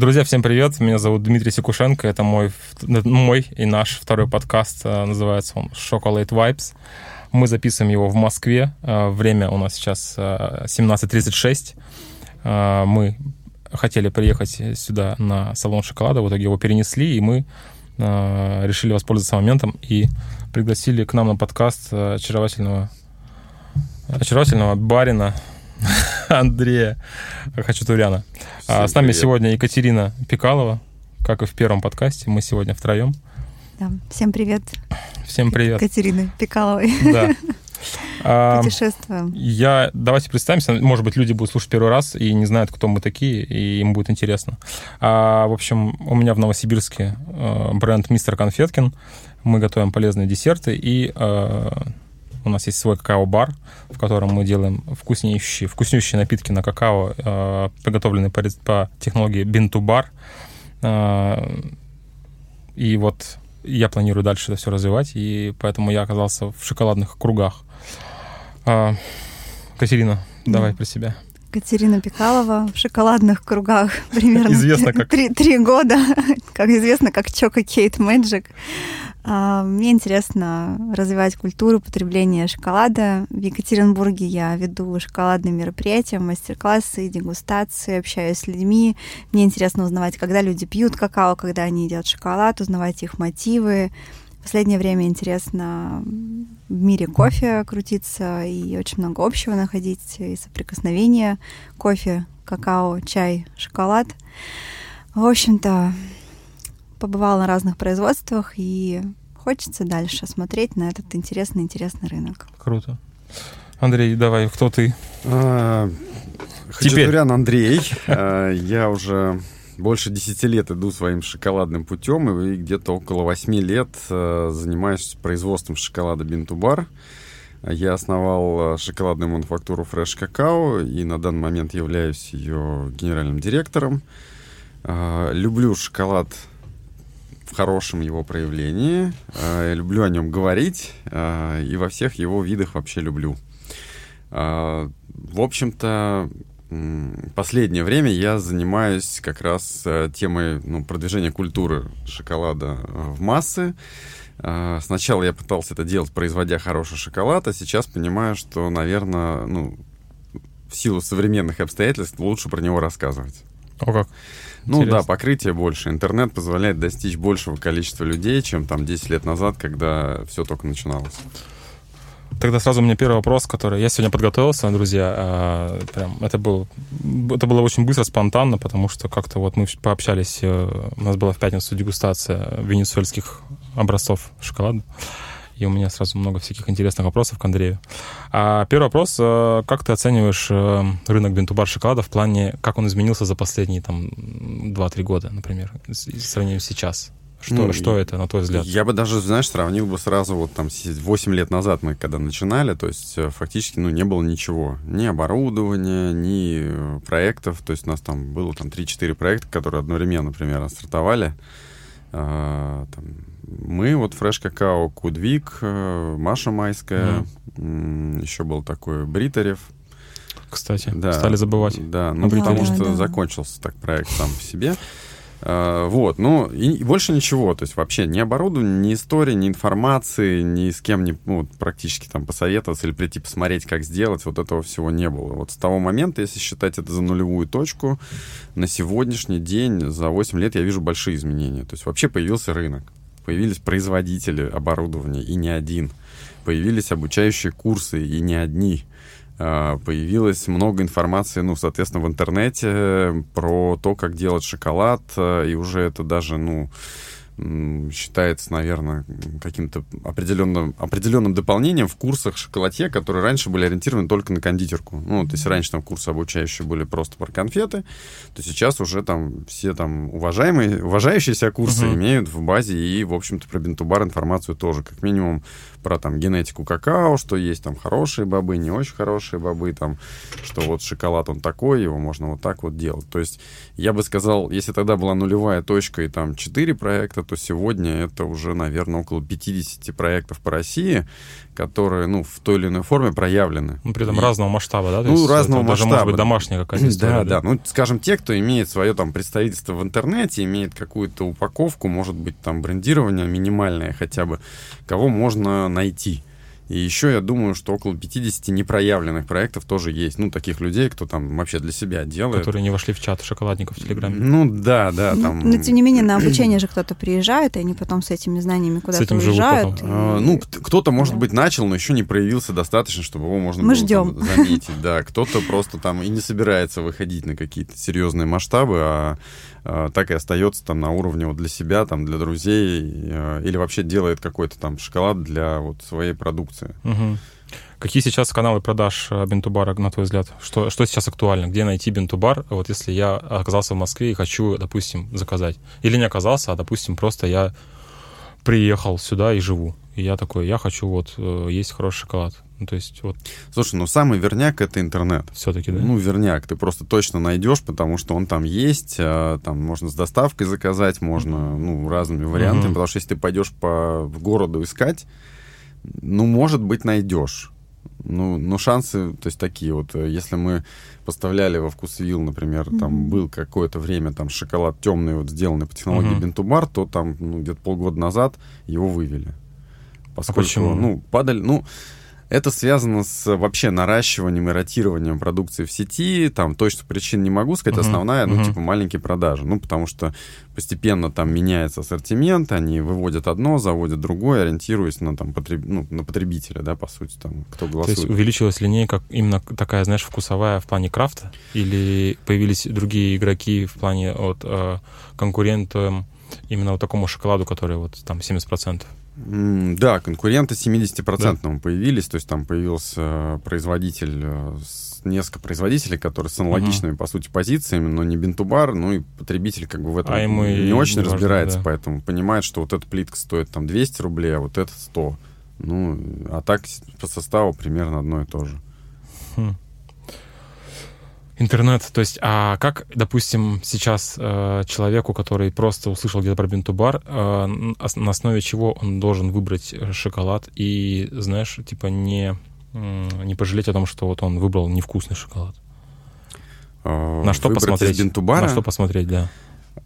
Друзья, всем привет. Меня зовут Дмитрий Секушенко. Это мой, мой и наш второй подкаст. Э, называется он Chocolate Vibes. Мы записываем его в Москве. Э, время у нас сейчас 17.36. Э, мы хотели приехать сюда на салон шоколада, в итоге его перенесли, и мы решили воспользоваться моментом и пригласили к нам на подкаст очаровательного, очаровательного барина Андрея Хачатуряна. А с нами привет. сегодня Екатерина Пикалова, как и в первом подкасте. Мы сегодня втроем. Да. Всем привет. Всем привет. Екатерины Пикаловой. Да. А, Путешествуем. Я, давайте представимся. Может быть, люди будут слушать первый раз и не знают, кто мы такие, и им будет интересно. А, в общем, у меня в Новосибирске э, бренд Мистер Конфеткин. Мы готовим полезные десерты и э, у нас есть свой какао-бар, в котором мы делаем вкуснейшие, вкуснющие напитки на какао, э, приготовленные по, по технологии бинту-бар. Э, и вот я планирую дальше это все развивать, и поэтому я оказался в шоколадных кругах. Э, Катерина, да. давай про себя. Катерина Пикалова в шоколадных кругах примерно известно как... три, три года, как известно как Чока Кейт Мэджик. А, мне интересно развивать культуру потребления шоколада. В Екатеринбурге я веду шоколадные мероприятия, мастер-классы, дегустации, общаюсь с людьми. Мне интересно узнавать, когда люди пьют какао, когда они едят шоколад, узнавать их мотивы. В последнее время интересно в мире кофе крутиться и очень много общего находить, и соприкосновения кофе, какао, чай, шоколад. В общем-то, побывала на разных производствах и хочется дальше смотреть на этот интересный-интересный рынок. Круто. Андрей, давай, кто ты? А, Хачатурян Андрей. А, я уже больше 10 лет иду своим шоколадным путем и где-то около 8 лет а, занимаюсь производством шоколада Бинтубар. Я основал шоколадную мануфактуру Fresh Какао и на данный момент являюсь ее генеральным директором. Люблю шоколад в хорошем его проявлении. Э, я люблю о нем говорить э, и во всех его видах вообще люблю. Э, в общем-то, последнее время я занимаюсь как раз темой ну, продвижения культуры шоколада в массы. Сначала я пытался это делать, производя хороший шоколад, а сейчас понимаю, что, наверное, ну, в силу современных обстоятельств лучше про него рассказывать. О как? Ну да, покрытие больше. Интернет позволяет достичь большего количества людей, чем там 10 лет назад, когда все только начиналось. Тогда сразу у меня первый вопрос, который я сегодня подготовился, друзья. А, прям это был, это было очень быстро, спонтанно, потому что как-то вот мы пообщались. Э, у нас была в пятницу дегустация венесуэльских образцов шоколада и у меня сразу много всяких интересных вопросов к Андрею. А первый вопрос. Э, как ты оцениваешь э, рынок бинтубар шоколада в плане, как он изменился за последние там 2-3 года, например, в сравнении с сейчас? Что, ну, что это, на твой взгляд? Я бы даже, знаешь, сравнил бы сразу вот там 8 лет назад мы когда начинали, то есть э, фактически, ну, не было ничего. Ни оборудования, ни проектов. То есть у нас там было там 3-4 проекта, которые одновременно примерно стартовали. А, там, мы, вот Fresh Какао, Кудвик, э, Маша Майская, mm. еще был такой Бритарев. Кстати, да, стали забывать. Да, ну потому что да. закончился так проект сам по себе. Uh, вот, ну, и больше ничего, то есть вообще ни оборудования, ни истории, ни информации, ни с кем не, ну, практически там посоветоваться или прийти посмотреть, как сделать, вот этого всего не было. Вот с того момента, если считать это за нулевую точку, на сегодняшний день, за 8 лет я вижу большие изменения. То есть вообще появился рынок появились производители оборудования, и не один. Появились обучающие курсы, и не одни. А, появилось много информации, ну, соответственно, в интернете про то, как делать шоколад, а, и уже это даже, ну, считается, наверное, каким-то определенным, определенным дополнением в курсах шоколадье, которые раньше были ориентированы только на кондитерку. Ну, то есть раньше там курсы обучающие были просто про конфеты, то сейчас уже там все там уважаемые, уважающиеся курсы uh-huh. имеют в базе и, в общем-то, про бинтубар информацию тоже, как минимум про там генетику какао, что есть там хорошие бобы, не очень хорошие бобы, там, что вот шоколад он такой, его можно вот так вот делать. То есть я бы сказал, если тогда была нулевая точка и там четыре проекта, то сегодня это уже, наверное, около 50 проектов по России, которые, ну, в той или иной форме проявлены. Ну, при этом и... разного масштаба, да? То ну, разного масштаба. Даже, может быть, домашняя какая-то история. Да, да, да. Ну, скажем, те, кто имеет свое там представительство в интернете, имеет какую-то упаковку, может быть, там брендирование минимальное хотя бы, кого можно найти. И еще я думаю, что около 50 непроявленных проектов тоже есть. Ну, таких людей, кто там вообще для себя делает. Которые не вошли в чат шоколадников в Телеграме. Ну, да, да. Там... Но, тем не менее, на обучение же кто-то приезжает, и они потом с этими знаниями куда-то этим уезжают. И... А, ну, кто-то, может да. быть, начал, но еще не проявился достаточно, чтобы его можно Мы было ждем. Там, заметить. Да, кто-то просто там и не собирается выходить на какие-то серьезные масштабы, а так и остается там на уровне вот для себя, там для друзей, э, или вообще делает какой-то там шоколад для вот своей продукции. Угу. Какие сейчас каналы продаж э, бинтубара, на твой взгляд? Что, что сейчас актуально? Где найти бинтубар, вот если я оказался в Москве и хочу, допустим, заказать? Или не оказался, а, допустим, просто я приехал сюда и живу. И я такой, я хочу вот есть хороший шоколад. Ну, то есть вот... Слушай, ну самый верняк — это интернет. Все-таки, да? Ну, верняк. Ты просто точно найдешь, потому что он там есть. А, там можно с доставкой заказать, можно, ну, разными вариантами. Mm-hmm. Потому что если ты пойдешь по городу искать, ну, может быть, найдешь. Ну, но шансы, то есть такие вот, если мы поставляли во вкусвилл, например, mm-hmm. там был какое-то время там шоколад темный, вот сделанный по технологии mm-hmm. Бентубар, то там ну, где-то полгода назад его вывели. Поскольку, а почему? ну, падали, ну, это связано с вообще наращиванием и ротированием продукции в сети. Там точно причин не могу сказать. Uh-huh. Основная, ну, uh-huh. типа, маленькие продажи. Ну, потому что постепенно там меняется ассортимент, они выводят одно, заводят другое, ориентируясь на, там, потреб... ну, на потребителя, да, по сути, там, кто голосует. То есть увеличилась линейка именно такая, знаешь, вкусовая в плане крафта? Или появились другие игроки в плане от э, конкурентам именно вот такому шоколаду, который вот там 70%? Да, конкуренты 70% да. появились, то есть там появился э, производитель, э, несколько производителей, которые с аналогичными, угу. по сути, позициями, но не бинтубар, ну и потребитель как бы в этом а ему не очень не разбирается, важно, да. поэтому понимает, что вот эта плитка стоит там 200 рублей, а вот это 100. Ну, а так по составу примерно одно и то же. Хм. Интернет, то есть, а как, допустим, сейчас э, человеку, который просто услышал где-то про бинтубар, э, на основе чего он должен выбрать э, шоколад и, знаешь, типа не, не пожалеть о том, что вот он выбрал невкусный шоколад? Э, на что посмотреть? бинтубара? На что посмотреть, да.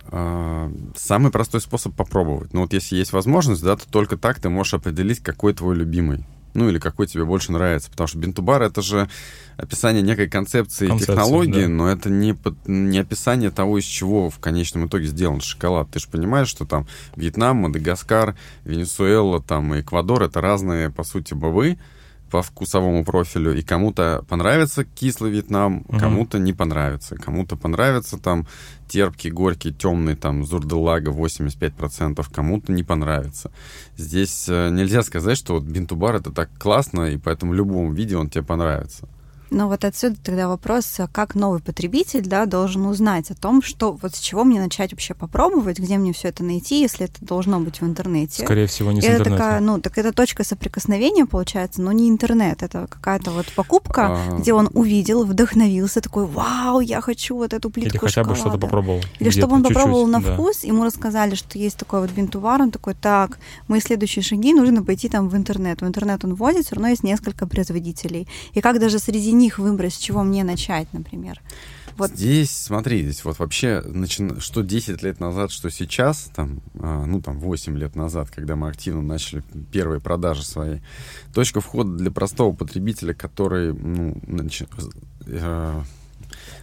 Э, самый простой способ попробовать. Ну вот если есть возможность, да, то только так ты можешь определить, какой твой любимый ну или какой тебе больше нравится. Потому что бинтубар — это же описание некой концепции Концепция, технологии, да. но это не, не описание того, из чего в конечном итоге сделан шоколад. Ты же понимаешь, что там Вьетнам, Мадагаскар, Венесуэла, там, Эквадор — это разные, по сути, бобы, по вкусовому профилю, и кому-то понравится кислый Вьетнам, угу. кому-то не понравится. Кому-то понравится там терпкий, горький, темный, там, зурделага 85%, кому-то не понравится. Здесь э, нельзя сказать, что вот бинтубар это так классно, и поэтому в любом виде он тебе понравится. Но вот отсюда тогда вопрос, как новый потребитель да, должен узнать о том, что вот с чего мне начать вообще попробовать, где мне все это найти, если это должно быть в интернете. Скорее всего, не с это Такая, ну, так это точка соприкосновения получается, но не интернет. Это какая-то вот покупка, а... где он увидел, вдохновился, такой, вау, я хочу вот эту плитку Или хотя шоколада. бы что-то попробовал. Или чтобы он попробовал на да. вкус, ему рассказали, что есть такой вот бинтувар, он такой, так, мои следующие шаги нужно пойти там в интернет. В интернет он вводит, все равно есть несколько производителей. И как даже среди них выбрать, с чего мне начать, например. Вот. Здесь, смотри, здесь вот вообще, начи... что 10 лет назад, что сейчас, там, а, ну, там, 8 лет назад, когда мы активно начали первые продажи свои, точка входа для простого потребителя, который, ну, нач...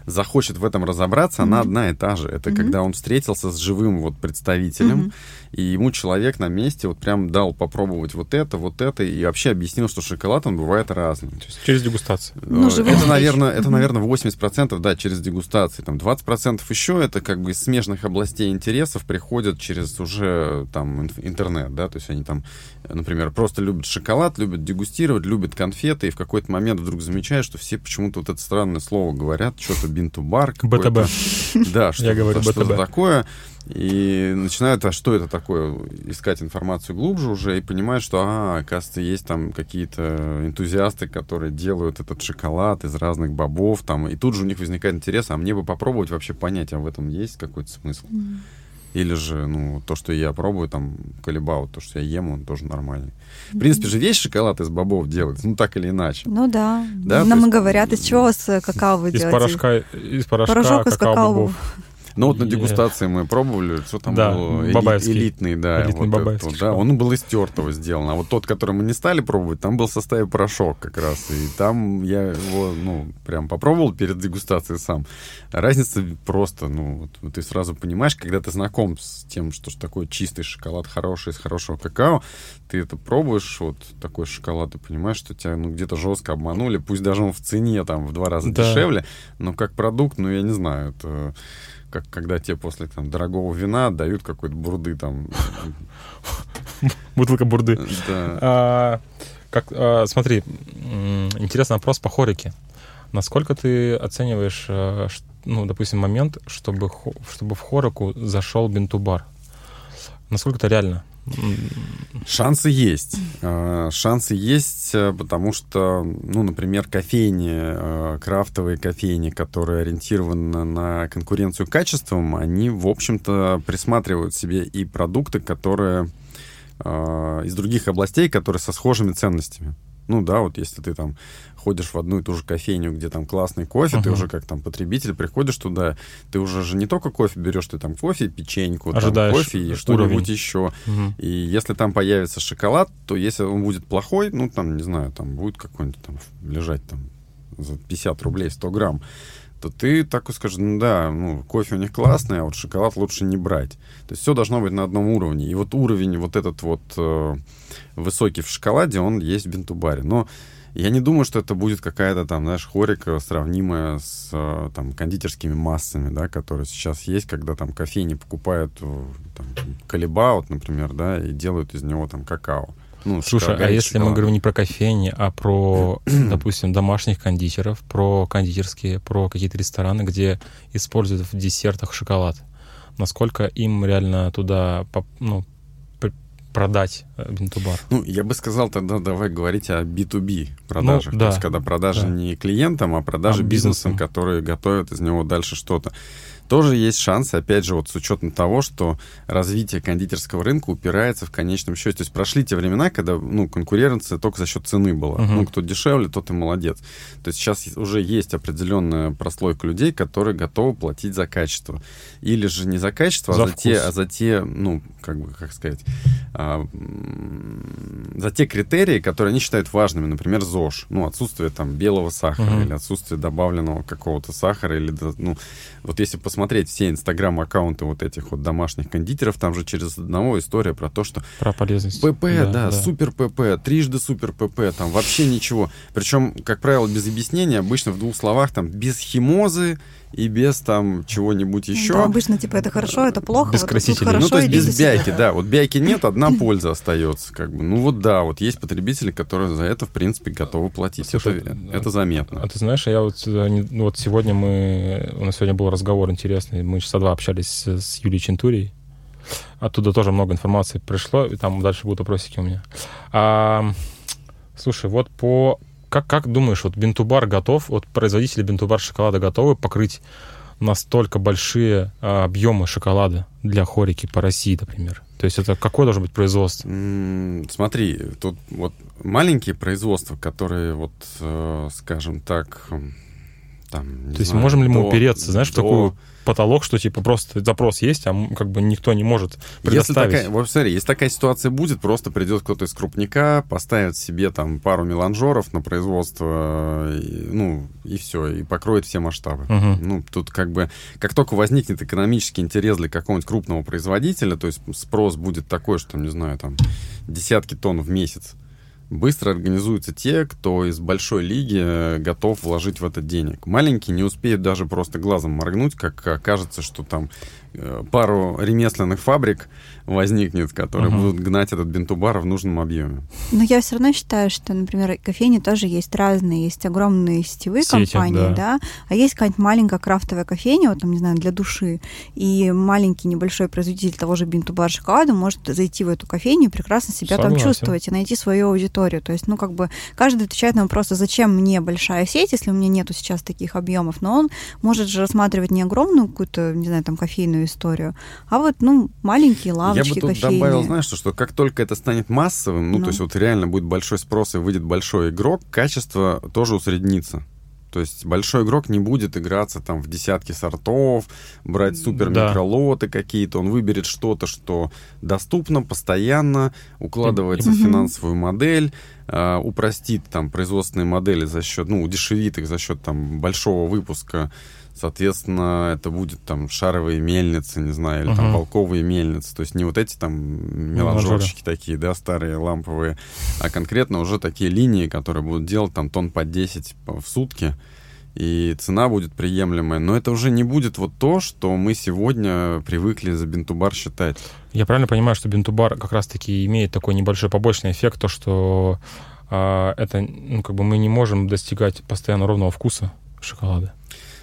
захочет в этом разобраться, mm-hmm. она одна и та же. Это mm-hmm. когда он встретился с живым вот представителем, mm-hmm. и ему человек на месте вот прям дал попробовать вот это, вот это, и вообще объяснил, что шоколад, он бывает разным. То есть, через дегустацию. Э, ну, это, наверное, это, наверное, 80%, да, через дегустации. Там 20% еще это как бы из смежных областей интересов приходят через уже там интернет, да, то есть они там, например, просто любят шоколад, любят дегустировать, любят конфеты, и в какой-то момент вдруг замечают, что все почему-то вот это странное слово говорят, что-то бинтубар. БТБ. Да, что-то, что-то такое. И начинают, а что это такое, искать информацию глубже уже и понимают, что, а, оказывается, есть там какие-то энтузиасты, которые делают этот шоколад из разных бобов, там, и тут же у них возникает интерес, а мне бы попробовать вообще понять, а в этом есть какой-то смысл. Или же, ну, то, что я пробую, там, колебау, то, что я ем, он тоже нормальный. В принципе же весь шоколад из бобов делается, ну, так или иначе. Ну да. Да, Нам есть- говорят, из чего с какао вы Из делаете? порошка, из порошка Порошок из какао-бобов. какао. Ну вот на дегустации мы пробовали, что там Да, было, бабаевский. элитный, да, Элитный вот бабаевский этот, да, он был из тертого сделан, а вот тот, который мы не стали пробовать, там был в составе порошок как раз, и там я его, ну, прям попробовал перед дегустацией сам. Разница просто, ну, вот ты сразу понимаешь, когда ты знаком с тем, что такое чистый шоколад, хороший, из хорошего какао, ты это пробуешь, вот такой шоколад, и понимаешь, что тебя, ну, где-то жестко обманули, пусть даже он в цене, там, в два раза Да. дешевле, но как продукт, ну, я не знаю, это как когда тебе после там, дорогого вина дают какой-то бурды там. Бутылка бурды. Да. А, как, а, смотри, интересный вопрос по хорике. Насколько ты оцениваешь, ш- ну, допустим, момент, чтобы, чтобы в хорику зашел бинтубар? Насколько это реально? Шансы есть. Э, Шансы есть, э, потому что, ну, например, кофейни, э, крафтовые кофейни, которые ориентированы на конкуренцию качеством, они, в общем-то, присматривают себе и продукты, которые э, из других областей, которые со схожими ценностями. Ну да, вот если ты там ходишь в одну и ту же кофейню, где там классный кофе, ты Мгм. уже как там потребитель приходишь туда, ты уже же не только кофе берешь, ты там кофе, печеньку, там Ожидаешь кофе и что-нибудь еще. мгм. И если там появится шоколад, то если он будет плохой, ну, там, не знаю, там будет какой-нибудь там лежать там за 50 рублей 100 грамм, то ты такой скажешь, ну да, ну, кофе у них классный, а вот шоколад лучше не брать. То есть все должно быть на одном уровне. И вот уровень вот этот вот э, высокий в шоколаде, он есть в бинтубаре. Но я не думаю, что это будет какая-то там, знаешь, хорика, сравнимая с э, там кондитерскими массами, да, которые сейчас есть, когда там кофейни покупают э, там, колеба, вот, например, да, и делают из него там какао. Ну, Слушай, а если мы говорим не про кофейни, а про, допустим, домашних кондитеров, про кондитерские, про какие-то рестораны, где используют в десертах шоколад, насколько им реально туда ну, продать э, бинтубар? Ну, я бы сказал тогда, давай говорить о B2B продажах. Ну, То да, есть, когда продажи да. не клиентам, а продажи А бизнесам, бизнесам. которые готовят из него дальше что-то. Тоже есть шанс, опять же, вот с учетом того, что развитие кондитерского рынка упирается в конечном счете. То есть прошли те времена, когда ну, конкуренция только за счет цены была. Мгм. Ну, кто дешевле, тот и молодец. То есть сейчас уже есть определенная прослойка людей, которые готовы платить за качество. Или же не за качество, За а за те, а за те, ну, как бы, как сказать, а, за те критерии, которые они считают важными, например, ЗОЖ, ну, отсутствие там белого сахара Мгм. или отсутствие добавленного какого-то сахара, или, ну, вот если посмотреть все инстаграм-аккаунты вот этих вот домашних кондитеров, там же через одного история про то, что Про полезность. ПП, да, супер ПП, трижды супер ПП, там вообще ничего. Причем, как правило, без объяснения, обычно в двух словах, там, без химозы и без там чего-нибудь еще. Да, обычно, типа, это хорошо, это плохо. Без вот красителей. хорошо, Ну, то есть без бяйки, да. Вот бяйки нет, одна польза остается. Как бы. Ну вот да, вот есть потребители, которые за это, в принципе, готовы платить. Слушай, это, да. это заметно. А ты знаешь, я вот, э, ну, вот сегодня мы... У нас сегодня был разговор интересный. Мы часа два общались с, с Юлией Чентурией. Оттуда тоже много информации пришло, и там дальше будут вопросики у меня. А, слушай, вот по... Как, как думаешь, вот бинтубар готов, вот производители бинтубар шоколада готовы покрыть настолько большие а, объемы шоколада для хорики по России, например? То есть это какое должно быть производство? Смотри, тут вот маленькие производства, которые вот, э, скажем так, там, То есть знаю, можем ли мы до- упереться, знаешь, в до- такую потолок, что типа просто запрос есть, а как бы никто не может Если предоставить? такая, вот смотри, если такая ситуация будет, просто придет кто-то из крупника, поставит себе там пару меланжеров на производство, и, ну, и все, и покроет все масштабы. Мгм. Ну, тут как бы, как только возникнет экономический интерес для какого-нибудь крупного производителя, то есть спрос будет такой, что, не знаю, там, десятки тонн в месяц, быстро организуются те, кто из большой лиги э, готов вложить в это денег. Маленькие не успеют даже просто глазом моргнуть, как окажется, что там пару ремесленных фабрик возникнет, которые Мгм. будут гнать этот бинтубар в нужном объеме. Но я все равно считаю, что, например, кофейни тоже есть разные. Есть огромные сетевые Сети, компании, да. да. а есть какая-нибудь маленькая крафтовая кофейня, вот там, не знаю, для души. И маленький небольшой производитель того же бинтубар шоколада может зайти в эту кофейню и прекрасно себя там Согласен. чувствовать и найти свою аудиторию. То есть, ну, как бы каждый отвечает на вопрос, а зачем мне большая сеть, если у меня нету сейчас таких объемов. Но он может же рассматривать не огромную какую-то, не знаю, там, кофейную масштабную историю. А вот, ну, маленькие лавочки Я бы тут кофейные. добавил, знаешь, что, что как только это станет массовым, ну, Ну. то есть вот реально будет большой спрос и выйдет большой игрок, качество тоже усреднится. То есть большой игрок не будет играться там в десятки сортов, брать супер Да. микролоты какие-то. Он выберет что-то, что доступно, постоянно, укладывается в финансовую модель, а, упростит там производственные модели за счет, ну, удешевит их за счет там большого выпуска. Соответственно, это будет там шаровые мельницы, не знаю, или там Мгм. волковые мельницы. То есть не вот эти там меланжерчики такие, да, старые ламповые, а конкретно уже такие линии, которые будут делать там тонн по 10 по- в сутки. И цена будет приемлемая. Но это уже не будет вот то, что мы сегодня привыкли за бинтубар считать. Я правильно понимаю, что бинтубар как раз-таки имеет такой небольшой побочный эффект, то, что а, это, ну, как бы мы не можем достигать постоянно ровного вкуса шоколада.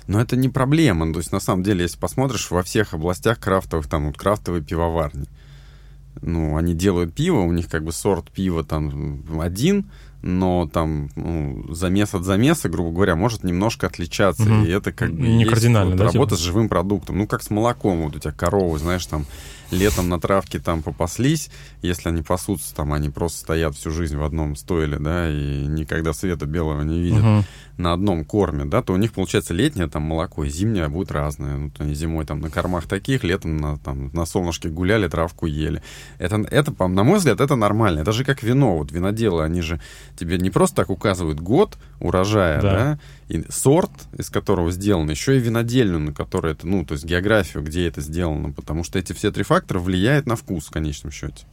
Но это не проблема. Ну, То есть, на самом деле, если посмотришь, во всех областях крафтовых, там, вот крафтовые пивоварни, ну, они делают пиво, у них как бы сорт пива там один, но там ну, замес от замеса, грубо говоря, может немножко отличаться. Мгм. И это как бы Не кардинально, вот да, работа типа? с живым продуктом. Ну, как с молоком. Вот у тебя коровы, знаешь, там летом на травке там попаслись, если они пасутся, там они просто стоят всю жизнь в одном стойле, да, и никогда света белого не видят Мгм. на одном корме, да, то у них получается летнее там молоко, и зимнее будет разное. Ну, то они зимой там на кормах таких, летом на, там, на солнышке гуляли, травку ели. Это, это, на мой взгляд, это нормально. Это же как вино. Вот виноделы, они же тебе не просто так указывают год урожая, Да. да, и сорт, из которого сделано, еще и винодельню, на которой это, ну, то есть географию, где это сделано, потому что эти все три фактора влияют на вкус в конечном счете.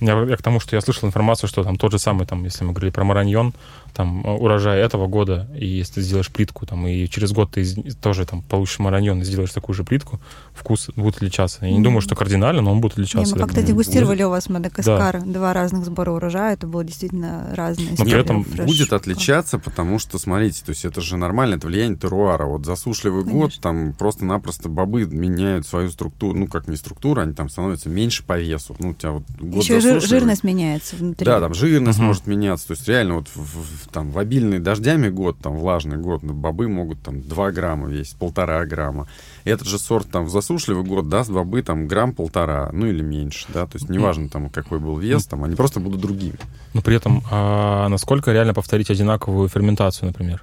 Я, я к тому, что я слышал информацию, что там тот же самый, там, если мы говорили про мараньон, там э, урожай этого года, и если ты сделаешь плитку, там, и через год ты тоже там получишь мараньон и сделаешь такую же плитку, вкус будет отличаться. Я не думаю, что кардинально, но он будет Не, отличаться. мы я как-то дегустировали у вас Мадагаскар, два разных сбора урожая, это было действительно разные. Но при этом фреш. будет отличаться, потому что, смотрите, то есть это же нормально, это влияние теруара. Вот засушливый год, Конечно. там просто-напросто бобы меняют свою структуру, ну, как не структуру, они там становятся меньше по весу. Ну, у тебя вот год Еще засушливый. жирность меняется внутри. Да, там жирность Мгм. может меняться. То есть реально вот в, там, в обильный дождями год, там влажный год, ну, бобы могут там 2 грамма весить, полтора грамма. Этот же сорт там в засушливый год даст бобы там грамм-полтора, ну или меньше, да. То есть неважно там какой был вес, там они просто будут другими. Но при этом, а насколько реально повторить одинаковую ферментацию, например?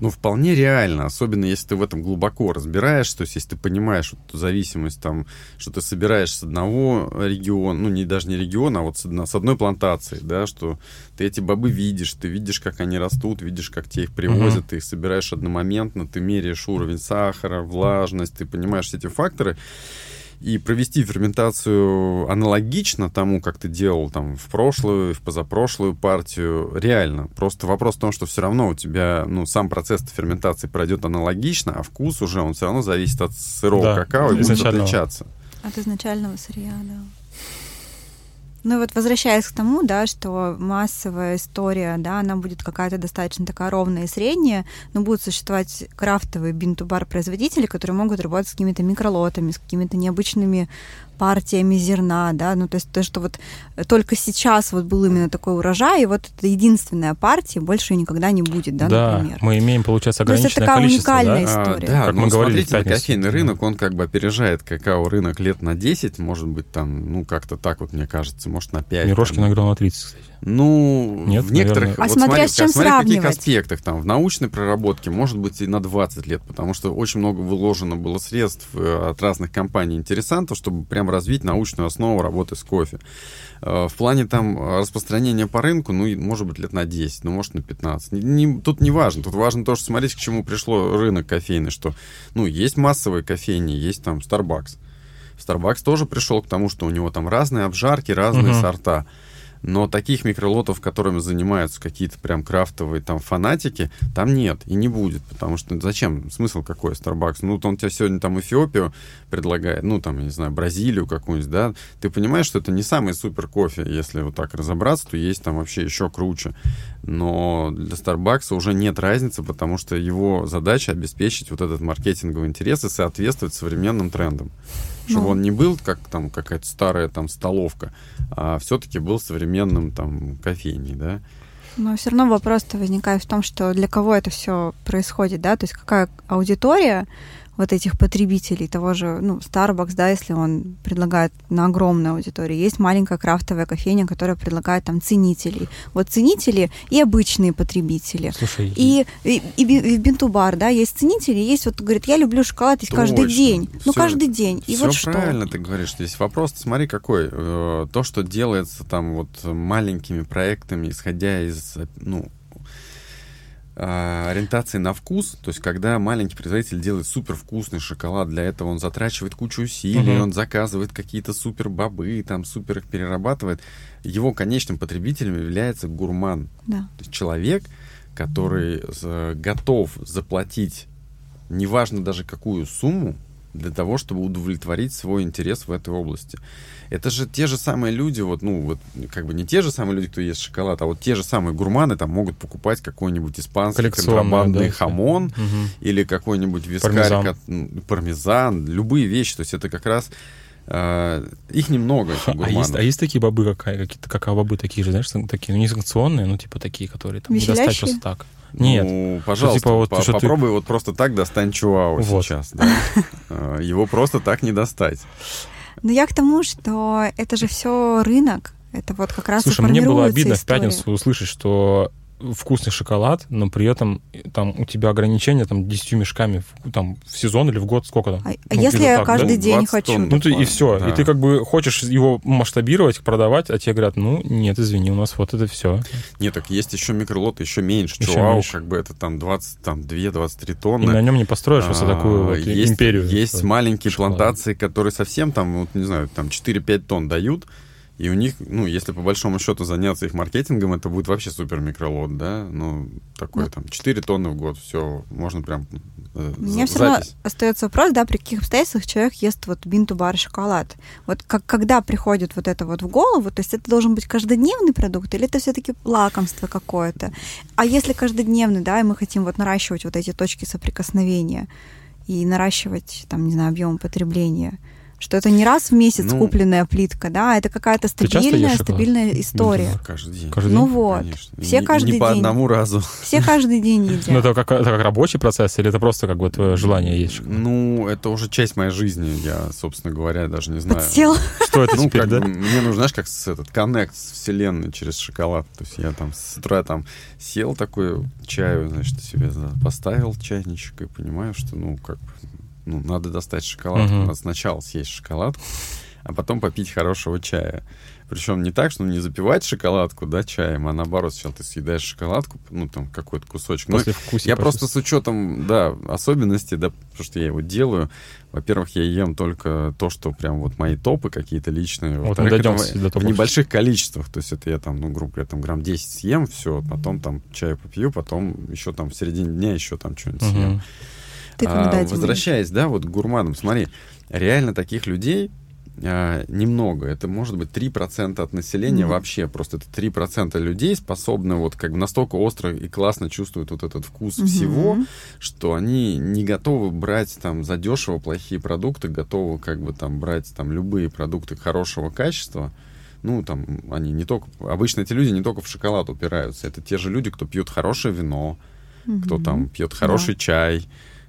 Ну, вполне реально, особенно если ты в этом глубоко разбираешься, то есть если ты понимаешь вот эту зависимость, там, что ты собираешь с одного региона, ну, не даже не региона, а вот с, одно- с одной плантации, да, что ты эти бобы видишь, ты видишь, как они растут, видишь, как тебе их привозят, ты их собираешь одномоментно, ты меряешь уровень сахара, влажность, ты понимаешь все эти факторы, и провести ферментацию аналогично тому, как ты делал там в прошлую, в позапрошлую партию, реально. Просто вопрос в том, что все равно у тебя, ну, сам процесс ферментации пройдет аналогично, а вкус уже, он все равно зависит от сырого Да, какао и будет отличаться. От изначального сырья, да. Ну вот возвращаясь к тому, да, что массовая история, да, она будет какая-то достаточно такая ровная и средняя, но будут существовать крафтовые бин-ту-бар производители, которые могут работать с какими-то микролотами, с какими-то необычными партиями зерна, да, ну то есть то, что вот только сейчас вот был именно такой урожай, и вот это единственная партия, больше ее никогда не будет, да, например. мы имеем, получается, То есть это ограниченное такая количество, уникальная да? история. А, да, Как ну, мы говорили смотрите, на кофейный рынок, он как бы опережает какао-рынок лет на 10, может быть, там, ну, как-то так вот, мне кажется, может, на 5. Мирошкин там. играл на 30, кстати. Ну, Нет, в некоторых... наверное. А вот смотря смотри, с чем смотря в каких сравнивать. аспектах. Там, в научной проработке может быть и на 20 лет, потому что очень много выложено было средств э, от разных компаний-интересантов, чтобы прям развить научную основу работы с кофе. Э, В плане там э, распространения по рынку, ну, может быть, лет на 10, ну, может, на 15. Не- не- тут не важно. Тут важно то, что смотреть, к чему пришло рынок кофейный, что, ну, есть массовые кофейни, есть там Starbucks. Starbucks тоже пришел к тому, что у него там разные обжарки, разные Мгм. сорта. Но таких микролотов, которыми занимаются какие-то прям крафтовые там фанатики, там нет и не будет. Потому что зачем? Смысл какой Starbucks? Ну, он тебе сегодня там Эфиопию предлагает, ну, там, я не знаю, Бразилию какую-нибудь, да? Ты понимаешь, что это не самый супер кофе, если вот так разобраться, то есть там вообще еще круче. Но для Starbucks уже нет разницы, потому что его задача обеспечить вот этот маркетинговый интерес и соответствовать современным трендам. Чтобы Ну. он не был как там какая-то старая там столовка, а все-таки был современным там кофейней, да? Но все равно вопрос-то возникает в том, что для кого это все происходит, да, то есть какая аудитория вот этих потребителей, того же, ну, Starbucks, да, если он предлагает на огромной аудитории. Есть маленькая крафтовая кофейня, которая предлагает там ценителей. Вот ценители и обычные потребители. Слушай, и, и, и, и в Бинту-бар, да, есть ценители, есть вот, говорит, я люблю шоколад есть каждый день. ну, каждый день. И все вот правильно что? ты говоришь. Здесь вопрос, смотри, какой. Э, то, что делается там вот маленькими проектами, исходя из, ну, ориентации на вкус, то есть когда маленький производитель делает супер вкусный шоколад, для этого он затрачивает кучу усилий, uh-huh. он заказывает какие-то супер бобы, там супер их перерабатывает, его конечным потребителем является гурман, да. то есть человек, который готов заплатить, неважно даже какую сумму, для того, чтобы удовлетворить свой интерес в этой области. Это же те же самые люди, вот, ну, вот, как бы не те же самые люди, кто ест шоколад, а вот те же самые гурманы там могут покупать какой-нибудь испанский контрабандный да, хамон угу. или какой-нибудь вискарь, пармезан. Ну, пармезан, любые вещи. То есть это как раз Uh, их немного, этих а есть, а есть такие бобы, какая, какие-то какао-бобы такие же, знаешь, такие, ну, не санкционные, ну, типа такие, которые там не достать просто так. Нет. Ну, пожалуйста, типа, вот, по попробуй ты... вот просто так достань чуау вот. сейчас. Да? А, его просто так не достать. Но я к тому, что это же все рынок. Это вот как раз Слушай, мне было обидно история. в пятницу услышать, что вкусный шоколад, но при этом там у тебя ограничения там 10 мешками в, там, в сезон или в год, сколько там? А, ну, если я так, каждый да? день хочу? Тонн, ну ты и все. Да. И ты как бы хочешь его масштабировать, продавать, а тебе говорят, ну нет, извини, у нас вот это все. Нет, так есть еще микролоты, еще меньше. Еще Чуау, меньше. как бы это там 20, там 2-23 тонны. И на нем не построишь просто а, такую вот есть, империю. Есть маленькие шоколада. плантации, которые совсем там, вот, не знаю, там 4-5 тонн дают, и у них, ну, если по большому счету заняться их маркетингом, это будет вообще супер микролот, да? Ну, такой ну, там 4 тонны в год, все, можно прям э, У меня все равно остается вопрос, да, при каких обстоятельствах человек ест вот бинту-бар шоколад. Вот как, когда приходит вот это вот в голову, то есть это должен быть каждодневный продукт или это все-таки лакомство какое-то? А если каждодневный, да, и мы хотим вот наращивать вот эти точки соприкосновения и наращивать, там, не знаю, объем потребления – что это не раз в месяц ну, купленная плитка, да, это какая-то стабильная, стабильная история. Да, каждый день. Каждый ну день? вот, Конечно. все не, каждый не день. по одному разу. Все каждый день едят. Ну это как, это как рабочий процесс или это просто как бы твое желание есть? Ну, это уже часть моей жизни, я, собственно говоря, даже не знаю. Подсел. Что это ну, теперь, да? Мне нужно, знаешь, как с, этот коннект с вселенной через шоколад. То есть я там с утра там сел такой чаю, значит, себе поставил чайничек и понимаю, что, ну, как бы ну, надо достать шоколадку. Uh-huh. Надо сначала съесть шоколадку, а потом попить хорошего чая. Причем не так, что ну, не запивать шоколадку, да, чаем, а наоборот, сначала ты съедаешь шоколадку, ну, там, какой-то кусочек. После ну, вкуса я просто с учетом, да, особенностей, да, потому что я его делаю, во-первых, я ем только то, что прям вот мои топы какие-то личные. Вот мы дойдем до в небольших количествах. То есть это я там, ну, грубо говоря, там грамм 10 съем, все, потом там чай попью, потом еще там в середине дня еще там что-нибудь uh-huh. съем. Ты а, возвращаясь, да, вот к гурманам, смотри, реально таких людей а, немного. Это может быть 3% от населения mm-hmm. вообще. Просто это 3% людей способны вот как бы настолько остро и классно чувствуют вот этот вкус mm-hmm. всего, что они не готовы брать там задешево плохие продукты, готовы как бы там брать там любые продукты хорошего качества. Ну, там, они не только... Обычно эти люди не только в шоколад упираются. Это те же люди, кто пьет хорошее вино, mm-hmm. кто там пьет хороший да. чай,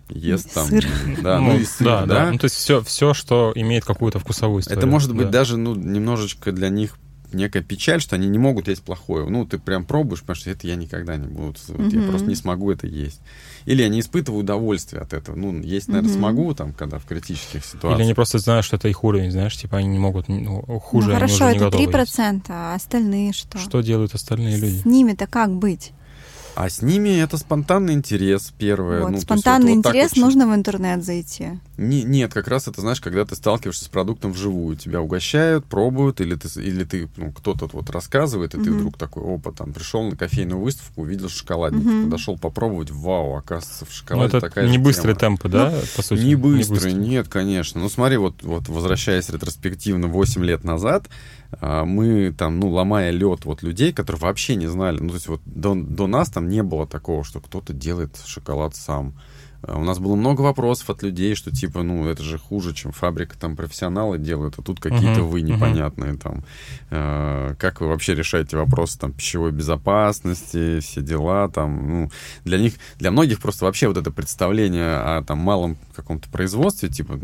ест там... Сыр. Да, ну, ну и сыр, да, да. да. Ну, то есть все, все, что имеет какую-то вкусовую историю. Это может быть да. даже, ну, немножечко для них некая печаль, что они не могут есть плохое. Ну, ты прям пробуешь, потому что это я никогда не буду. Вот, Я просто не смогу это есть. Или я не испытываю удовольствия от этого. Ну, есть, наверное, mm смогу, там, когда в критических ситуациях. Или они просто знают, что это их уровень, знаешь, типа они не могут, ну, хуже ну, хорошо, они уже это не 3%, есть. а остальные что? Что делают остальные люди? С ними-то как быть? А с ними это спонтанный интерес первое. Вот, ну, спонтанный вот, интерес вот нужно в интернет зайти. Не, нет, как раз это, знаешь, когда ты сталкиваешься с продуктом вживую. Тебя угощают, пробуют, или ты, или ты ну, кто-то вот рассказывает, и угу. ты вдруг такой, опа, там, пришел на кофейную выставку, увидел шоколадник, угу. подошел попробовать, вау, оказывается, в шоколаде ну, это такая не же быстрые тема. темпы, да, ну, по сути? Не быстрые, не быстрые, нет, конечно. Ну, смотри, вот, вот возвращаясь ретроспективно 8 лет назад, а, мы там, ну, ломая лед вот людей, которые вообще не знали, ну, то есть вот до, до нас там не было такого, что кто-то делает шоколад сам. А У нас было много вопросов от людей, что типа, ну, это же хуже, чем фабрика, там, профессионалы делают, а тут какие-то Мгм, вы непонятные, там. Э, Как вы вообще решаете вопросы, там, пищевой безопасности, все дела, там, ну, для них, для многих просто вообще вот это представление о, там, малом каком-то производстве, типа,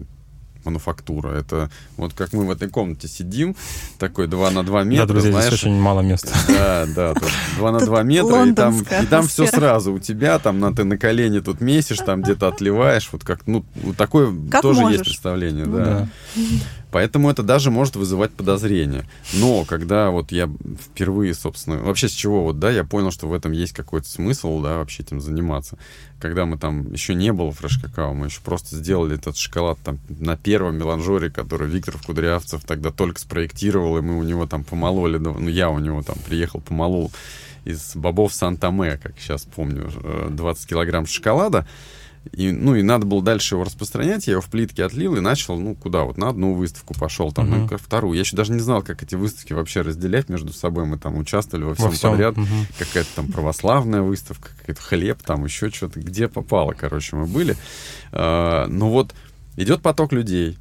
мануфактура. Это вот как мы в этой комнате сидим, такой 2 на 2 метра, Да, друзья, знаешь, здесь очень мало места. да, да, тут 2 на Тут 2 метра, и там, и там все сразу у тебя, там на, ты на колени тут месишь, там где-то отливаешь, вот как, ну, такое Как тоже можешь. есть представление, Ну да. Да. Поэтому это даже может вызывать подозрения. Но когда вот я впервые, собственно, вообще с чего вот, да, я понял, что в этом есть какой-то смысл, да, вообще этим заниматься. Когда мы там, еще не было фреш-какао, мы еще просто сделали этот шоколад там на первом меланжоре, который Виктор Кудрявцев тогда только спроектировал, и мы у него там помололи, ну, я у него там приехал, помолол из бобов Сан-Томе, как сейчас помню, э, 20 килограмм шоколада. И, ну, и надо было дальше его распространять. Я его в плитке отлил и начал, ну, куда? Вот на одну выставку пошел, там, Мгм. на вторую. Я еще даже не знал, как эти выставки вообще разделять между собой. Мы там участвовали во всем, Во всем. подряд. Мгм. Какая-то там православная выставка, какой-то хлеб, там еще что-то. Где попало, короче, мы были. А, ну вот, идет поток людей,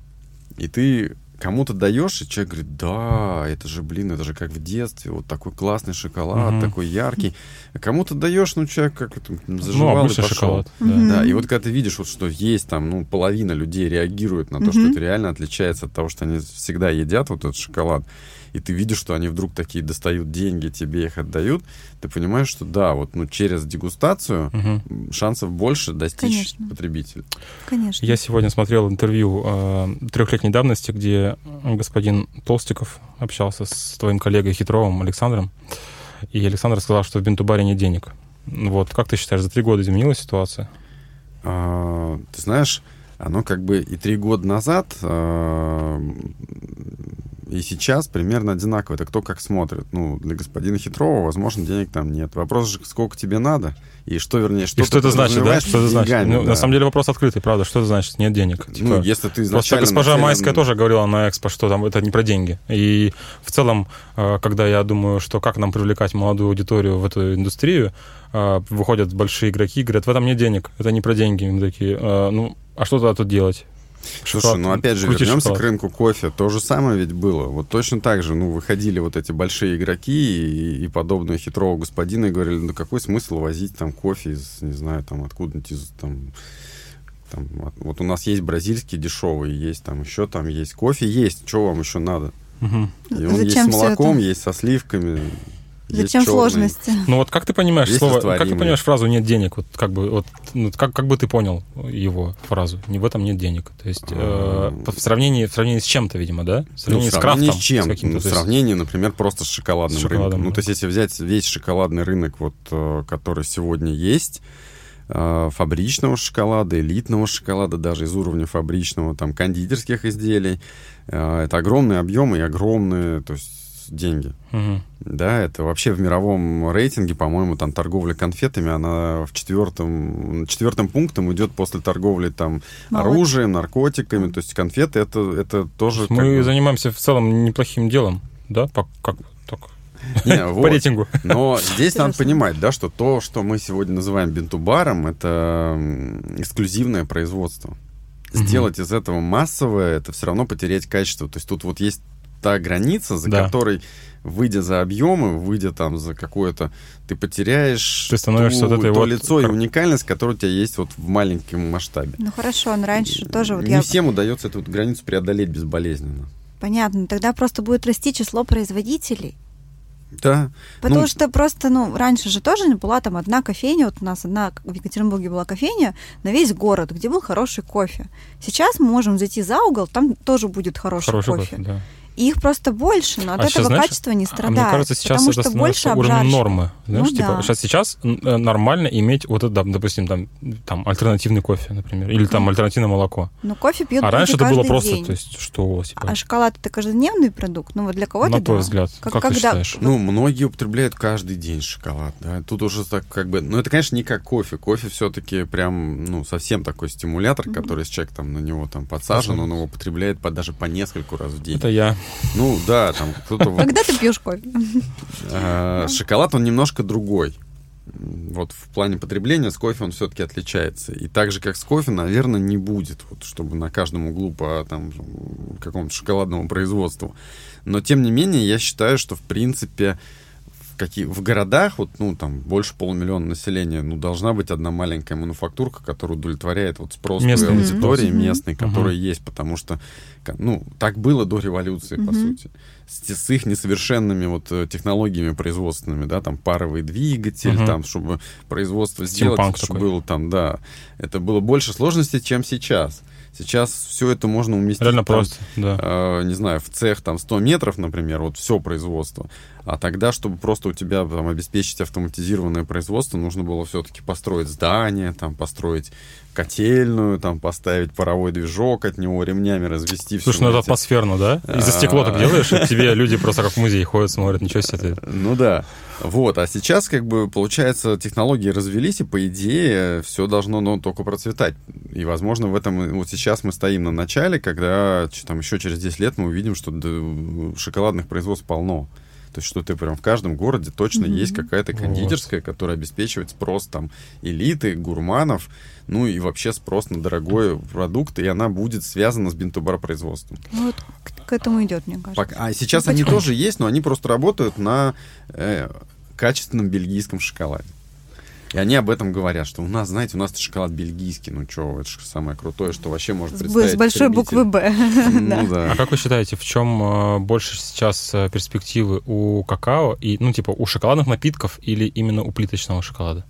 и ты кому-то даешь, и человек говорит, да, это же, блин, это же как в детстве, вот такой классный шоколад, Мгм. такой яркий. А кому-то даешь, ну, человек как это, Ну, заживал и обычный пошел. шоколад. Да. Да, и вот когда ты видишь, вот, что есть там, ну, половина людей реагирует на то, что Мгм. это реально отличается от того, что они всегда едят вот этот шоколад, и ты видишь, что они вдруг такие достают деньги, тебе их отдают, ты понимаешь, что да, вот ну, через дегустацию м, шансов больше достичь Конечно. потребителя. Конечно. Я сегодня смотрел интервью э, трехлетней давности, где господин Толстиков общался с твоим коллегой Хитровым Александром, и Александр сказал, что в Бентубаре нет денег. Вот, как ты считаешь, за три года изменилась ситуация? А, ты знаешь, оно как бы и три года назад, а, и сейчас примерно одинаково. Это кто как смотрит. Ну, для господина Хитрова, возможно, денег там нет. Вопрос же, сколько тебе надо, и что, вернее, что и что это значит, да? Что это значит? деньгами, Ну, да. На самом деле вопрос открытый, правда. Что это значит? Нет денег. Ну, Типа, если ты Просто госпожа нацелен- Майская тоже говорила на экспо, что там это не про деньги. И в целом, э, когда я думаю, что как нам привлекать молодую аудиторию в эту индустрию, э, выходят большие игроки и говорят, в этом нет денег, это не про деньги. Мы такие, «Э, ну, а что тогда тут делать? Слушай, Шоколад, ну опять же, вернемся шоколад. к рынку кофе. То же самое ведь было. Вот точно так же, ну, выходили вот эти большие игроки и, и подобные хитрого господина и говорили, ну, какой смысл возить там кофе из, не знаю, там, откуда-нибудь из, там, там, от- вот у нас есть бразильский дешевый, есть там еще там есть кофе, есть, что вам еще надо? Мгм. И он есть Зачем с всё молоком, это? есть со сливками. Зачем сложности? Ну вот как ты понимаешь слово, как ты понимаешь фразу «нет денег»? Вот как бы, вот, ну, как, как бы ты понял его фразу? Не в этом нет денег. То есть э, в, сравнении, в сравнении с чем-то, видимо, да? В Ну, сравнении в с крафтом. с чем? каким-то, Ну, в сравнении, например, просто с шоколадным С шоколадом, рынком. Ну, да. то есть, если взять весь шоколадный рынок, вот, э, который сегодня есть, э, фабричного шоколада, элитного шоколада, даже из уровня фабричного, там, кондитерских изделий, э, это огромные объемы и огромные, то есть, деньги. Мгм. Да, это вообще в мировом рейтинге, по-моему, там торговля конфетами, она в четвертом, четвертым пунктом идет после торговли там Молодец. оружием, наркотиками, то есть конфеты это, это тоже... Мы бы- занимаемся в целом неплохим делом, да? По, как, так, Не, по вот. рейтингу. Но здесь надо Интересно. понимать, да, что то, что мы сегодня называем бинтубаром, это эксклюзивное производство. Сделать из этого массовое, это все равно потерять качество. То есть тут вот есть та граница, за Да. которой, выйдя за объемы, выйдя там за какое-то, ты потеряешь Ты становишься ту- вот этой то вот- лицо и уникальность, которая у тебя есть вот в маленьком масштабе. Ну хорошо, но раньше тоже вот Не я... всем удается эту вот границу преодолеть безболезненно. Понятно, тогда просто будет расти число производителей. Да. Потому Ну, что просто, ну, раньше же тоже была там одна кофейня, вот у нас одна в Екатеринбурге была кофейня на весь город, где был хороший кофе. Сейчас мы можем зайти за угол, там тоже будет хороший, Хороший кофе. кофе, да. И их просто больше, но от А этого сейчас, знаешь, качество не А страдает. мне кажется, сейчас потому это что больше становится уровнем нормы. Знаешь, Ну типа, да. сейчас, сейчас э, нормально иметь вот это, допустим, там, там альтернативный кофе, например, или там альтернативное молоко. Но кофе пьют А раньше это было каждый просто, день. то есть, что, типа, А шоколад это каждодневный продукт? Ну вот для кого-то на твой да. взгляд, Как- как, ты когда- считаешь? Ну, многие употребляют каждый день шоколад, да. Тут уже так как бы... Ну, это, конечно, не как кофе. Кофе все-таки прям, ну, совсем такой стимулятор, Мгм. который, если человек там на него там подсажен, он его употребляет по, даже по нескольку раз в день. Это я. Ну, да, там кто-то... Когда ты пьешь кофе? э, Шоколад, он немножко другой. вот в плане потребления с кофе он все-таки отличается. И так же, как с кофе, наверное, не будет, вот, чтобы на каждом углу по там, какому-то шоколадному производству. Но, тем не менее, я считаю, что, в принципе, какие, в городах, вот, ну, там, больше полумиллиона населения, ну, должна быть одна маленькая мануфактурка, которая удовлетворяет вот спрос Местный аудитории спрос. местной, которая есть, потому что, ну, так было до революции, по Мгм. сути. С, с их несовершенными вот э, технологиями производственными, да, там, паровый двигатель, Мгм. там, чтобы производство сделать, чтобы такой. было там, да, это было больше сложностей, чем сейчас. Сейчас все это можно уместить Реально там, просто, да. э, не знаю, в цех там 100 метров, например, вот все производство. А тогда, чтобы просто у тебя там обеспечить автоматизированное производство, нужно было все-таки построить здание, там построить котельную, там поставить паровой движок от него, ремнями развести. Слушай, ну это атмосферно, да? И за стекло так делаешь, и тебе люди просто как в музей ходят, смотрят, ничего себе. Ну да. Вот, а сейчас, как бы, получается, технологии развелись, и, по идее, все должно, ну, только процветать. И, возможно, в этом, вот сейчас мы стоим на начале, когда, там, еще через 10 лет мы увидим, что шоколадных производств полно. То есть, что ты прям в каждом городе точно Мгм. есть какая-то Вот. кондитерская, которая обеспечивает спрос там элиты, гурманов, ну и вообще спрос на дорогой продукт, и она будет связана с бинтобаропроизводством. Ну, вот к, к этому идет, мне кажется. Пока- А сейчас Ну, они тоже есть, но они просто работают на э, качественном бельгийском шоколаде. И они об этом говорят, что у нас, знаете, у нас шоколад бельгийский, ну что, это же самое крутое, что вообще может представить с большой буквы. «Б». Ну Да. А как вы считаете, в чем э, больше сейчас э, перспективы у какао и, ну, типа, у шоколадных напитков или именно у плиточного шоколада?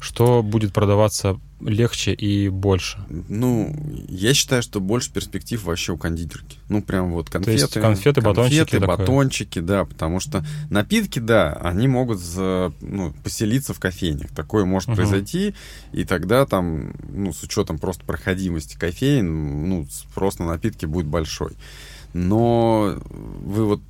Что будет продаваться легче и больше? Ну, я считаю, что больше перспектив вообще у кондитерки. Ну, прям вот конфеты. есть конфеты, батончики конфеты, такое. батончики, да, потому что напитки, да, они могут за- ну, поселиться в кофейнях. Такое может Мгм. произойти, и тогда там, ну, с учетом просто проходимости кофеин, ну, спрос на напитки будет большой. Но вы вот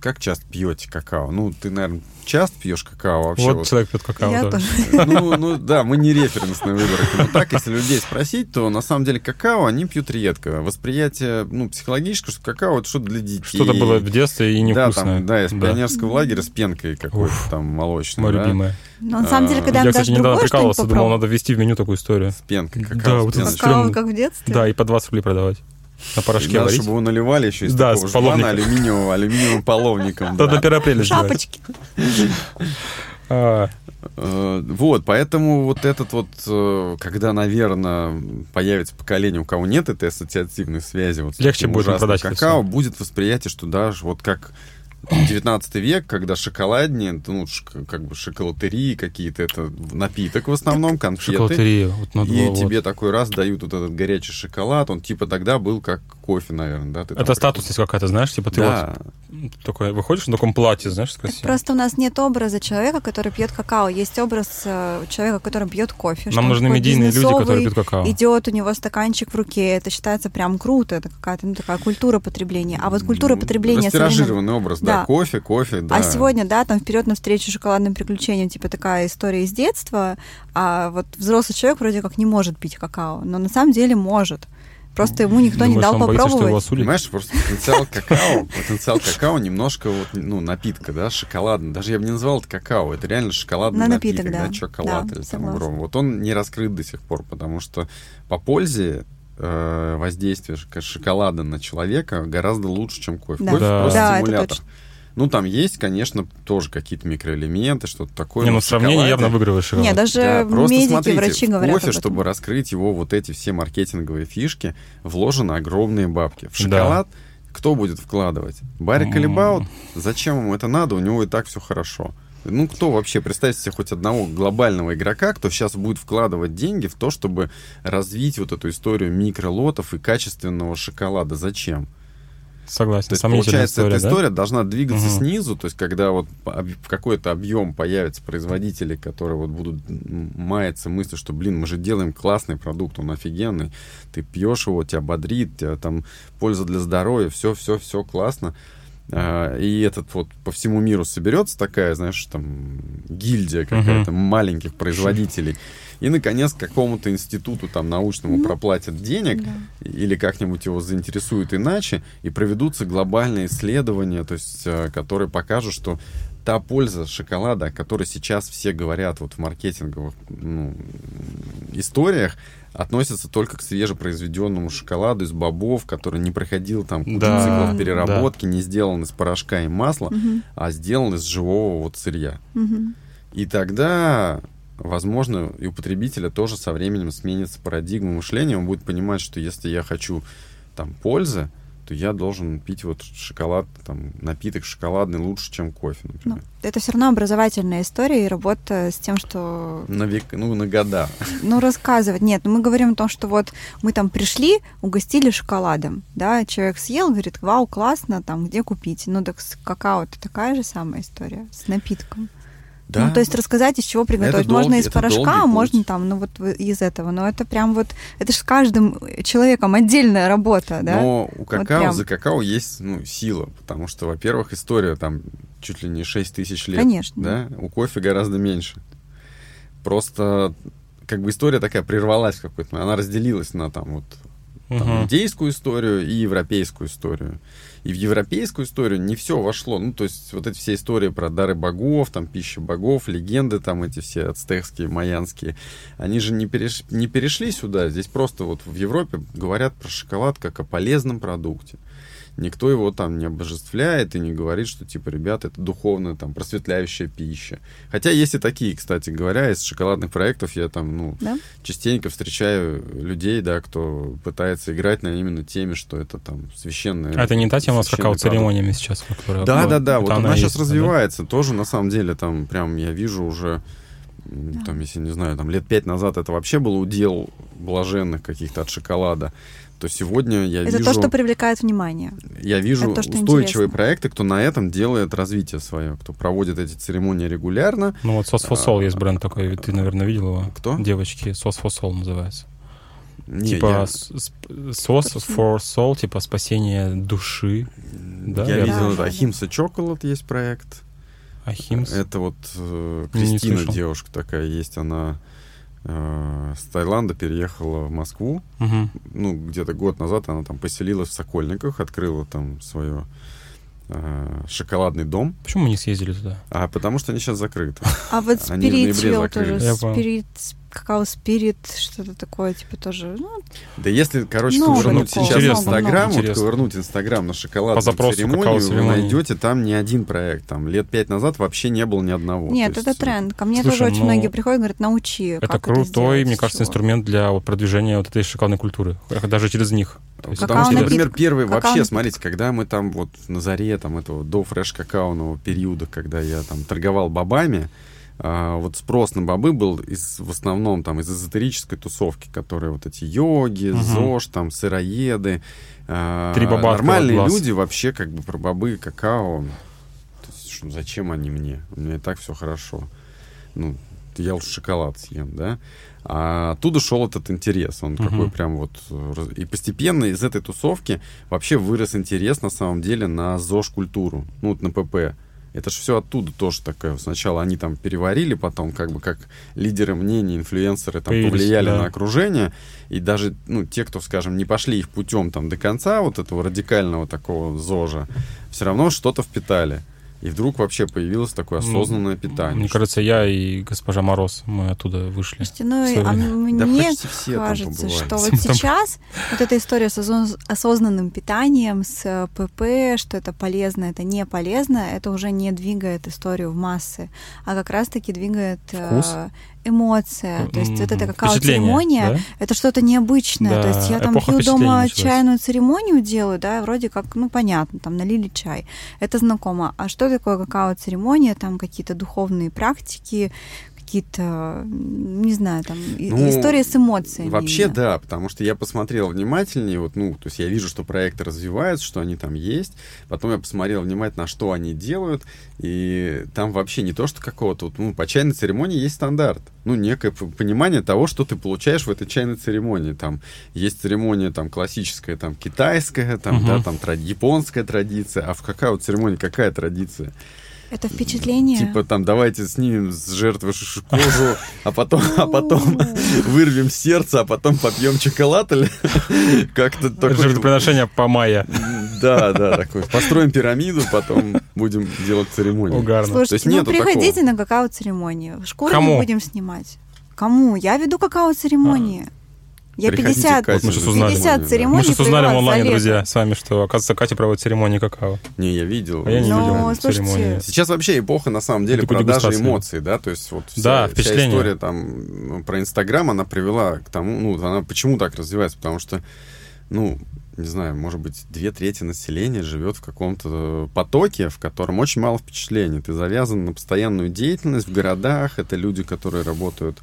как часто пьете какао? Ну, ты, наверное, часто пьешь какао вообще? вот, вот? человек пьет какао, Я да. тоже. Ну, ну да, мы не референсные выборы. Но так, если людей спросить, то на самом деле какао они пьют редко. Восприятие, ну, психологическое, что какао это что-то для детей. Что-то было в детстве и Да, невкусное. там, да, из пионерского лагеря с пенкой какой-то там молочной. Мое да, любимое. Но на самом деле, когда Я, кстати, даже недавно прикалывался, думал, надо ввести в меню такую историю. С пенкой, Да, какао вот с это пенкой. Какао, как в детстве? Да, и по 20 рублей продавать. На порошке Надо, варить. чтобы его наливали еще из Да, такого с жбана половником. алюминиевого, алюминиевым половником. Да, до 1 апреля сделать. Шапочки. А, Э, Вот, поэтому вот этот вот, э, когда, наверное, появится поколение, у кого нет этой ассоциативной связи, вот Легче будет продать какао, будет восприятие, что даже вот как 19 век, когда шоколаднее, это, ну, как бы шоколатерии какие-то, это напиток в основном, конфеты. шоколатерия. Вот надо И было вот. тебе такой раз дают вот этот горячий шоколад, он типа тогда был как кофе, наверное, да? Ты там Это статусность какая-то, знаешь, типа ты Да. вот такой выходишь в таком платье, знаешь, Так красиво. просто у нас нет образа человека, который пьет какао. Есть образ э, человека, который пьет кофе. Нам нужны медийные люди, которые пьют какао. Идет, у него стаканчик в руке, это считается прям круто, это какая-то ну, такая культура потребления. А вот культура Ну, потребления Растиражированный образ, да. Да. Кофе, кофе, да. А сегодня, да, там вперед навстречу шоколадным приключениям, типа такая история из детства, а вот взрослый человек вроде как не может пить какао, но на самом деле может. Просто ему никто не Думаешь, дал он боится, что его попробовать. осудят? Понимаешь, просто потенциал какао, потенциал какао немножко вот, ну, напитка, да, шоколадный. Даже я бы не назвал это какао, это реально шоколадный На напиток, напиток, да, да. шоколад Да, или там огромный. Вот он не раскрыт до сих пор, потому что по пользе э, воздействие шок- шоколада на человека гораздо лучше, чем кофе. Да. Кофе Да. просто Да, это стимулятор. точно. Ну, там есть, конечно, тоже какие-то микроэлементы, что-то такое. Не, но ну шоколаде- явно выигрываешь шоколад. Не, даже да, просто медики, смотрите, врачи говорят кофе, об этом. чтобы раскрыть его вот эти все маркетинговые фишки, вложены огромные бабки. В шоколад кто будет вкладывать? Барри. Калибаут? Зачем ему это надо? У него и так все хорошо. Ну, кто вообще, представьте себе хоть одного глобального игрока, кто сейчас будет вкладывать деньги в то, чтобы развить вот эту историю микролотов и качественного шоколада? Зачем? Согласен, То есть, получается, история, эта да? история должна двигаться Мгм. снизу, то есть, когда вот какой-то объем появятся производители, которые вот будут маяться мыслью, что, блин, мы же делаем классный продукт, он офигенный, ты пьешь его, тебя бодрит, тебя там польза для здоровья, все, все, все классно. А, И этот вот по всему миру соберется такая, знаешь, там гильдия какая-то маленьких производителей. И, наконец, какому-то институту там научному Ну, проплатят денег, да. или как-нибудь его заинтересуют иначе, и проведутся глобальные исследования, то есть, э, которые покажут, что та польза шоколада, о которой сейчас все говорят вот в маркетинговых ну, историях, относится только к свежепроизведенному шоколаду из бобов, который не проходил там кучу Да, циклов переработки, да. не сделан из порошка и масла, Мгм. а сделан из живого вот сырья. Мгм. И тогда, возможно, и у потребителя тоже со временем сменится парадигма мышления. Он будет понимать, что если я хочу там пользы, то я должен пить вот шоколад, там, напиток шоколадный лучше, чем кофе, Ну, например. это все равно образовательная история и работа с тем, что На век, ну, на года. ну, рассказывать. Нет, ну, мы говорим о том, что вот мы там пришли, угостили шоколадом, да, человек съел, говорит, вау, классно, там, где купить? Ну, так с какао это такая же самая история, с напитком. Ну, то есть рассказать, из чего приготовить. долгий- можно из это порошка, а можно там, ну, вот из этого. Но это прям вот, это же с каждым человеком отдельная работа, да? Но у какао, прям. за какао есть ну, сила, потому что, во-первых, история там чуть ли не 6 тысяч лет. Конечно. Да? У кофе гораздо меньше. Просто как бы история такая прервалась в какой-то момент. Она разделилась на там вот там, Мгм. индейскую историю и европейскую историю. И в европейскую историю не все вошло. Ну, то есть вот эти все истории про дары богов, там, пища богов, легенды там эти все ацтекские, майянские, они же не, переш... не перешли сюда. Здесь просто вот в Европе говорят про шоколад как о полезном продукте. Никто его там не обожествляет и не говорит, что, типа, ребята, это духовная, там, просветляющая пища. Хотя есть и такие, кстати говоря, из шоколадных проектов я там, ну, Да? частенько встречаю людей, да, кто пытается играть на именно теме, что это там священная... А это не та тема с какао-церемониями сейчас? которая- Да, ну, да, да, вот она, сейчас есть, да? развивается. Тоже, на самом деле, там прям я вижу уже, Да. там, если не знаю, там лет пять назад это вообще был удел блаженных каких-то от шоколада, то сегодня я Это вижу... то, что привлекает внимание. Я вижу Это то, что устойчивые интересно. проекты, кто на этом делает развитие свое, кто проводит эти церемонии регулярно. Ну вот Сос Фосол А, есть бренд такой, ты, наверное, видел его? Кто? Девочки, Сос Фосол называется. Не, типа я- Сос for Soul, типа спасение души. Да, я я- видел, Да, это Ахимса Чоколад есть проект. Ахимс. Это вот э, Кристина, девушка такая есть, она э, с Таиланда переехала в Москву. Мгм. Ну, где-то год назад она там поселилась в Сокольниках, открыла там свое шоколадный дом. Почему мы не съездили туда? А потому что они сейчас закрыты. А вот закрылись. тоже, спирит, какао спирит, что-то такое, типа тоже, ну, Да если, короче, Много сейчас много, Инстаграм, вот интересно. ковырнуть Инстаграм на шоколадную По запросу церемонию, вы найдете там не один проект. Там лет пять назад вообще не было ни одного. нет, это есть, э, тренд. Ко мне Слушай, тоже очень ну, многие приходят, говорят, научи, Это как крутой, сделать, мне кажется, чего». инструмент для вот продвижения вот этой шоколадной культуры. Даже через них. Есть Потому что, например, первый Какао вообще, напиток. смотрите, когда мы там вот на заре там этого до фреш-какаоного периода, когда я там торговал бобами, а, вот спрос на бобы был из, в основном там из эзотерической тусовки, которые вот эти йоги, Мгм. ЗОЖ, там сыроеды. а, Три боба Нормальные люди вообще как бы про бобы, какао. Есть, зачем они мне? У меня и так все хорошо. Ну, я лучше шоколад съем, да? А оттуда шел этот интерес. Он Мгм. какой прям вот... И постепенно из этой тусовки вообще вырос интерес на самом деле на ЗОЖ-культуру. Ну, вот на ПП. Это же все оттуда тоже такое. Сначала они там переварили, потом как бы как лидеры мнений, инфлюенсеры там Появились, повлияли да. на окружение. И даже, ну, те, кто, скажем, не пошли их путем там до конца вот этого радикального такого ЗОЖа, все равно что-то впитали. И вдруг вообще появилось такое Ну, осознанное питание. Мне кажется, я и госпожа Мороз, мы оттуда вышли. Слушайте, ну, а. Да мне почти все кажется, что вот там- сейчас вот эта история с осознанным питанием, с ПП, что это полезно, это не полезно, это уже не двигает историю в массы, а как раз-таки двигает э, Вкус? Эмоция. То есть вот эта какао-церемония, Впечатление, это что-то необычное. То Да, есть я там пью дома чайную церемонию делаю, да, вроде как, ну, понятно, там налили чай. Это знакомо. А что такое какао-церемония? Там какие-то духовные практики, какие-то, не знаю, там, Ну, история с эмоциями. Вообще именно. да, потому что я посмотрел внимательнее, вот, ну, то есть я вижу, что проекты развиваются, что они там есть, потом я посмотрел внимательно, что они делают, и там вообще не то, что какого-то, вот, ну, по чайной церемонии есть стандарт, ну, некое понимание того, что ты получаешь в этой чайной церемонии, там, есть церемония, там, классическая, там, китайская, там, Мгм. да, там, тра- японская традиция, а в какая вот церемонии какая традиция? Это впечатление. Типа там давайте снимем с жертвы кожу, а потом, а потом вырвем сердце, а потом попьем шоколад или как-то такое. Жертвоприношение по майя. Да, да, такой. Построим пирамиду, потом будем делать церемонию. Угарно. Слушайте, ну приходите на какао-церемонию. Шкуру Кому? мы будем снимать. Кому? Я веду какао-церемонии. Я Приходите 50, к Кате Мы сейчас на узнали. 50 церемонию, да. церемоний Мы сейчас узнали в онлайне, друзья, с вами, что, оказывается, Катя проводит церемонии какао. Не, я видел. А я не Но, видел слушайте, церемонии. Сейчас вообще эпоха, на самом деле, продажи дегустации. эмоций, да, то есть вот вся, Да, вся история там ну, про Инстаграм, она привела к тому, ну, она почему так развивается, потому что, ну, не знаю, может быть, две трети населения живет в каком-то потоке, в котором очень мало впечатлений. Ты завязан на постоянную деятельность в городах, это люди, которые работают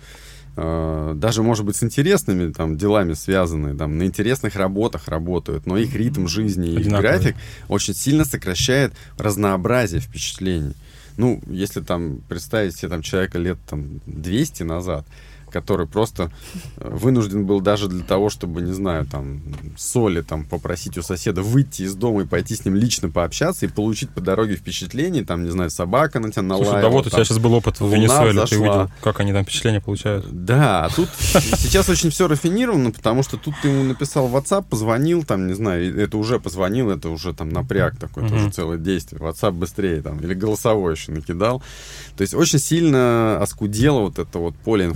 даже, может быть, с интересными там делами связанные, там, на интересных работах работают, но их ритм жизни и график очень сильно сокращает разнообразие впечатлений. Ну, если там представить себе там человека лет там 200 назад, который просто э, вынужден был даже для того, чтобы, не знаю, там, соли там попросить у соседа выйти из дома и пойти с ним лично пообщаться и получить по дороге впечатление, там, не знаю, собака на тебя налаяла. Слушай, да вот у там. тебя сейчас был опыт в Венесуэле, ты увидел, как они там впечатления получают. Да, а тут сейчас очень все рафинировано, потому что тут ты ему написал в WhatsApp, позвонил, там, не знаю, это уже позвонил, это уже там напряг такой, Мгм. тоже целое действие. WhatsApp быстрее там, или голосовой еще накидал. То есть очень сильно оскудело вот это вот поле инфо-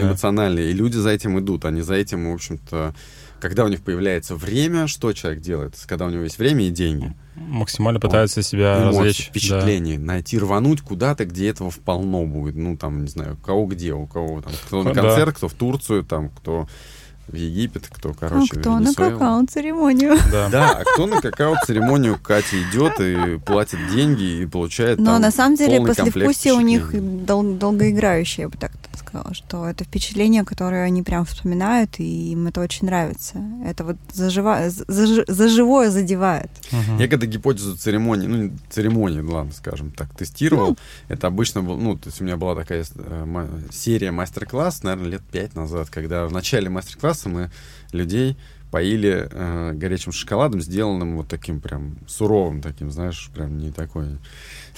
Эмоциональное. эмоциональное, и люди за этим идут, они за этим, в общем-то, когда у них появляется время, что человек делает? Когда у него есть время и деньги. Максимально пытаются себя Эмоции, развлечь. впечатления, найти, рвануть куда-то, где этого вполне будет. Ну, там, не знаю, у кого где, у кого там, кто на Да. концерт, кто в Турцию, там, кто в Египет, кто, А короче, кто в на какао-церемонию? Да. Да, а кто на какао-церемонию к Кате идет и платит деньги и получает Но там на самом деле послевкусие у них дол- долгоиграющее, я бы так что это впечатление, которое они прям вспоминают, и им это очень нравится. Это вот зажива... заж- за живое задевает. Мгм. Я когда гипотезу церемонии, ну, церемонии, ладно, скажем так, тестировал, это обычно был, ну, то есть у меня была такая э, ма- серия мастер-класс, наверное, лет пять назад, когда в начале мастер-класса мы людей поили э, горячим шоколадом, сделанным вот таким прям суровым таким, знаешь, прям не такой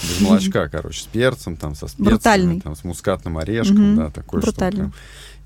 без молочка, короче, с перцем, там, со специями, Брутальный. там, с мускатным орешком, Мгм. да, такой, что Брутально. прям.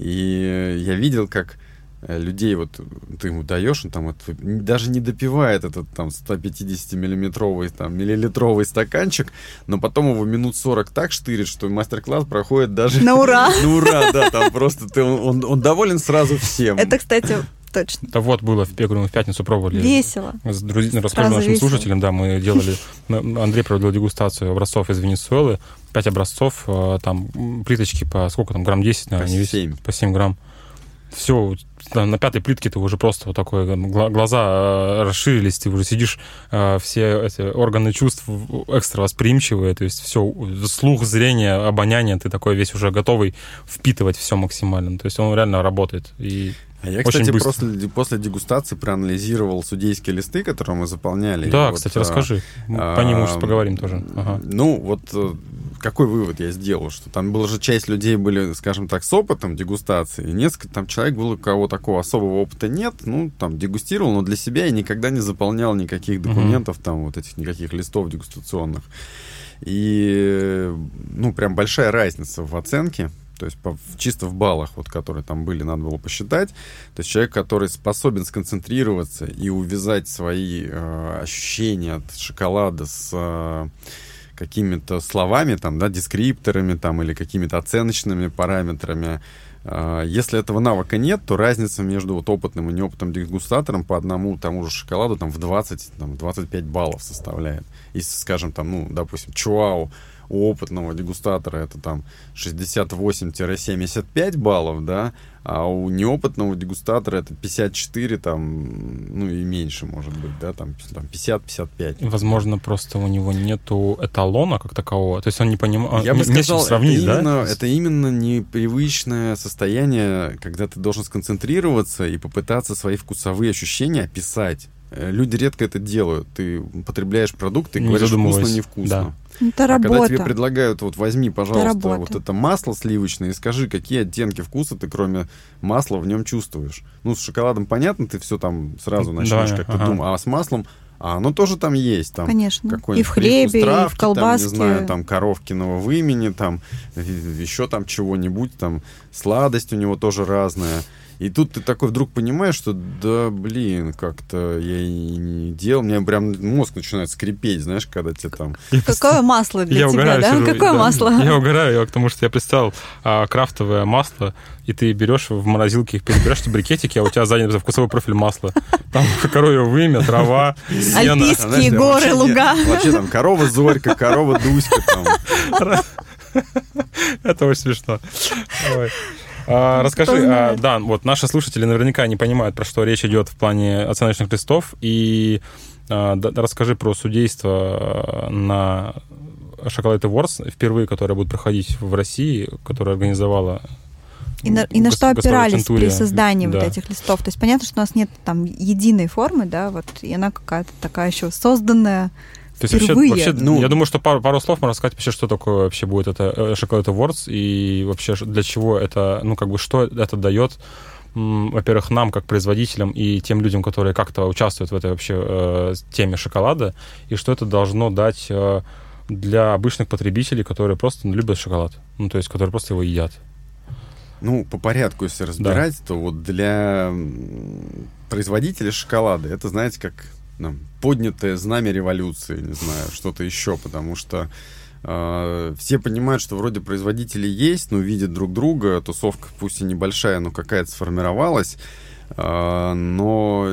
И я видел, как э, людей вот ты ему даешь, он там вот даже не допивает этот там 150 миллиметровый там миллилитровый стаканчик, но потом его минут 40 так штырит, что мастер-класс проходит даже На ура! на ура, да, там просто ты, он- он доволен сразу всем. Это, кстати, точно. Да вот было, в, говорю, мы в пятницу пробовали. Весело. С друз- Расскажем Сразу нашим весело. слушателям, да, мы делали, Андрей проводил дегустацию образцов из Венесуэлы, пять образцов, э, там плиточки по сколько там, грамм 10, наверное, По не весит, 7. по 7 грамм. Все, на пятой плитке ты уже просто вот такой, э, гла- глаза э, расширились, ты уже сидишь, все эти органы чувств экстра восприимчивые, то есть все, слух, зрение, обоняние, ты такой весь уже готовый впитывать все максимально. То есть он реально работает. И А я, Очень кстати, быстро. после, после дегустации проанализировал судейские листы, которые мы заполняли. И да, вот, кстати, а, расскажи. Мы По нему сейчас а, поговорим тоже. Ага. Ну, вот э, какой вывод я сделал? Что там была же часть людей были, скажем так, с опытом дегустации, и несколько там человек было, у кого такого особого опыта нет, ну, там, дегустировал, но для себя я никогда не заполнял никаких документов, там, вот этих никаких листов дегустационных. И, ну, прям большая разница в оценке, то есть по- чисто в баллах, вот, которые там были, надо было посчитать. То есть человек, который способен сконцентрироваться и увязать свои э, ощущения от шоколада с э, какими-то словами, там, да, дескрипторами там, или какими-то оценочными параметрами. А, Если этого навыка нет, то разница между вот опытным и неопытным дегустатором по одному тому же шоколаду там, в 20, там, 25 баллов составляет. Если, скажем, там, ну, допустим, чуау у опытного дегустатора это там 68-75 баллов, да, а у неопытного дегустатора это 54, там, ну и меньше, может быть, да, там, там 50-55. Возможно, просто у него нету эталона как такового. То есть он не понимает. Я бы не чем сказал, сравнить, это, да? именно, это именно непривычное состояние, когда ты должен сконцентрироваться и попытаться свои вкусовые ощущения описать. Э, Люди редко это делают. Ты употребляешь продукт, ты Не говоришь вкусно, невкусно. Да. Это А когда тебе предлагают, вот возьми, пожалуйста, работа. вот это масло сливочное и скажи, какие оттенки вкуса ты кроме масла в нем чувствуешь. Ну, с шоколадом понятно, ты все там сразу начнешь Да, как-то ага. думать, а с маслом А оно тоже там есть. Там Конечно. И в хлебе, травки, и в колбаске. Там, не знаю, там коровкиного вымени, там еще там чего-нибудь, там сладость у него тоже разная. И тут ты такой вдруг понимаешь, что да, блин, как-то я и не делал. Мне прям мозг начинает скрипеть, знаешь, когда тебе там... Какое масло для я тебя, угораю, да? Сижу, Какое да, масло? Я угораю, потому что я представил а, крафтовое масло, и ты берешь в морозилке, их перебираешь, эти брикетики, а у тебя сзади вкусовой профиль масла. Там коровье вымя, трава, сено. Альпийские горы, луга. Вообще там корова Зорька, корова Дуська. Это очень смешно. А, расскажи, а, да, вот наши слушатели наверняка не понимают, про что речь идет в плане оценочных листов, и а, да, расскажи про судейство на Шоколад Awards, впервые, которое будет проходить в России, которое организовала и на, и на что опирались при создании да. вот этих листов? То есть понятно, что у нас нет там единой формы, да, вот, и она какая-то такая еще созданная то есть вообще, вообще ну, я думаю, что пару, пару слов можно сказать вообще, что такое вообще будет это Chocolate э, Awards и вообще для чего это, ну как бы что это дает, во-первых, нам как производителям и тем людям, которые как-то участвуют в этой вообще э, теме шоколада, и что это должно дать э, для обычных потребителей, которые просто любят шоколад, ну то есть которые просто его едят. Ну, по порядку, если разбирать, да. то вот для производителя шоколада это, знаете, как ну, поднятое знамя революции, не знаю, что-то еще, потому что э, все понимают, что вроде производители есть, но видят друг друга, тусовка пусть и небольшая, но какая-то сформировалась, э, но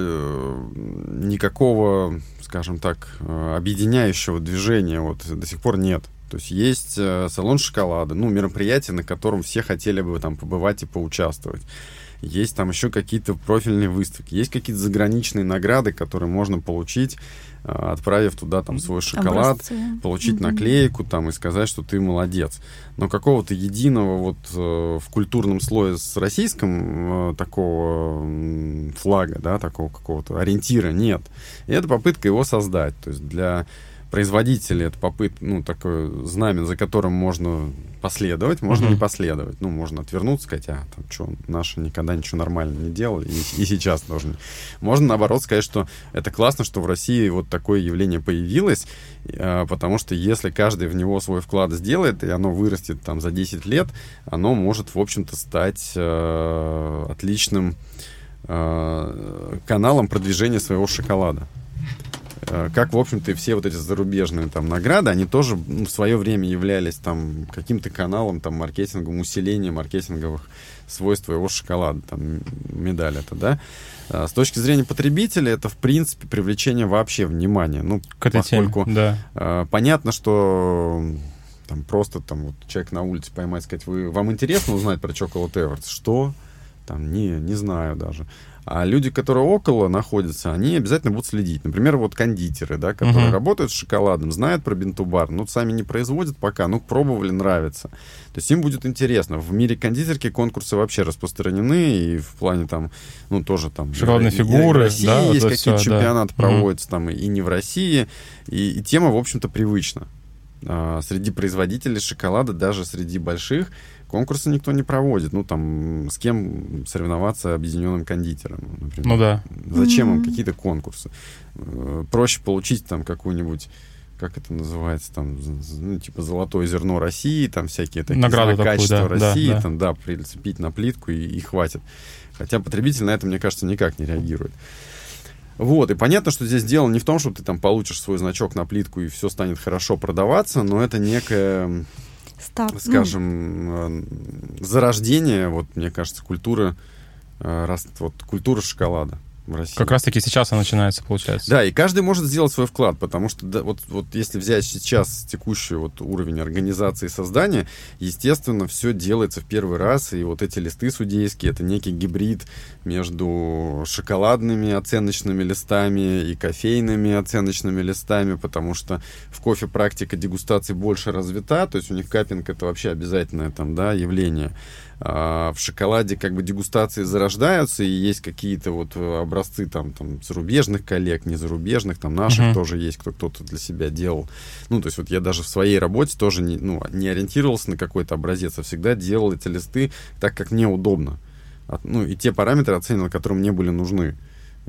никакого, скажем так, объединяющего движения вот до сих пор нет. То есть есть э, салон шоколада, ну, мероприятие, на котором все хотели бы там побывать и поучаствовать есть там еще какие-то профильные выставки, есть какие-то заграничные награды, которые можно получить, а, отправив туда там свой шоколад, Образцы. получить mm-hmm. наклейку там и сказать, что ты молодец. Но какого-то единого вот э, в культурном слое с российским э, такого флага, да, такого какого-то ориентира нет. И это попытка его создать. То есть для производители это попыт, ну, такое знамя, за которым можно последовать, можно uh-huh. не последовать. Ну, можно отвернуться, сказать, а, там, что, наши никогда ничего нормально не делали, и, и сейчас должны. Можно, наоборот, сказать, что это классно, что в России вот такое явление появилось, э, потому что если каждый в него свой вклад сделает, и оно вырастет там за 10 лет, оно может, в общем-то, стать э, отличным э, каналом продвижения своего шоколада. Э, как, в общем-то, и все вот эти зарубежные там награды, они тоже ну, в свое время являлись там каким-то каналом там маркетинговым, усиления маркетинговых свойств твоего шоколада, там медаль это, да. А с точки зрения потребителя, это, в принципе, привлечение вообще внимания. Ну, К этой поскольку теме, да. э, понятно, что там просто там вот человек на улице поймать, сказать, вы, вам интересно узнать про Chocolate Awards? Что? Там, не, не знаю даже. А люди, которые около находятся, они обязательно будут следить. Например, вот кондитеры, да, которые uh-huh. работают с шоколадом, знают про бинтубар, но сами не производят пока, ну, пробовали, нравится. То есть им будет интересно. В мире кондитерки конкурсы вообще распространены, и в плане там, ну, тоже там... Шоколадные фигуры, в России да, есть вот какие-то чемпионаты да. проводятся uh-huh. там, и не в России, и, и тема, в общем-то, привычна. А, среди производителей шоколада, даже среди больших, Конкурсы никто не проводит. Ну, там, с кем соревноваться объединенным кондитером, например. Ну да. Зачем им какие-то конкурсы? Э, проще получить там какую-нибудь как это называется, там, ну, типа золотое зерно России, там всякие такие Награды качества да, России, да, там, да, прицепить на плитку и, и хватит. Хотя потребитель на это, мне кажется, никак не реагирует. Вот, и понятно, что здесь дело не в том, что ты там получишь свой значок на плитку и все станет хорошо продаваться, но это некая Став... Ну. скажем, ну... зарождение, вот, мне кажется, культуры, э, вот, культура шоколада в России. Как раз-таки сейчас она начинается, получается. Да, и каждый может сделать свой вклад, потому что да, вот, вот если взять сейчас текущий вот уровень организации создания, естественно, все делается в первый раз, и вот эти листы судейские, это некий гибрид между шоколадными оценочными листами и кофейными оценочными листами, потому что в кофе практика дегустации больше развита, то есть у них капинг это вообще обязательное там, да, явление. А, в шоколаде как бы дегустации зарождаются, и есть какие-то вот э, образцы там, там зарубежных коллег, не зарубежных, там наших uh-huh. тоже есть, кто кто-то для себя делал. Ну, то есть вот я даже в своей работе тоже не, ну, не ориентировался на какой-то образец, а всегда делал эти листы так, как мне удобно. Ну, и те параметры оценивал, которые мне были нужны. Э,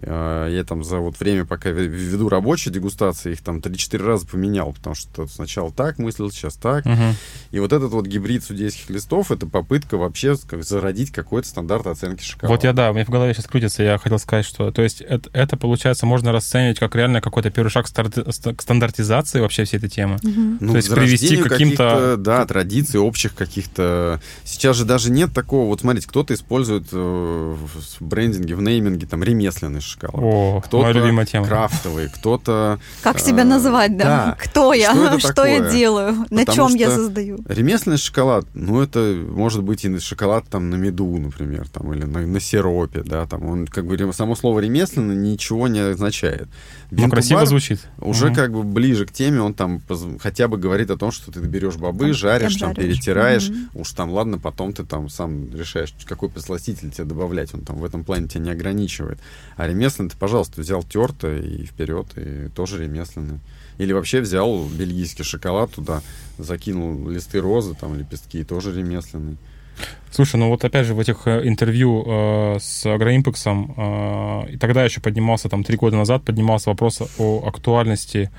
я там за вот время, пока веду рабочие дегустации, их там 3-4 раза поменял, потому что сначала так мыслил, сейчас так. Угу. И вот этот вот гибрид судейских листов, это попытка вообще как, зародить какой-то стандарт оценки шоколада. Вот я, да, у меня в голове сейчас крутится, я хотел сказать, что, то есть это, это получается, можно расценивать как реально какой-то первый шаг к стандартизации вообще всей этой темы. Угу. Ну, то есть привести к каким-то... Да, традиций общих каких-то. Сейчас же даже нет такого, вот смотрите, кто-то использует э, в брендинге, в нейминге там ремесленный шоколад. О, кто-то крафтовый, кто-то... Как себя э, называть, да? да. Кто я? Что, что я делаю? На чем я создаю? Ремесленный шоколад, ну, это может быть и шоколад там на меду, например, там, или на, на сиропе, да, там, он, как бы, само слово ремесленный ничего не означает. Ну, красиво звучит. Уже угу. как бы ближе к теме, он там хотя бы говорит о том, что ты берешь бобы, там, жаришь, там, перетираешь, угу. уж там, ладно, потом ты там сам решаешь, какой посластитель тебе добавлять, он там в этом плане тебя не ограничивает. А ремесленный ты, пожалуйста, взял терто и вперед, и тоже ремесленный. Или вообще взял бельгийский шоколад туда, закинул листы розы, там, лепестки, тоже ремесленный. Слушай, ну вот опять же в этих э, интервью э, с Агроимпексом, э, и тогда еще поднимался, там, три года назад поднимался вопрос о актуальности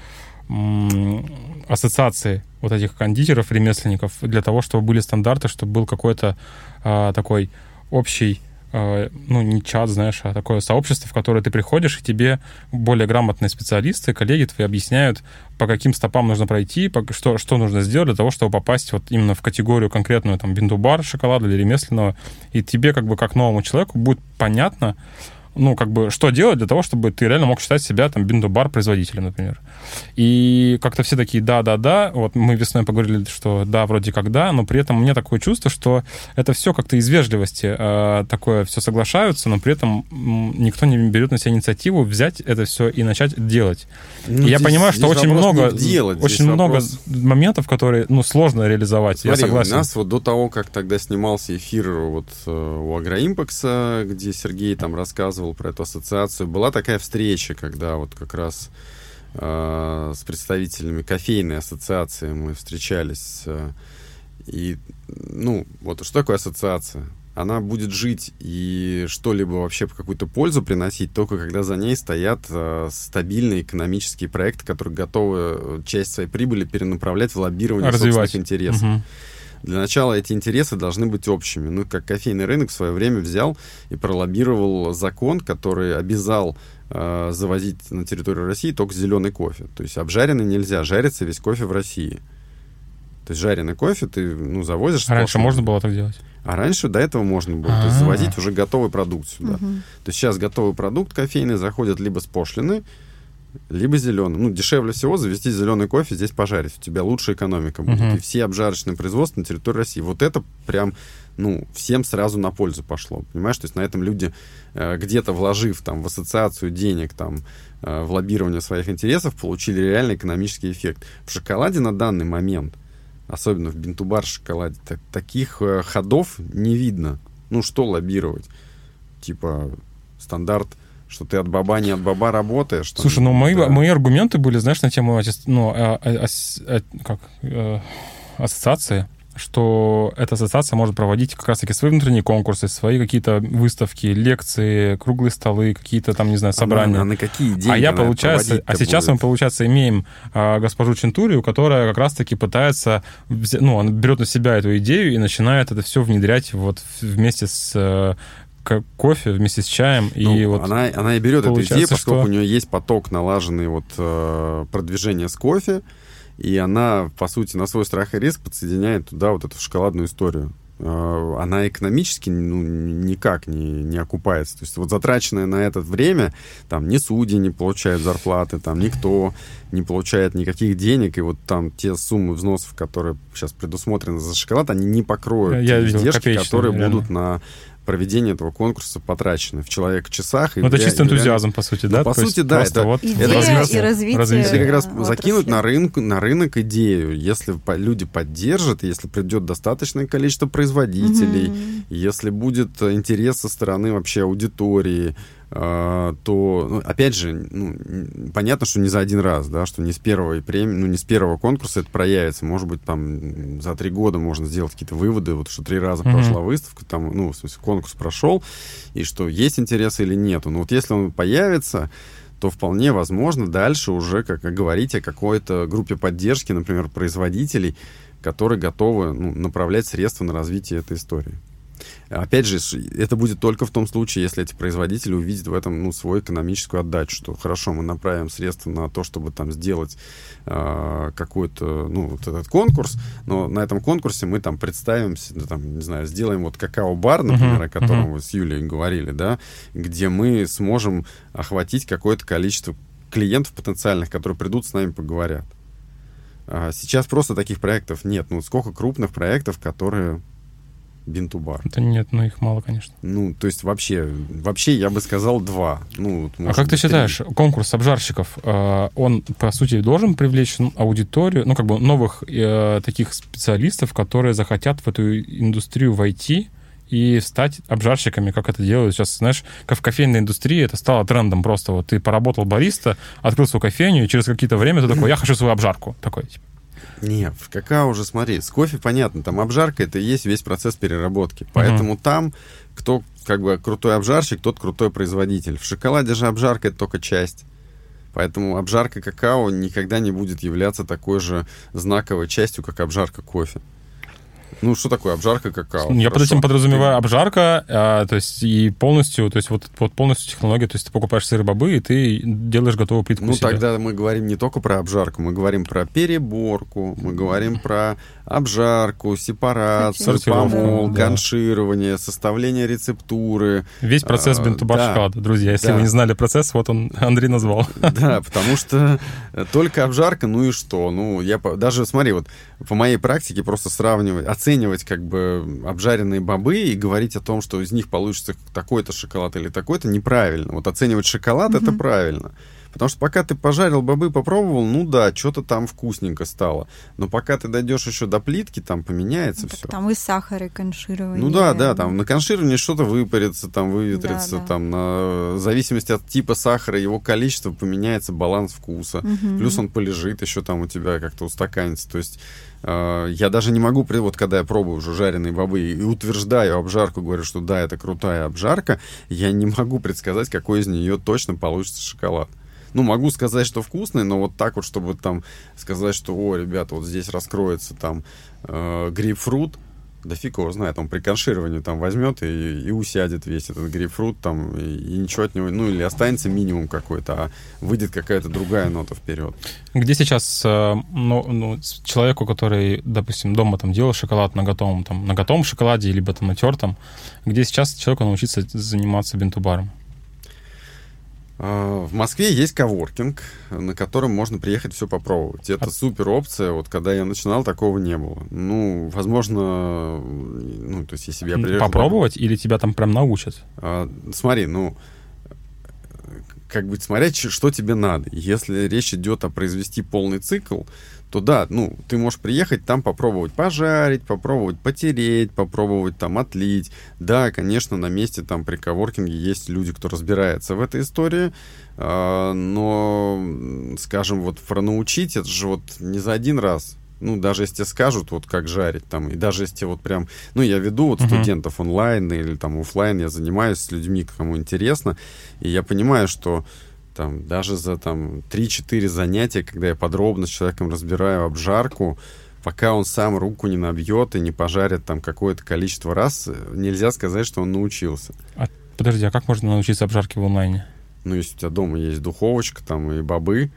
ассоциации вот этих кондитеров, ремесленников, для того, чтобы были стандарты, чтобы был какой-то э, такой общий ну, не чат, знаешь, а такое сообщество, в которое ты приходишь, и тебе более грамотные специалисты, коллеги твои объясняют, по каким стопам нужно пройти, по, что, что нужно сделать для того, чтобы попасть вот именно в категорию конкретную, там, биндубар шоколада или ремесленного, и тебе, как бы, как новому человеку будет понятно, ну, как бы, что делать для того, чтобы ты реально мог считать себя, там, биндубар производителем, например. И как-то все такие, да-да-да, вот мы весной поговорили, что да, вроде как да, но при этом у меня такое чувство, что это все как-то из вежливости э, такое все соглашаются, но при этом никто не берет на себя инициативу взять это все и начать делать. Ну, и я понимаю, что очень много, делать, очень много вопрос... моментов, которые, ну, сложно реализовать, Смотри, я согласен. у нас вот до того, как тогда снимался эфир вот э, у Агроимпакса, где Сергей там рассказывал про эту ассоциацию, была такая встреча, когда вот как раз Э, с представителями кофейной ассоциации мы встречались. Э, и, ну, вот что такое ассоциация? Она будет жить и что-либо вообще какую-то пользу приносить только когда за ней стоят э, стабильные экономические проекты, которые готовы э, часть своей прибыли перенаправлять в лоббирование Развивать. собственных интересов. Угу. Для начала эти интересы должны быть общими. Ну, как кофейный рынок в свое время взял и пролоббировал закон, который обязал э, завозить на территорию России только зеленый кофе. То есть обжаренный нельзя, жарится весь кофе в России. То есть жареный кофе ты ну, завозишь. А раньше можно было так делать? А раньше до этого можно было. А-а-а. То есть а. завозить уже готовый продукт сюда. Угу. То есть сейчас готовый продукт кофейный заходит либо с пошлины, либо зеленый. Ну, дешевле всего завести зеленый кофе, здесь пожарить. У тебя лучшая экономика будет. Uh-huh. И все обжарочные производства на территории России. Вот это прям, ну, всем сразу на пользу пошло. Понимаешь, то есть на этом люди, э, где-то вложив там в ассоциацию денег, там, э, в лоббирование своих интересов, получили реальный экономический эффект. В шоколаде на данный момент, особенно в бинтубар шоколаде, так, таких э, ходов не видно. Ну, что лоббировать? Типа стандарт что ты от баба не от баба работаешь. Там, Слушай, ну мои, да. мои аргументы были, знаешь, на тему ну, а, а, а, как, э, ассоциации, что эта ассоциация может проводить как раз-таки свои внутренние конкурсы, свои какие-то выставки, лекции, круглые столы, какие-то там, не знаю, собрания. А, на, а на какие деньги? А я, получается, а сейчас будет? мы, получается, имеем а, госпожу Чентурию, которая как раз-таки пытается, ну, она берет на себя эту идею и начинает это все внедрять вот вместе с э, кофе вместе с чаем. Ну, и вот она, она и берет эту идею, поскольку что... у нее есть поток налаженный вот э, продвижения с кофе, и она, по сути, на свой страх и риск подсоединяет туда вот эту шоколадную историю. Э, она экономически ну, никак не, не окупается. То есть вот затраченное на это время, там ни судьи не получают зарплаты, там никто не получает никаких денег, и вот там те суммы взносов, которые сейчас предусмотрены за шоколад, они не покроют Я те издержки, которые реально. будут на проведение этого конкурса потрачено в человек-часах. Ну, это чисто энтузиазм, по сути, да? Ну, по То сути, да. Это, вот Идея это развитие, и развитие. развитие. Это как раз отрасли. закинуть на рынок, на рынок идею. Если люди поддержат, если придет достаточное количество производителей, угу. если будет интерес со стороны вообще аудитории, то, ну, опять же, ну, понятно, что не за один раз, да, что не с первой премии, ну, не с первого конкурса это проявится. Может быть, там за три года можно сделать какие-то выводы, вот что три раза mm-hmm. прошла выставка, там, ну, в смысле, конкурс прошел, и что есть интерес или нет. Ну, вот если он появится, то вполне возможно дальше уже как говорить о какой-то группе поддержки, например, производителей, которые готовы ну, направлять средства на развитие этой истории. Опять же, это будет только в том случае, если эти производители увидят в этом ну, свою экономическую отдачу, что хорошо, мы направим средства на то, чтобы там сделать э, какой-то, ну, вот этот конкурс, но на этом конкурсе мы там представимся, ну, там, не знаю, сделаем вот какао-бар, например, uh-huh, о котором uh-huh. вы с Юлей говорили, да, где мы сможем охватить какое-то количество клиентов потенциальных, которые придут с нами поговорят. А сейчас просто таких проектов нет. Ну, сколько крупных проектов, которые бинтубар. Да нет, ну их мало, конечно. Ну, то есть вообще, вообще я бы сказал два. Ну, а как ты считаешь, конкурс обжарщиков, э, он, по сути, должен привлечь аудиторию, ну, как бы новых э, таких специалистов, которые захотят в эту индустрию войти, и стать обжарщиками, как это делают сейчас, знаешь, как в кофейной индустрии это стало трендом просто. Вот ты поработал бариста, открыл свою кофейню, и через какие-то время ты такой, я хочу свою обжарку. Такой, типа. Не, в какао уже смотри, с кофе понятно, там обжарка это и есть весь процесс переработки. Поэтому uh-huh. там кто как бы крутой обжарщик, тот крутой производитель. В шоколаде же обжарка это только часть. Поэтому обжарка какао никогда не будет являться такой же знаковой частью, как обжарка кофе. Ну, что такое обжарка какао? Я под этим подразумеваю обжарка, а, то есть и полностью, то есть вот, вот полностью технология, то есть ты покупаешь сыры бобы, и ты делаешь готовую плитку Ну, тогда мы говорим не только про обжарку, мы говорим про переборку, мы говорим про обжарку, сепарацию, помол, да. конширование, составление рецептуры. Весь процесс а, бентубаршкада, да, друзья. Если да. вы не знали процесс, вот он Андрей назвал. Да, потому что только обжарка, ну и что? Ну, я даже, смотри, вот по моей практике просто сравнивать, оценивать как бы обжаренные бобы и говорить о том, что из них получится такой-то шоколад или такой-то, неправильно. Вот оценивать шоколад mm-hmm. это правильно. Потому что пока ты пожарил бобы, попробовал, ну да, что-то там вкусненько стало. Но пока ты дойдешь еще до плитки, там поменяется ну, все. Там и сахар, и конширование. Ну да, да, там на коншировании что-то выпарится, там выветрится, да, да. там на... в зависимости от типа сахара, его количества поменяется баланс вкуса. Угу. Плюс он полежит еще там у тебя как-то устаканится. То есть э, я даже не могу, вот когда я пробую уже жареные бобы и утверждаю обжарку, говорю, что да, это крутая обжарка, я не могу предсказать, какой из нее точно получится шоколад ну, могу сказать, что вкусный, но вот так вот, чтобы там сказать, что, о, ребята, вот здесь раскроется там э, грейпфрут, да фиг его знает, он при коншировании там возьмет и, и усядет весь этот грейпфрут там, и, и ничего от него, ну, или останется минимум какой-то, а выйдет какая-то другая нота вперед. Где сейчас э, ну, ну, человеку, который, допустим, дома там делал шоколад на готовом, там, на готовом шоколаде, либо там на тертом, где сейчас человеку научиться заниматься бентубаром? А, в Москве есть коворкинг, на котором можно приехать все попробовать. Это а... супер опция. Вот когда я начинал, такого не было. Ну, возможно, ну, то есть если я приехал... Попробовать или тебя там прям научат? А, смотри, ну, как бы смотреть, что тебе надо. Если речь идет о произвести полный цикл, то да, ну, ты можешь приехать там попробовать пожарить, попробовать потереть, попробовать там отлить. Да, конечно, на месте там при коворкинге есть люди, кто разбирается в этой истории, э, но, скажем, вот пронаучить, это же вот не за один раз. Ну, даже если скажут, вот как жарить там, и даже если вот прям, ну, я веду вот uh-huh. студентов онлайн или там офлайн, я занимаюсь с людьми, кому интересно, и я понимаю, что там, даже за там 3-4 занятия, когда я подробно с человеком разбираю обжарку, пока он сам руку не набьет и не пожарит там какое-то количество раз, нельзя сказать, что он научился. А, подожди, а как можно научиться обжарке в онлайне? Ну, если у тебя дома есть духовочка там и бобы,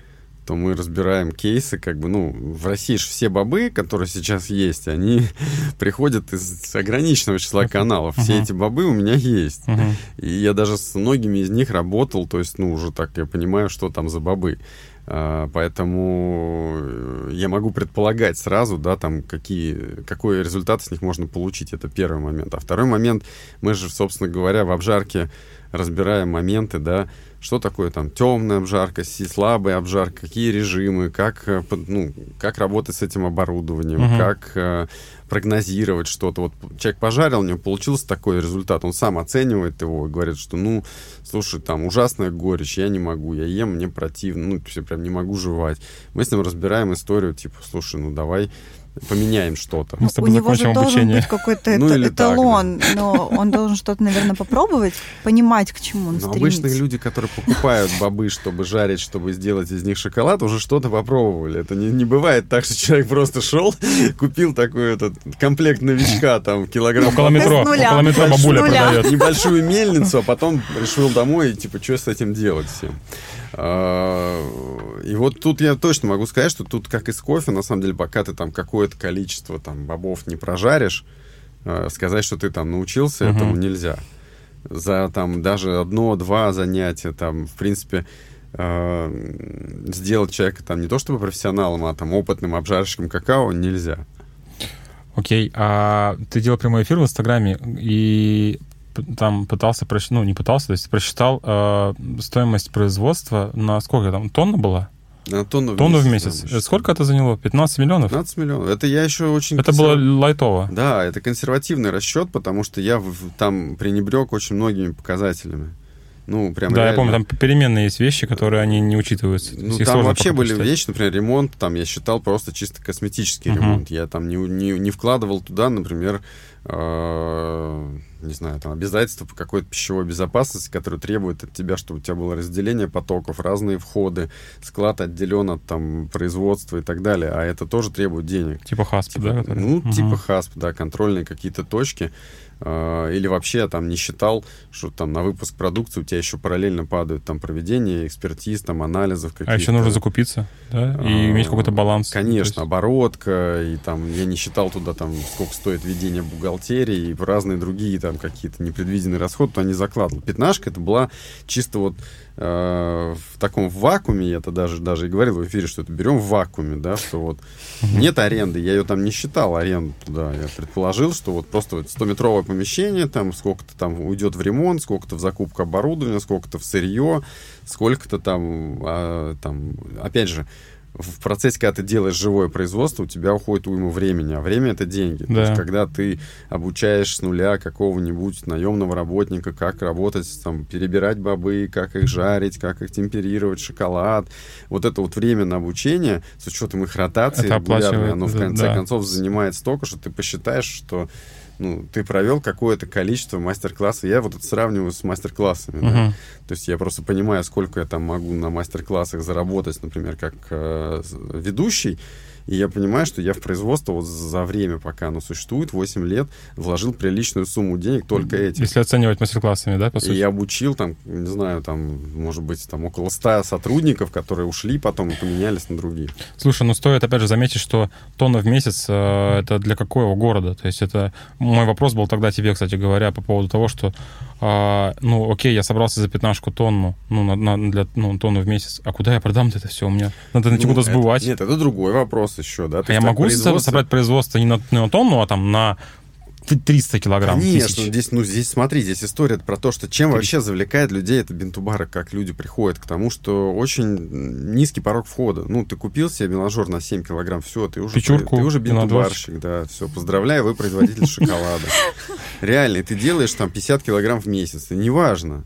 то мы разбираем кейсы, как бы, ну, в России же все бобы, которые сейчас есть, они приходят из ограниченного числа каналов. Все uh-huh. эти бобы у меня есть. Uh-huh. И я даже с многими из них работал, то есть, ну, уже так я понимаю, что там за бобы. А, поэтому э, я могу предполагать сразу, да, там, какие, какой результат с них можно получить. Это первый момент. А второй момент, мы же, собственно говоря, в обжарке разбираем моменты, да, что такое там темная обжарка, слабая обжарка, какие режимы, как, э, ну, как работать с этим оборудованием, угу. как э, прогнозировать что-то. Вот человек пожарил, у него получился такой результат, он сам оценивает его и говорит, что, ну, слушай, там ужасная горечь, я не могу, я ем, мне противно, ну, все прям не могу жевать. Мы с ним разбираем историю, типа, слушай, ну, давай поменяем что-то. Мы с тобой У него же должен обучение. быть какой-то ну, эталон, так, да. но он должен что-то, наверное, попробовать, понимать, к чему он но стремится. Обычные люди, которые покупают бобы, чтобы жарить, чтобы сделать из них шоколад, уже что-то попробовали. Это не, не бывает так, что человек просто шел, купил такой этот комплект новичка, там, килограмм... Около метро, около метро бабуля продает. Небольшую мельницу, а потом решил домой, типа, что с этим делать всем. А, и вот тут я точно могу сказать, что тут, как и с кофе, на самом деле, пока ты там какое-то количество там бобов не прожаришь, а, сказать, что ты там научился, uh-huh. этому нельзя. За там даже одно-два занятия, там, в принципе, а, сделать человека там не то чтобы профессионалом, а там опытным обжарщиком какао нельзя. Окей, а ты делал прямой эфир в Инстаграме, и там пытался, ну, не пытался, то есть просчитал э, стоимость производства на сколько там, тонна была? На тонну, тонну в месяц. Сколько это заняло? 15 миллионов? 15 миллионов. Это я еще очень... Это консерв... было лайтово. Да, это консервативный расчет, потому что я в, там пренебрег очень многими показателями. Ну, прям Да, реально. я помню, там переменные есть вещи, которые они не учитываются. Ну, там вообще были вещи, например, ремонт, там я считал просто чисто косметический uh-huh. ремонт. Я там не, не, не вкладывал туда, например, не знаю, там обязательства по какой-то пищевой безопасности, которые требуют от тебя, чтобы у тебя было разделение потоков, разные входы, склад отделен от там производства и так далее, а это тоже требует денег. Типа хасп, типа, да? Который? Ну, угу. типа хасп, да, контрольные какие-то точки. А, или вообще там не считал, что там на выпуск продукции у тебя еще параллельно падают там проведение экспертиз, там анализов каких-то. А еще нужно закупиться, да, и а, иметь какой-то баланс. Конечно, есть... оборотка, и там я не считал туда там сколько стоит ведение бухгалтерии и разные другие там какие-то непредвиденные расходы, то они закладывал. Пятнашка это была чисто вот Э, в таком вакууме, я это даже, даже и говорил в эфире, что это берем в вакууме, да, что вот нет аренды, я ее там не считал, аренду туда, я предположил, что вот просто вот 100-метровое помещение, там сколько-то там уйдет в ремонт, сколько-то в закупку оборудования, сколько-то в сырье, сколько-то там, а, там, опять же, в процессе, когда ты делаешь живое производство, у тебя уходит уйма времени, а время это деньги. Да. То есть, когда ты обучаешь с нуля какого-нибудь наемного работника, как работать, там, перебирать бобы, как их жарить, как их темперировать, шоколад, вот это вот время на обучение, с учетом их ротации это регулярной, оно в конце да. концов занимает столько, что ты посчитаешь, что ну, ты провел какое-то количество мастер-классов. Я вот это сравниваю с мастер-классами. Uh-huh. Да? То есть я просто понимаю, сколько я там могу на мастер-классах заработать, например, как э, ведущий. И я понимаю, что я в производство вот за время, пока оно существует, 8 лет, вложил приличную сумму денег только этим. Если оценивать мастер-классами, да, по сути? И я обучил там, не знаю, там, может быть, там около 100 сотрудников, которые ушли потом и поменялись на другие. Слушай, ну стоит опять же заметить, что тонна в месяц э, это для какого города? То есть это... Мой вопрос был тогда тебе, кстати говоря, по поводу того, что а, ну, окей, я собрался за пятнашку тонну, ну, на, на, для, ну, тонну в месяц, а куда я продам это все? У меня надо найти ну, куда сбывать. Нет, это другой вопрос еще, да? а я могу производство... собрать производство не на, не на тонну, а там на 300 килограмм. Конечно, тысяч. здесь, ну, здесь смотри, здесь история про то, что чем 300. вообще завлекает людей это бинтубара, как люди приходят к тому, что очень низкий порог входа. Ну, ты купил себе меложор на 7 килограмм, все, ты уже, Печурку ты уже бинтубарщик, да, все, поздравляю, вы производитель шоколада. Реально, ты делаешь там 50 килограмм в месяц, неважно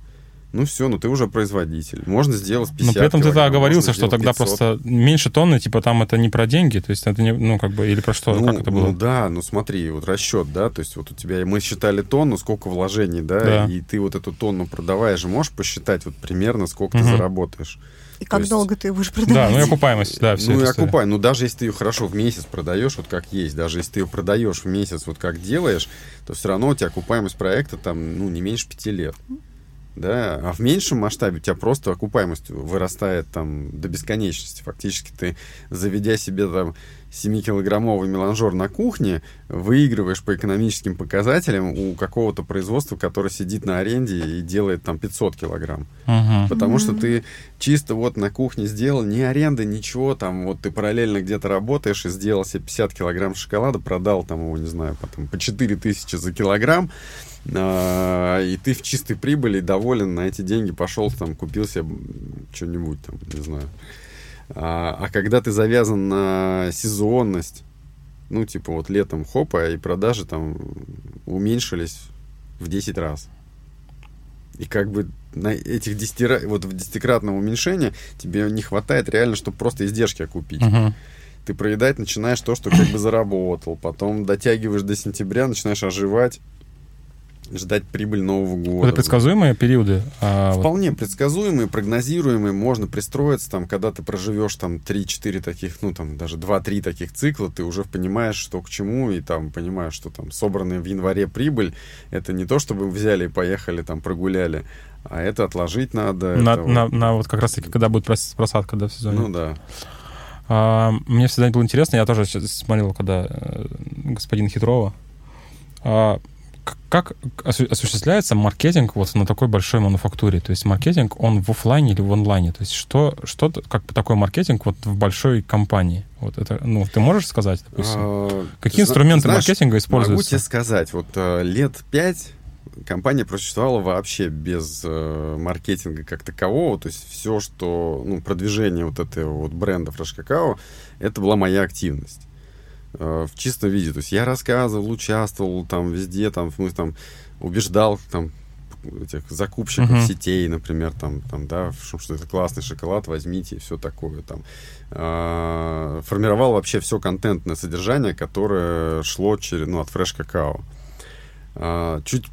ну все, ну ты уже производитель. Можно сделать 50 Но при этом ты да, оговорился, что тогда 500. просто меньше тонны, типа там это не про деньги, то есть это не, ну как бы, или про что, ну, как это было? Ну да, ну смотри, вот расчет, да, то есть вот у тебя, мы считали тонну, сколько вложений, да, да. и ты вот эту тонну продавая же можешь посчитать вот примерно, сколько угу. ты заработаешь. И как есть... долго ты будешь продавать? Да, ну и окупаемость, да, все Ну и окупай, ну даже если ты ее хорошо в месяц продаешь, вот как есть, даже если ты ее продаешь в месяц, вот как делаешь, то все равно у тебя окупаемость проекта там, ну, не меньше пяти лет да, а в меньшем масштабе у тебя просто окупаемость вырастает там до бесконечности. Фактически ты, заведя себе там 7-килограммовый меланжер на кухне, выигрываешь по экономическим показателям у какого-то производства, которое сидит на аренде и делает там 500 килограмм. Мгм. Потому что ты чисто вот на кухне сделал, ни аренды, ничего, там вот ты параллельно где-то работаешь и сделал себе 50 килограмм шоколада, продал там его, не знаю, потом по 4 тысячи за килограмм, и ты в чистой прибыли доволен, на эти деньги пошел там, купил себе что-нибудь там, не знаю. А, а когда ты завязан на сезонность, ну, типа вот летом хопа, и продажи там уменьшились в 10 раз. И как бы на этих 10, ра- вот в десятикратном уменьшении тебе не хватает реально, чтобы просто издержки окупить. Мгм. Ты проедать начинаешь то, что как бы заработал. Потом дотягиваешь до сентября, начинаешь оживать, ждать прибыль Нового года. Это предсказуемые периоды? а, вот Вполне предсказуемые, прогнозируемые, можно пристроиться, там, когда ты проживешь там 3-4 таких, ну там даже 2-3 таких цикла, ты уже понимаешь, что к чему, и там понимаешь, что там собранная в январе прибыль, это не то, чтобы взяли и поехали, там, прогуляли, а это отложить надо. на, это на- вот- на вот как раз-таки, когда будет прос- просадка да, в сезоне. Ну да. А, мне всегда было интересно, я тоже смотрел, когда э, господин Хитрова, а, как осу- осуществляется маркетинг вот на такой большой мануфактуре? То есть маркетинг, он в оффлайне или в онлайне? То есть что, что как такой маркетинг вот в большой компании? Вот это, ну, ты можешь сказать, допустим? А, Какие инструменты знаешь, маркетинга Могу используются? тебе сказать, вот э, лет пять компания просуществовала вообще без э, маркетинга как такового. То есть все, что, ну, продвижение вот этого вот бренда Fresh Cacao, это была моя активность. Э, в чистом виде. То есть я рассказывал, участвовал там везде, там, мы там убеждал там этих закупщиков Мгм. сетей, например, там, там, да, что, что это классный шоколад, возьмите и все такое там. А, формировал вообще все контентное содержание, которое шло через, ну, от Fresh Cacao. А, чуть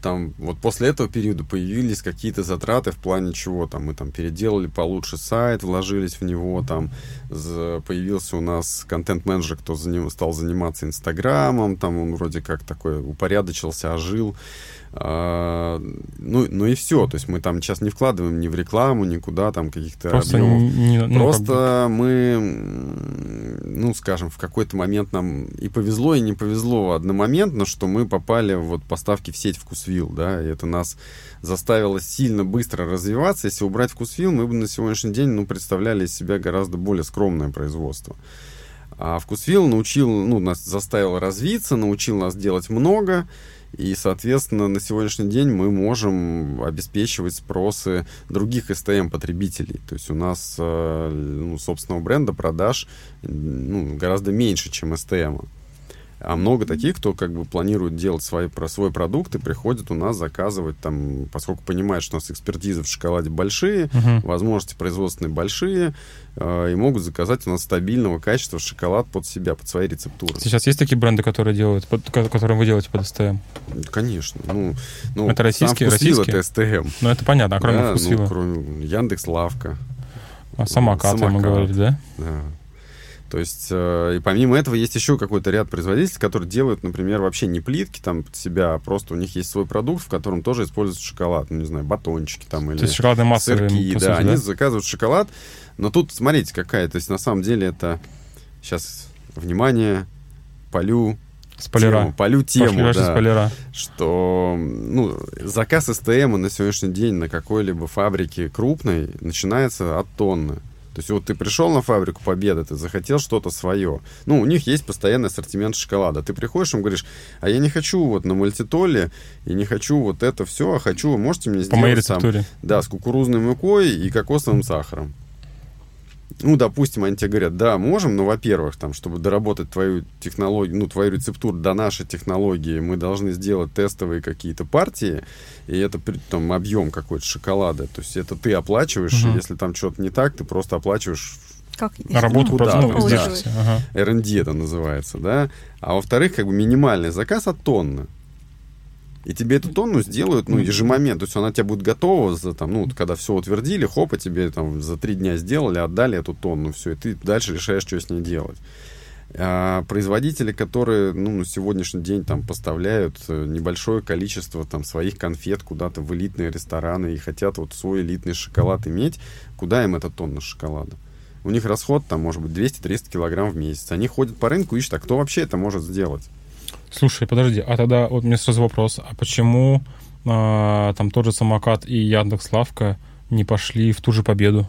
там вот после этого периода появились какие-то затраты в плане чего там мы там переделали получше сайт, вложились в него, там за- появился у нас контент-менеджер, кто за ним стал заниматься Инстаграмом, там он вроде как такой упорядочился, ожил. А, ну, ну и все, то есть мы там сейчас не вкладываем ни в рекламу, никуда там каких-то Просто объемов. не- ну, Просто мы, м, ну, скажем, в какой-то момент нам и повезло, и не повезло одномоментно, что мы попали вот поставки в сеть Вкусвилл, да, и это нас заставило сильно быстро развиваться. Если убрать Вкусвилл, мы бы на сегодняшний день, ну, представляли из себя гораздо более скромное производство. А Вкусвилл научил, ну, нас заставил развиться, научил нас делать много, и, соответственно, на сегодняшний день мы можем обеспечивать спросы других STM-потребителей. То есть у нас э, ну, собственного бренда продаж ну, гораздо меньше, чем STM. А много таких, кто как бы планирует делать свои, про свой продукт и приходит у нас заказывать там, поскольку понимают, что у нас экспертизы в шоколаде большие, Мгм. возможности производственные большие, э, и могут заказать у нас стабильного качества шоколад под себя, под свои рецептуры. Сейчас есть такие бренды, которые делают, под- ко- которые вы делаете под СТМ? Конечно. Ну, ну, Это российские- российские? это СТМ. Ну, это понятно, а кроме Да, вкусвилла? ну, кроме Яндекс Лавка. А самокаты, мы самокат. говорили, да? Да. То есть, э, и помимо этого есть еще какой-то ряд производителей, которые делают, например, вообще не плитки там под себя, а просто у них есть свой продукт, в котором тоже используется шоколад, ну, не знаю, батончики там или То есть шоколадные массы, сырки, да, сути, они заказывают шоколад, но тут, смотрите, какая, то есть, на самом деле это, сейчас, внимание, полю Спойлера. тему, полю тему, да спойлера. что ну, заказ СТМ на сегодняшний день на какой-либо фабрике крупной начинается от тонны. То есть вот ты пришел на фабрику Победа, ты захотел что-то свое. Ну, у них есть постоянный ассортимент шоколада. Ты приходишь, им говоришь, а я не хочу вот на мультитоле, и не хочу вот это все, а хочу, можете мне По моей сделать там, рецептуре. да, с кукурузной мукой и кокосовым сахаром. Ну, допустим, они тебе говорят, да, можем, но, во-первых, там, чтобы доработать твою технологию, ну, твою рецептуру до нашей технологии, мы должны сделать тестовые какие-то партии, и это там объем какой-то шоколада. То есть это ты оплачиваешь, Мгм. и если там что-то не так, ты просто оплачиваешь Как Работу, куда? ну, издержки. Ага. R&D это называется, да. А во-вторых, как бы минимальный заказ от тонны. И тебе эту тонну сделают, ну, ежемомент. То есть она тебе будет готова, за, там, ну, когда все утвердили, хоп, и тебе там за три дня сделали, отдали эту тонну, все, и ты дальше решаешь, что с ней делать. А производители, которые ну, на сегодняшний день там поставляют э, небольшое количество там своих конфет куда-то в элитные рестораны и хотят вот свой элитный шоколад иметь, куда им эта тонна шоколада? У них расход там может быть 200-300 килограмм в месяц. Они ходят по рынку, ищут, а кто вообще это может сделать? Слушай, подожди, а тогда вот мне сразу вопрос, а почему а, там тот же самокат и Яндекс Лавка не пошли в ту же победу,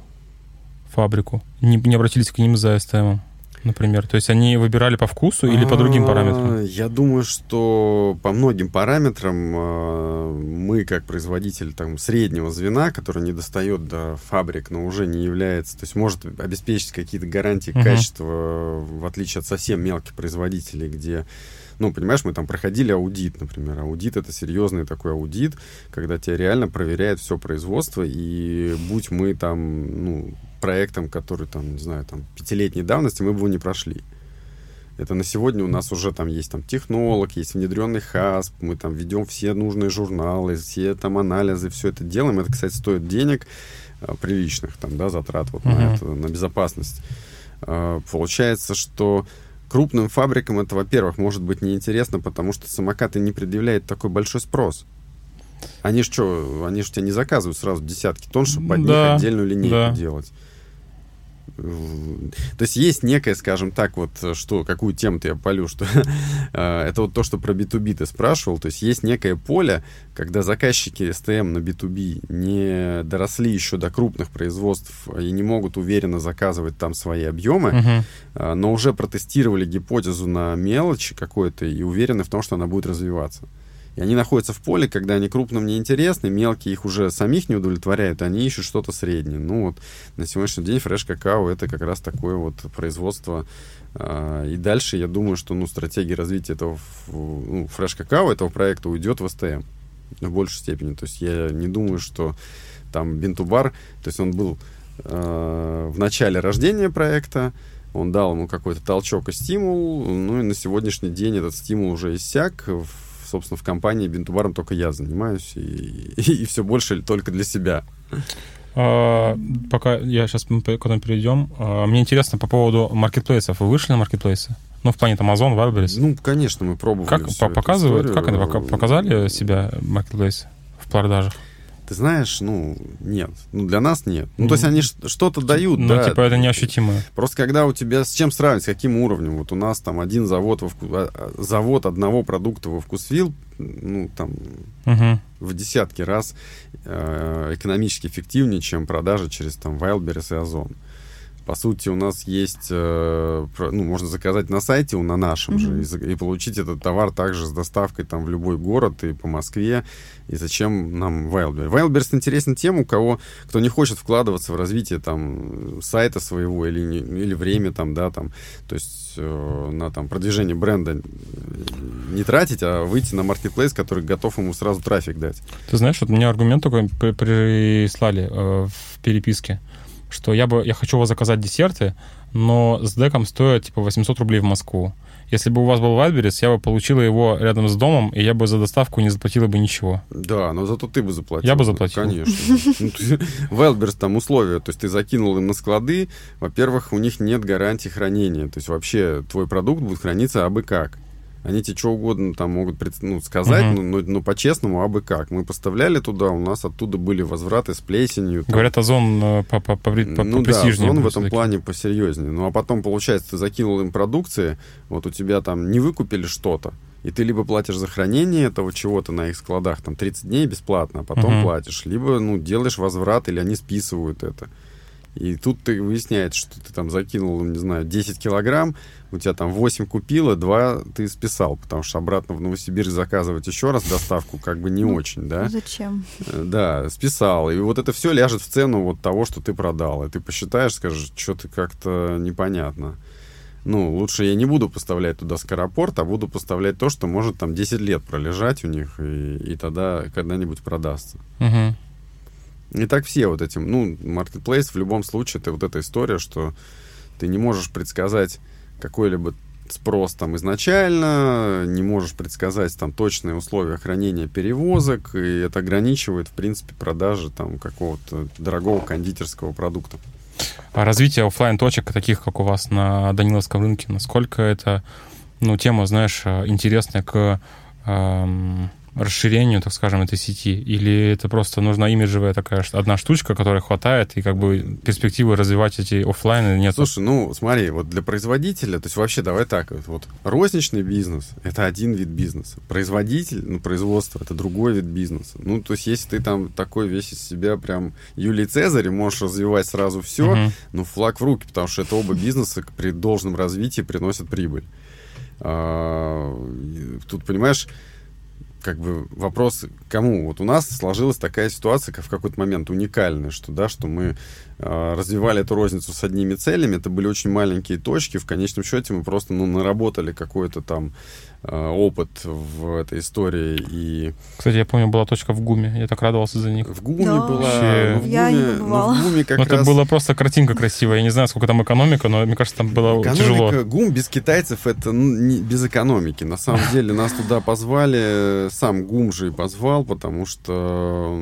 фабрику, не, не обратились к ним за СТМ? например? То есть они выбирали по вкусу или по другим параметрам? А, я думаю, что по многим параметрам а, мы, как производитель там, среднего звена, который не достает до фабрик, но уже не является, то есть может обеспечить какие-то гарантии качества, в отличие от совсем мелких производителей, где ну, понимаешь, мы там проходили аудит, например. Аудит — это серьезный такой аудит, когда тебя реально проверяет все производство, и будь мы там, ну, проектом, который там, не знаю, там, пятилетней давности, мы бы его не прошли. Это на сегодня у нас уже там есть там технолог, есть внедренный ХАСП, мы там ведем все нужные журналы, все там анализы, все это делаем. Это, кстати, стоит денег а, приличных там, да, затрат вот uh-huh. на это, на безопасность. А, получается, что крупным фабрикам это, во-первых, может быть неинтересно, потому что самокаты не предъявляют такой большой спрос. Они же что, они же тебя не заказывают сразу десятки тонн, чтобы под да, них отдельную линейку да. делать. То есть есть некая, скажем так, вот что, какую тему-то я полю, что э, это вот то, что про B2B ты спрашивал, то есть есть некое поле, когда заказчики STM на B2B не доросли еще до крупных производств и не могут уверенно заказывать там свои объемы, uh-huh. но уже протестировали гипотезу на мелочи какой-то и уверены в том, что она будет развиваться. И они находятся в поле, когда они крупным не интересны, мелкие их уже самих не удовлетворяют, они ищут что-то среднее. Ну вот на сегодняшний день фреш какао это как раз такое вот производство. А, и дальше я думаю, что ну, стратегия развития этого ну, фреш какао, этого проекта уйдет в СТМ в большей степени. То есть я не думаю, что там Бинтубар, то есть он был э, в начале рождения проекта, он дал ему какой-то толчок и стимул, ну и на сегодняшний день этот стимул уже иссяк. В собственно, в компании бинтубаром только я занимаюсь, и, и, и все больше только для себя. А, пока я сейчас к этому перейдем, а, мне интересно по поводу маркетплейсов. Вы вышли на маркетплейсы? Ну, в плане там Amazon, Wildberries? Ну, конечно, мы пробовали. Как показывают, как они показали себя маркетплейс в продажах? Ты знаешь, ну, нет. Ну, для нас нет. Ну, то есть они что-то дают, ну, да. типа это неощутимо. Просто когда у тебя... С чем сравнивать, с каким уровнем? Вот у нас там один завод, во вку... А, а, завод одного продукта во вкусвил, ну, там, угу. в десятки раз э, экономически эффективнее, чем продажа через там Wildberries и Озон. По сути, у нас есть, э, ну, можно заказать на сайте, на нашем mm-hmm. же, и, и получить этот товар также с доставкой там в любой город и по Москве. И зачем нам Wildberries? Wildberries интересен тем, у кого, кто не хочет вкладываться в развитие там сайта своего или, или время там, да, там, то есть э, на там продвижение бренда не тратить, а выйти на маркетплейс, который готов ему сразу трафик дать. Ты знаешь, вот мне аргумент такой прислали э, в переписке что я бы я хочу у вас заказать десерты, но с деком стоит типа 800 рублей в Москву. Если бы у вас был Wildberries, я бы получила его рядом с домом, и я бы за доставку не заплатила бы ничего. Да, но зато ты бы заплатил. Я бы заплатил. Конечно. Wildberries там условия, то есть ты закинул им на склады, во-первых, у них нет гарантии хранения, то есть вообще твой продукт будет храниться абы как. Они тебе что угодно там могут ну, сказать, угу. но, но, но по-честному, а бы как. Мы поставляли туда, у нас оттуда были возвраты с плесенью. Там. Говорят, Озон э, по, по, по, по Ну да, Озон в этом плане посерьезнее. Ну а потом, получается, ты закинул им продукции, вот у тебя там не выкупили что-то, и ты либо платишь за хранение этого чего-то на их складах, там 30 дней бесплатно, а потом угу. платишь, либо, ну, делаешь возврат, или они списывают это. И тут ты выясняется, что ты там закинул, не знаю, 10 килограмм, у тебя там 8 купила, 2 ты списал, потому что обратно в Новосибирск заказывать еще раз доставку как бы не ну, очень, да? Зачем? Э, да, списал. И вот это все ляжет в цену вот того, что ты продал. И ты посчитаешь, скажешь, что-то как-то непонятно. Ну, лучше я не буду поставлять туда скоропорт, а буду поставлять то, что может там 10 лет пролежать у них, и, и тогда когда-нибудь продастся. Угу. И так все вот этим, ну, marketplace в любом случае, это вот эта история, что ты не можешь предсказать какой-либо спрос там изначально, не можешь предсказать там точные условия хранения перевозок, и это ограничивает, в принципе, продажи там какого-то дорогого кондитерского продукта. А развитие офлайн точек таких, как у вас на Даниловском рынке, насколько это, ну, тема, знаешь, интересная к эм, расширению, так скажем, этой сети? Или это просто нужна имиджевая такая одна штучка, которой хватает, и как бы перспективы развивать эти офлайны нет? Слушай, ну смотри, вот для производителя, то есть вообще давай так, вот розничный бизнес — это один вид бизнеса. Производитель, ну, производство — это другой вид бизнеса. Ну, то есть если ты там такой весь из себя прям Юлий Цезарь, можешь развивать сразу все, угу. ну, флаг в руки, потому что это оба бизнеса при должном развитии приносят прибыль. А, тут, понимаешь, как бы вопрос кому? Вот у нас сложилась такая ситуация, как в какой-то момент уникальная, что, да, что мы э, развивали эту розницу с одними целями, это были очень маленькие точки, в конечном счете мы просто, ну, наработали какой-то там Э, опыт в этой истории. И... Кстати, я помню, была точка в ГУМе, я так радовался за них. В ГУМе да. была... Вообще... В я ГУМе, не бывала. Ну, в ГУМе как ну, раз... Это была просто картинка красивая. Я не знаю, сколько там экономика, но мне кажется, там было экономика, тяжело. ГУМ без китайцев — это ну, не, без экономики. На самом деле нас туда позвали, сам ГУМ же и позвал, потому что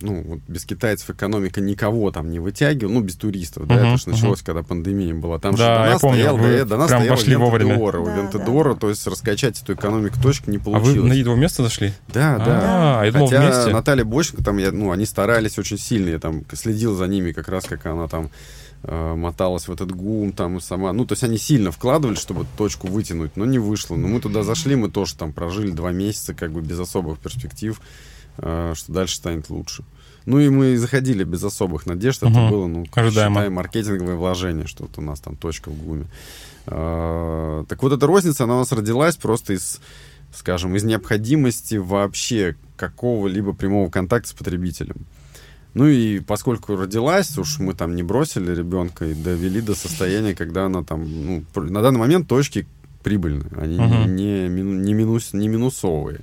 ну, вот без китайцев экономика никого там не вытягивала, ну, без туристов, да, uh-huh, это же началось, uh-huh. когда пандемия была. Там да, же до нас помню, стоял, вы до нас прям стояла пошли вовремя. Дуора, да, Вентедора, да. то есть раскачать эту экономику точки не получилось. А вы на единое место зашли? Да, а, да. Я думал, Хотя вместе. Наталья Боченко, там, я, ну, они старались очень сильно, я там следил за ними как раз, как она там э, моталась в этот гум там и сама. Ну, то есть они сильно вкладывали, чтобы точку вытянуть, но не вышло. Но мы туда зашли, мы тоже там прожили два месяца как бы без особых перспектив, э, что дальше станет лучше. Ну и мы заходили без особых надежд. Это Мгм. было, ну, Ожидаемо. считай, маркетинговое вложение, что вот у нас там точка в ГУМе. А, Так вот, эта розница, она у нас родилась просто из, скажем, из необходимости вообще какого-либо прямого контакта с потребителем. Ну и поскольку родилась, уж мы там не бросили ребенка и довели до состояния, когда она там, ну, на данный момент точки прибыльные, они Мгм. не, не, минус, не минусовые.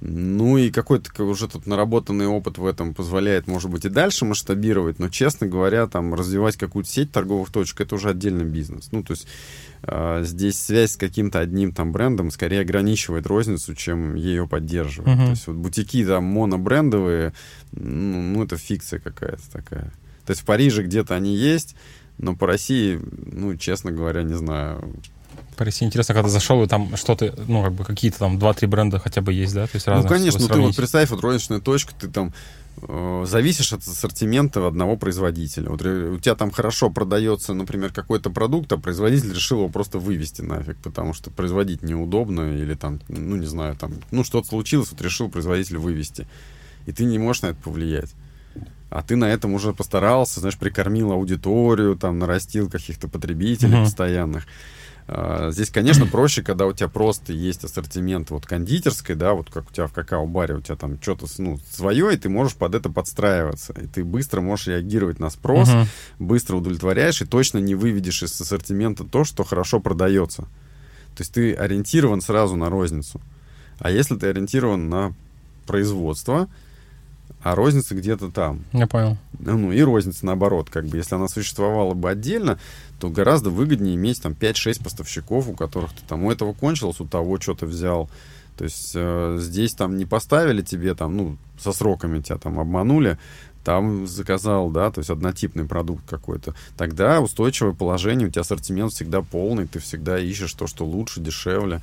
Ну и какой-то уже тут наработанный опыт в этом позволяет, может быть, и дальше масштабировать, но, честно говоря, там развивать какую-то сеть торговых точек, это уже отдельный бизнес. Ну, то есть э, здесь связь с каким-то одним там брендом скорее ограничивает розницу, чем ее поддерживает. Мгм. То есть вот бутики там монобрендовые, ну, ну, это фикция какая-то такая. То есть в Париже где-то они есть, но по России, ну, честно говоря, не знаю. По России интересно, когда зашел, и там что-то, ну, как бы какие-то там 2-3 бренда хотя бы есть, да? То есть Ну, конечно, чтобы ну, ты вот представь, вот розничная точка, ты там э, зависишь от ассортимента одного производителя. Вот ре- у тебя там хорошо продается, например, какой-то продукт, а производитель решил его просто вывести нафиг, потому что производить неудобно или там, ну, не знаю, там, ну, что-то случилось, вот решил производитель вывести. И ты не можешь на это повлиять. А ты на этом уже постарался, знаешь, прикормил аудиторию, там, нарастил каких-то потребителей Мгм. постоянных. А, Здесь, конечно, проще, когда у тебя просто есть ассортимент вот кондитерской, да, вот как у тебя в какао-баре, у тебя там что-то ну, свое, и ты можешь под это подстраиваться. И ты быстро можешь реагировать на спрос, Мгм. быстро удовлетворяешь и точно не выведешь из ассортимента то, что хорошо продается. То есть ты ориентирован сразу на розницу. А если ты ориентирован на производство, а розница где-то там, Я понял. ну и розница наоборот, как бы, если она существовала бы отдельно, то гораздо выгоднее иметь там 5-6 поставщиков, у которых ты там у этого кончилось, у того что-то взял. То есть э, здесь там не поставили тебе там, ну, со сроками тебя там обманули, там заказал, да, то есть однотипный продукт какой-то. Тогда устойчивое положение, у тебя ассортимент всегда полный, ты всегда ищешь то, что лучше, дешевле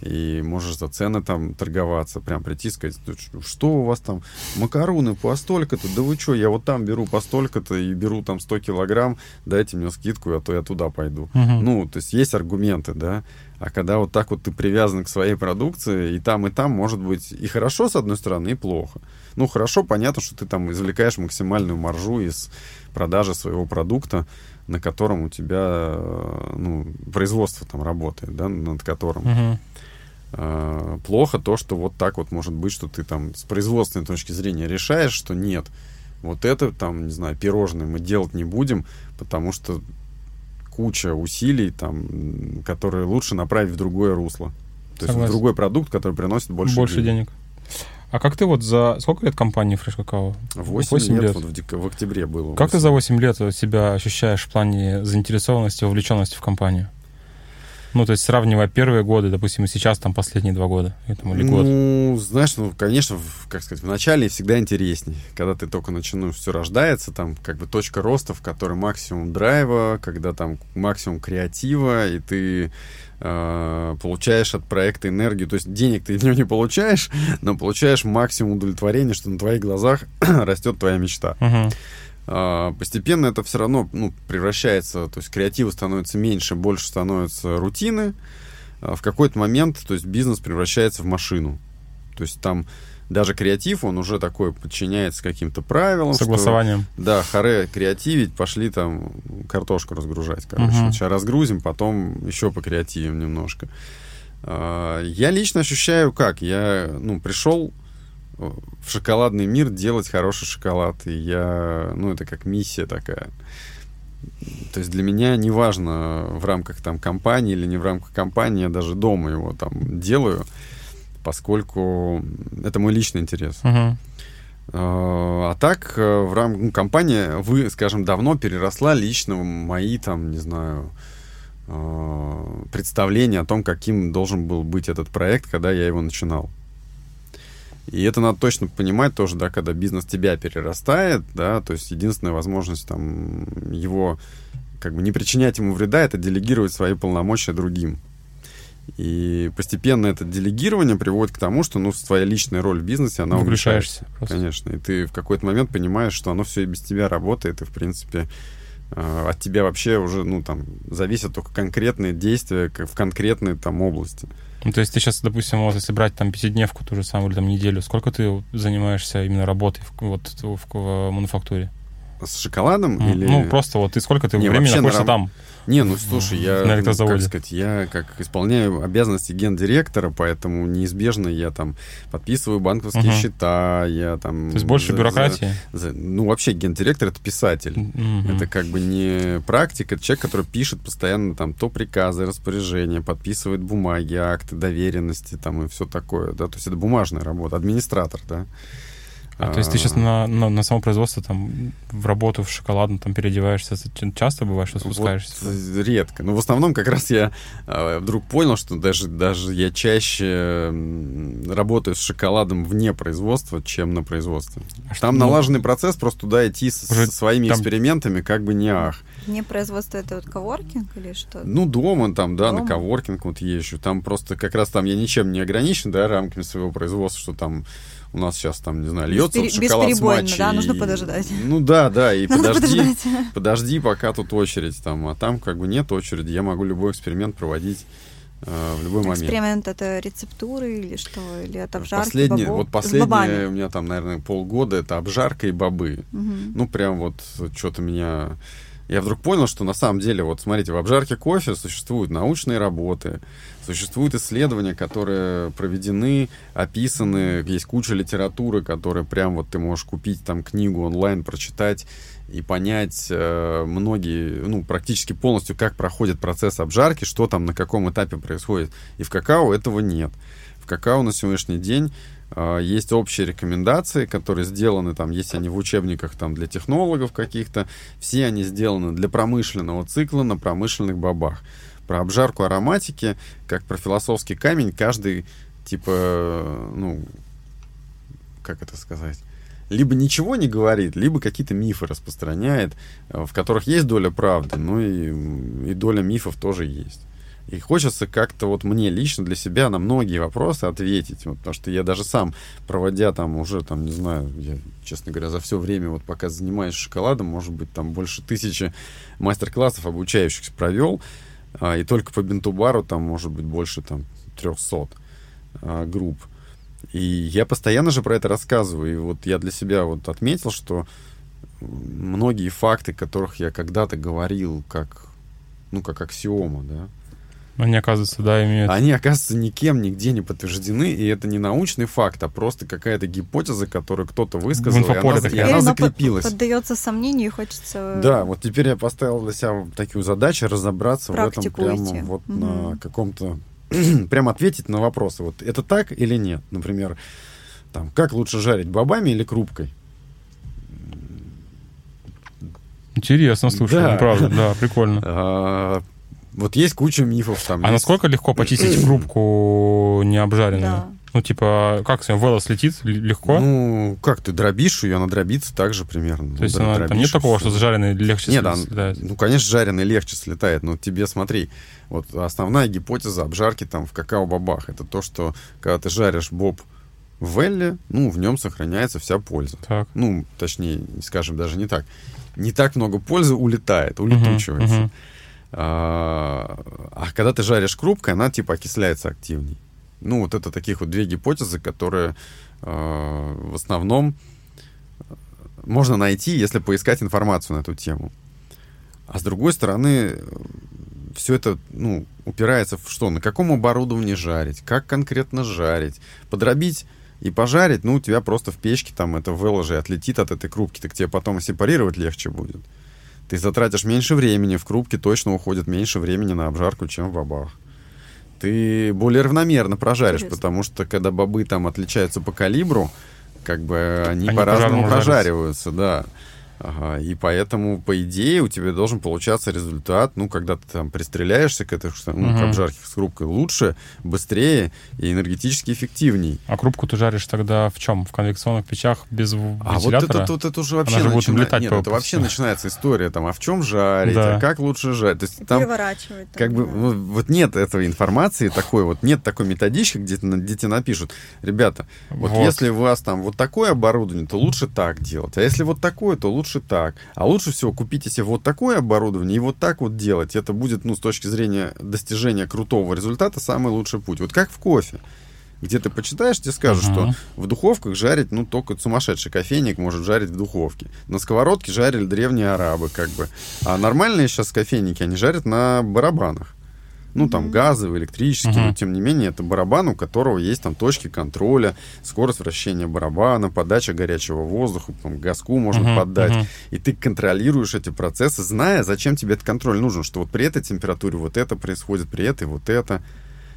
и можешь за цены там торговаться, прям прийти и сказать, «Ну, что у вас там, макароны по столько-то, да вы что, я вот там беру по столько-то и беру там 100 килограмм, дайте мне скидку, а то я туда пойду. Мгм. Ну, то есть есть аргументы, да, а когда вот так вот ты привязан к своей продукции, и там, и там может быть и хорошо, с одной стороны, и плохо. Ну, хорошо, понятно, что ты там извлекаешь максимальную маржу из продажи своего продукта, на котором у тебя, э, ну, производство там работает, да, над которым. Мгм. Э, плохо то, что вот так вот может быть, что ты там с производственной точки зрения решаешь, что нет, вот это там, не знаю, пирожное мы делать не будем, потому что куча усилий там, которые лучше направить в другое русло. То есть в Согласен. другой продукт, который приносит больше, Больше денег. А как ты вот за... Сколько лет компании Fresh Какао? 8, Восемь лет, лет. Вот в, дек- в октябре было. Как ты за 8 лет себя ощущаешь в плане заинтересованности, вовлеченности в компанию? Ну, то есть сравнивая первые годы, допустим, и сейчас там последние два года, этому или год. Ну, знаешь, ну, конечно, в- как сказать, в начале всегда интересней. Когда ты только начинаешь, все рождается, там как бы точка роста, в которой максимум драйва, когда там максимум креатива, и ты э, получаешь от проекта энергию. То есть денег ты от него не получаешь, но получаешь максимум удовлетворения, что на твоих глазах растет твоя мечта. Мгм. А, постепенно это все равно ну, превращается, то есть креатива становится меньше, больше становится рутины. А в какой-то момент, то есть бизнес превращается в машину. То есть там даже креатив, он уже такой подчиняется каким-то правилам. что, Согласованием. да, харе креативить, пошли там картошку разгружать, короче. Вот сейчас разгрузим, потом еще покреативим немножко. А, Я лично ощущаю как? Я, ну, пришел в шоколадный мир делать хороший шоколад. И я, ну, это как миссия такая. То есть для меня не важно в рамках там компании или не в рамках компании, я даже дома его там делаю, поскольку это мой личный интерес. Мгм. А так, э, в рамках ну, компания, вы, скажем, давно переросла лично мои, там, не знаю, э, представления о том, каким должен был быть этот проект, когда я его начинал. И это надо точно понимать тоже, да, когда бизнес тебя перерастает, да, то есть единственная возможность там его как бы не причинять ему вреда, это делегировать свои полномочия другим. И постепенно это делегирование приводит к тому, что ну, твоя личная роль в бизнесе, она Выключаешься уменьшается. просто. Конечно. И ты в какой-то момент понимаешь, что оно все и без тебя работает, и, в принципе, э, от тебя вообще уже, ну, там, зависят только конкретные действия в конкретной там области. Ну, то есть ты сейчас, допустим, вот если брать там пятидневку ту же самую или там неделю, сколько ты занимаешься именно работой в, вот в, в мануфактуре? С шоколадом М, или... Ну, просто вот ты сколько ты Не, времени находишься на там? Не, ну слушай, я, На как сказать, я как исполняю обязанности гендиректора, поэтому неизбежно я там подписываю банковские Мгм. счета, я там... То есть больше за- бюрократии? за- за- ну, вообще гендиректор — это писатель. Мгм. Это как бы не практика, это человек, который пишет постоянно там то приказы, распоряжения, подписывает бумаги, акты доверенности там и все такое, да, то есть это бумажная работа, администратор, да. А, то есть ты сейчас на, на, на само производство там в работу в шоколадном там переодеваешься? Часто бывает, что спускаешься? Вот, э, редко. Но в основном как раз я э, вдруг понял, что даже, даже я чаще работаю с шоколадом вне производства, чем на производстве. А что- Там ну, налаженный процесс, просто туда идти с- со своими там- экспериментами как бы не ах. Вне производства это вот коворкинг или что? Ну, дома там, да, на Дома? коворкинг вот езжу. Там просто как раз там я ничем не ограничен, да, рамками своего производства, что там у нас сейчас там, не знаю, льется вот Беспере- шоколад с матчей. да, нужно и- подождать. Ну да, да, и Надо подожди, подождать. подожди, пока тут очередь там, а там как бы нет очереди, я могу любой эксперимент проводить э, в любой момент. Эксперимент это рецептуры или что? Или это обжарки Последнее, бобов? вот бобами. у меня там, наверное, полгода это обжарка и бобы. Мгм. Ну, прям вот что-то меня... Я вдруг понял, что на самом деле, вот смотрите, в обжарке кофе существуют научные работы, существуют исследования, которые проведены, описаны, есть куча литературы, которая прям вот ты можешь купить там книгу онлайн, прочитать и понять э, многие, ну, практически полностью, как проходит процесс обжарки, что там на каком этапе происходит. И в какао этого нет. В какао на сегодняшний день а, Есть общие рекомендации, которые сделаны, там, есть они в учебниках там, для технологов каких-то. Все они сделаны для промышленного цикла на промышленных бобах. Про обжарку ароматики, как про философский камень, каждый, типа, ну, как это сказать, либо ничего не говорит, либо какие-то мифы распространяет, э, в которых есть доля правды, ну и, и доля мифов тоже есть. И хочется как-то вот мне лично для себя на многие вопросы ответить. Вот, потому что я даже сам, проводя там уже, там, не знаю, я, честно говоря, за все время, вот пока занимаюсь шоколадом, может быть, там больше тысячи мастер-классов обучающихся провел. И только по бинтубару там, может быть, больше там 300 а, групп. И я постоянно же про это рассказываю. И вот я для себя вот отметил, что многие факты, которых я когда-то говорил как, ну, как аксиома, да, Они, оказывается, да, имеют... они, оказывается, никем нигде не подтверждены, и это не научный факт, а просто какая-то гипотеза, которую кто-то высказал, и она, и такая. она Теперь оно под- закрепилась. поддается сомнению и хочется... Да, вот теперь я поставил для себя такую задачу разобраться в этом Практику прямо уйти. вот Мгм. на каком-то... прям ответить на вопросы. Вот это так или нет? Например, там, как лучше жарить, бобами или крупкой? Интересно, слушай, Да. ну, правда, да, прикольно. Вот есть куча мифов там. А есть- насколько легко почистить крупку необжаренную? Да. Ну, типа, как с ним велос летит легко? Ну, как ты дробишь ее, она дробится так же примерно. То есть Ну, она- дробишь там нет такого, что зажаренный легче Нет, слетает? ну, конечно, жареный легче слетает, но тебе смотри, вот основная гипотеза обжарки там в какао-бобах, это то, что когда ты жаришь боб в велле, ну, в нем сохраняется вся польза. Так. Ну, точнее, скажем, даже не так. Не так много пользы улетает, улетучивается. мгм. А, а когда ты жаришь крупкой, она типа окисляется активней. Ну, вот это таких вот две гипотезы, которые а, в основном э, можно найти, если поискать информацию на эту тему. А с другой стороны, все это, ну, упирается в что? На каком оборудовании жарить? Как конкретно жарить? Подробить и пожарить, ну, у тебя просто в печке там это выложи, отлетит от этой крупки, так тебе потом сепарировать легче будет. Ты затратишь меньше времени, в крупке точно уходит меньше времени на обжарку, чем в бобах. Ты более равномерно прожаришь, Интересно. потому что когда бобы там отличаются по калибру, как бы они, Они по-разному по-разному прожариваются, да. Ага, и поэтому, по идее, у тебя должен получаться результат, ну, когда ты там пристреляешься к этой что- ну, к Мгм. обжарке с крупкой, лучше, быстрее и энергетически эффективней. А крупку ты жаришь тогда в чем? В конвекционных печах без в- А вот вентилятора? это, вот это уже вообще же будет начина- Нет, это вообще начинается история, там, а в чем жарить, Да. а как лучше жарить. То есть там Переворачивать. там, как бы да. ну, вот нет этой информации такой, вот нет такой методички, где, где тебе напишут, ребята, вот, Вот. если у вас там вот такое оборудование, то лучше так делать, а если вот такое, то лучше так. А лучше всего купите себе вот такое оборудование и вот так вот делать. Это будет, ну, с точки зрения достижения крутого результата, самый лучший путь. Вот как в кофе. Где ты почитаешь, тебе скажут, Мгм. что в духовках жарить, ну, только сумасшедший кофейник может жарить в духовке. На сковородке жарили древние арабы, как бы. А нормальные сейчас кофейники, они жарят на барабанах. Ну, там, газовые, электрические, Мгм. но, тем не менее, это барабан, у которого есть там точки контроля, скорость вращения барабана, подача горячего воздуха, там, газку можно Мгм, поддать. мгм. И ты контролируешь эти процессы, зная, зачем тебе этот контроль нужен, что вот при этой температуре вот это происходит, при этой вот это.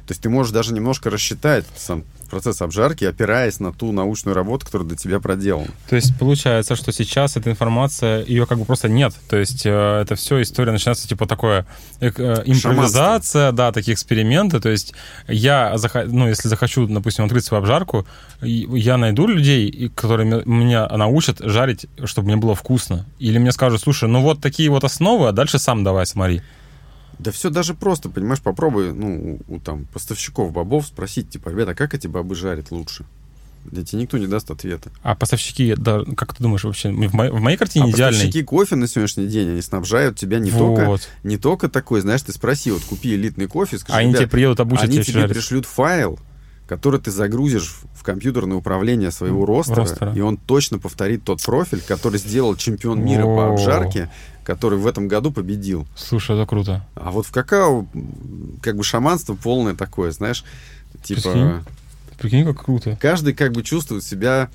То есть ты можешь даже немножко рассчитать сам процесс обжарки, опираясь на ту научную работу, которая для тебя проделана. То есть получается, что сейчас эта информация, ее как бы просто нет. То есть э, это все история начинается типа такое э, э, импровизация, да, такие эксперименты. То есть я, заха- ну, если захочу, допустим, открыть свою обжарку, я найду людей, которые ме- меня научат жарить, чтобы мне было вкусно. Или мне скажут, слушай, ну вот такие вот основы, а дальше сам давай смотри. Да все даже просто, понимаешь, попробуй, ну, у, у там поставщиков бобов спросить, типа, ребята, как эти бобы жарят лучше? Да тебе никто не даст ответа. А поставщики, да, как ты думаешь вообще, в моей, в моей картине а идеальный? поставщики кофе на сегодняшний день, они снабжают тебя не, только, вот. не только такой, знаешь, ты спроси, вот купи элитный кофе, скажи, А они тебе «Ребят, приедут, обучат они тебе жарить. пришлют файл, который ты загрузишь в- компьютерное управление своего ростера, ростера. и он точно повторит тот профиль, который сделал чемпион мира по О. обжарке, который в этом году победил. Слушай, это круто. А вот в какао как бы шаманство полное такое, знаешь, типа Прикинь. Прикинь, как круто. каждый как бы чувствует себя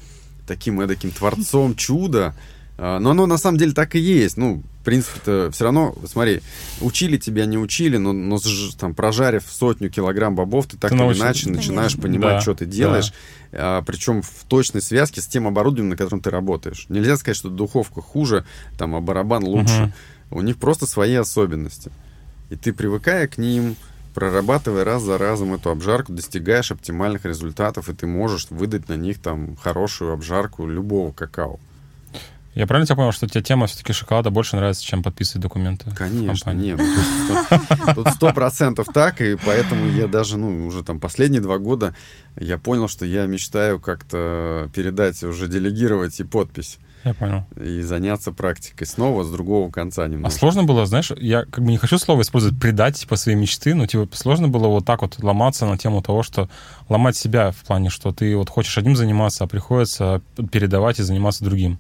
таким эдаким творцом чуда, но оно на самом деле так и есть. Ну, в принципе-то все равно, смотри, учили тебя, не учили, но, но там, прожарив сотню килограмм бобов, ты так Ты или научишь- иначе начинаешь Конечно. понимать, Да, что ты делаешь, а, причем в точной связке с тем оборудованием, на котором ты работаешь. Нельзя сказать, что духовка хуже, там, а барабан лучше. Мгм. У них просто свои особенности. И ты, привыкая к ним, прорабатывая раз за разом эту обжарку, достигаешь оптимальных результатов, и ты можешь выдать на них там хорошую обжарку любого какао. Я правильно тебя понял, что тебе тема все-таки шоколада больше нравится, чем подписывать документы? Конечно, нет. ну, тут сто- процентов так, и поэтому я даже, ну, уже там последние два года я понял, что я мечтаю как-то передать, уже делегировать и подпись, Я понял. и заняться практикой снова с другого конца А немножко. сложно было, знаешь, я как бы не хочу слово использовать предать типа свои мечты, но типа сложно было вот так вот ломаться на тему того, что ломать себя в плане, что ты вот хочешь одним заниматься, а приходится передавать и заниматься другим.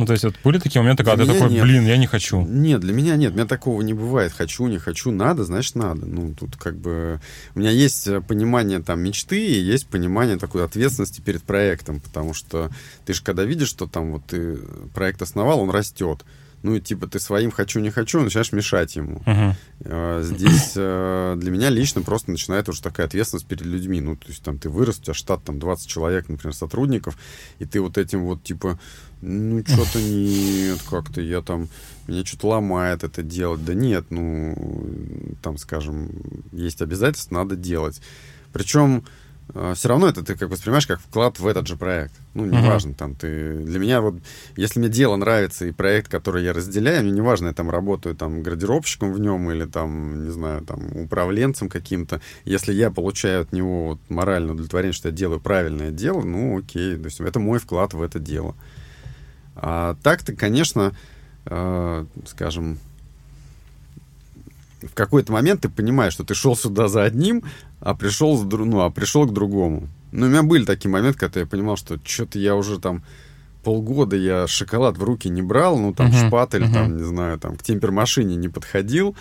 Ну, то есть вот были такие моменты, когда Для ты такой, нет. блин, я не хочу. Нет, для меня нет, у меня такого не бывает. Хочу, не хочу, надо, значит надо. Ну, тут как бы... У меня есть понимание там мечты и есть понимание такой ответственности перед проектом, потому что ты же когда видишь, что там вот ты проект основал, он растет, ну, типа, ты своим хочу, не хочу, начинаешь мешать ему. Угу. Здесь э, для меня лично просто начинает уже такая ответственность перед людьми. Ну, то есть там ты вырос, у тебя штат там 20 человек, например, сотрудников, и ты вот этим вот, типа, ну, что-то нет, как-то я там, меня что-то ломает это делать. Да нет, ну, там, скажем, есть обязательства, надо делать. Причем все равно это ты как воспринимаешь как вклад в этот же проект. Ну, неважно, uh-huh. там ты... Для меня вот, если мне дело нравится и проект, который я разделяю, мне неважно, я там работаю там градировщиком в нем или там, не знаю, там управленцем каким-то, если я получаю от него вот моральное удовлетворение, что я делаю правильное дело, ну, окей, то есть это мой вклад в это дело. А так-то, конечно, э, скажем, в какой-то момент ты понимаешь, что ты шел сюда за одним, а пришел, ну, а пришел к другому. Ну, у меня были такие моменты, когда я понимал, что что-то я уже там полгода я шоколад в руки не брал, ну, там, uh-huh, шпатель, uh-huh. там, не знаю, там, к темпермашине не подходил,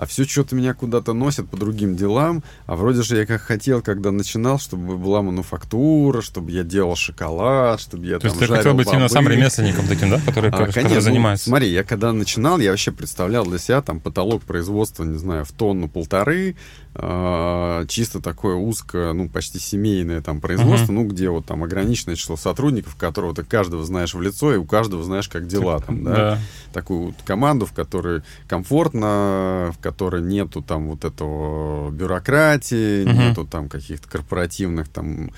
а все что-то меня куда-то носят по другим делам, а вроде же я как хотел, когда начинал, чтобы была мануфактура, чтобы я делал шоколад, чтобы я То там есть ты хотел быть именно сам ремесленником таким, да, который, а, конечно, занимается? Ну, смотри, я когда начинал, я вообще представлял для себя там потолок производства, не знаю, в тонну-полторы, э, чисто такое узкое, ну, почти семейное там производство, uh-huh. ну, где вот там ограниченное число сотрудников, которого ты каждого знаешь в лицо, и у каждого знаешь, как дела там, да. да. Такую вот команду, в которой комфортно, в которой нету там вот этого бюрократии, uh-huh. нету там каких-то корпоративных там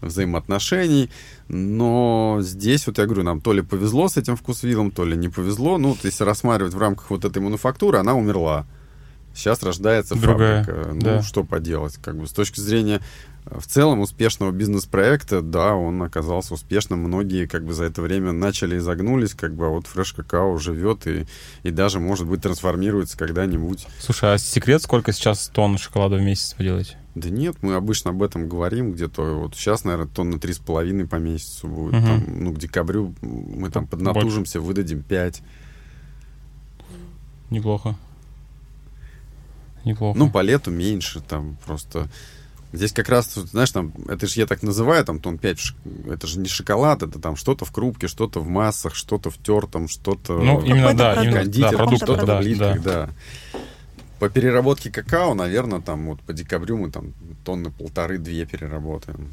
взаимоотношений. Но здесь, вот я говорю, нам то ли повезло с этим вкусвиллом, то ли не повезло. Ну, вот если рассматривать в рамках вот этой мануфактуры, она умерла. Сейчас рождается Другая, фабрика. Ну, да. что поделать? Как бы с точки зрения э, в целом успешного бизнес-проекта, да, он оказался успешным. Многие как бы за это время начали и загнулись, как бы, а вот фреш какао живет и, и даже, может быть, трансформируется когда-нибудь. Слушай, а секрет, сколько сейчас тонн шоколада в месяц вы делаете? Да нет, мы обычно об этом говорим где-то. Вот сейчас, наверное, тонны три с половиной по месяцу будет. Угу. Там, ну, к декабрю мы там поднатужимся, Больше. выдадим пять. Неплохо неплохо. Ну, по лету меньше, там просто... Здесь как раз, знаешь, там, это же я так называю, там, тон 5, это же не шоколад, это там что-то в крупке, что-то в массах, что-то в тертом, что-то... Ну, именно, да, именно, кондитер, да, продукт, что-то да, в плитках, да. да. По переработке какао, наверное, там вот по декабрю мы там тонны полторы-две переработаем.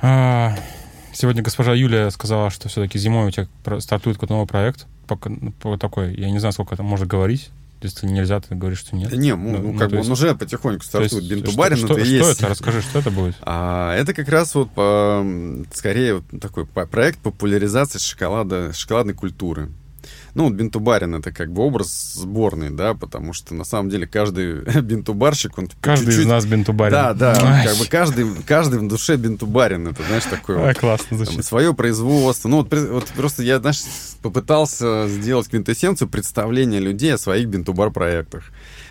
А, сегодня госпожа Юлия сказала, что все-таки зимой у тебя стартует какой-то новый проект. По такой, я не знаю, сколько это можно говорить. Если нельзя, ты говоришь, что нет. Да не, ну, ну, ну как бы есть... он уже потихоньку стартует. Бинтубарин что, это что, есть. это? Расскажи, что это будет? А, это как раз вот по, скорее вот такой проект популяризации шоколада, шоколадной культуры. Ну, вот бинтубарин это как бы образ сборный, да, потому что на самом деле каждый бинтубарщик, он Каждый чуть-чуть... из нас бинтубарин. Да, да, Ай. как бы каждый, каждый в душе бинтубарин, это, знаешь, такое вот... классно звучит. Там, свое производство. Ну, вот, вот просто я, знаешь, попытался сделать квинтэссенцию представления людей о своих бинтубар-проектах.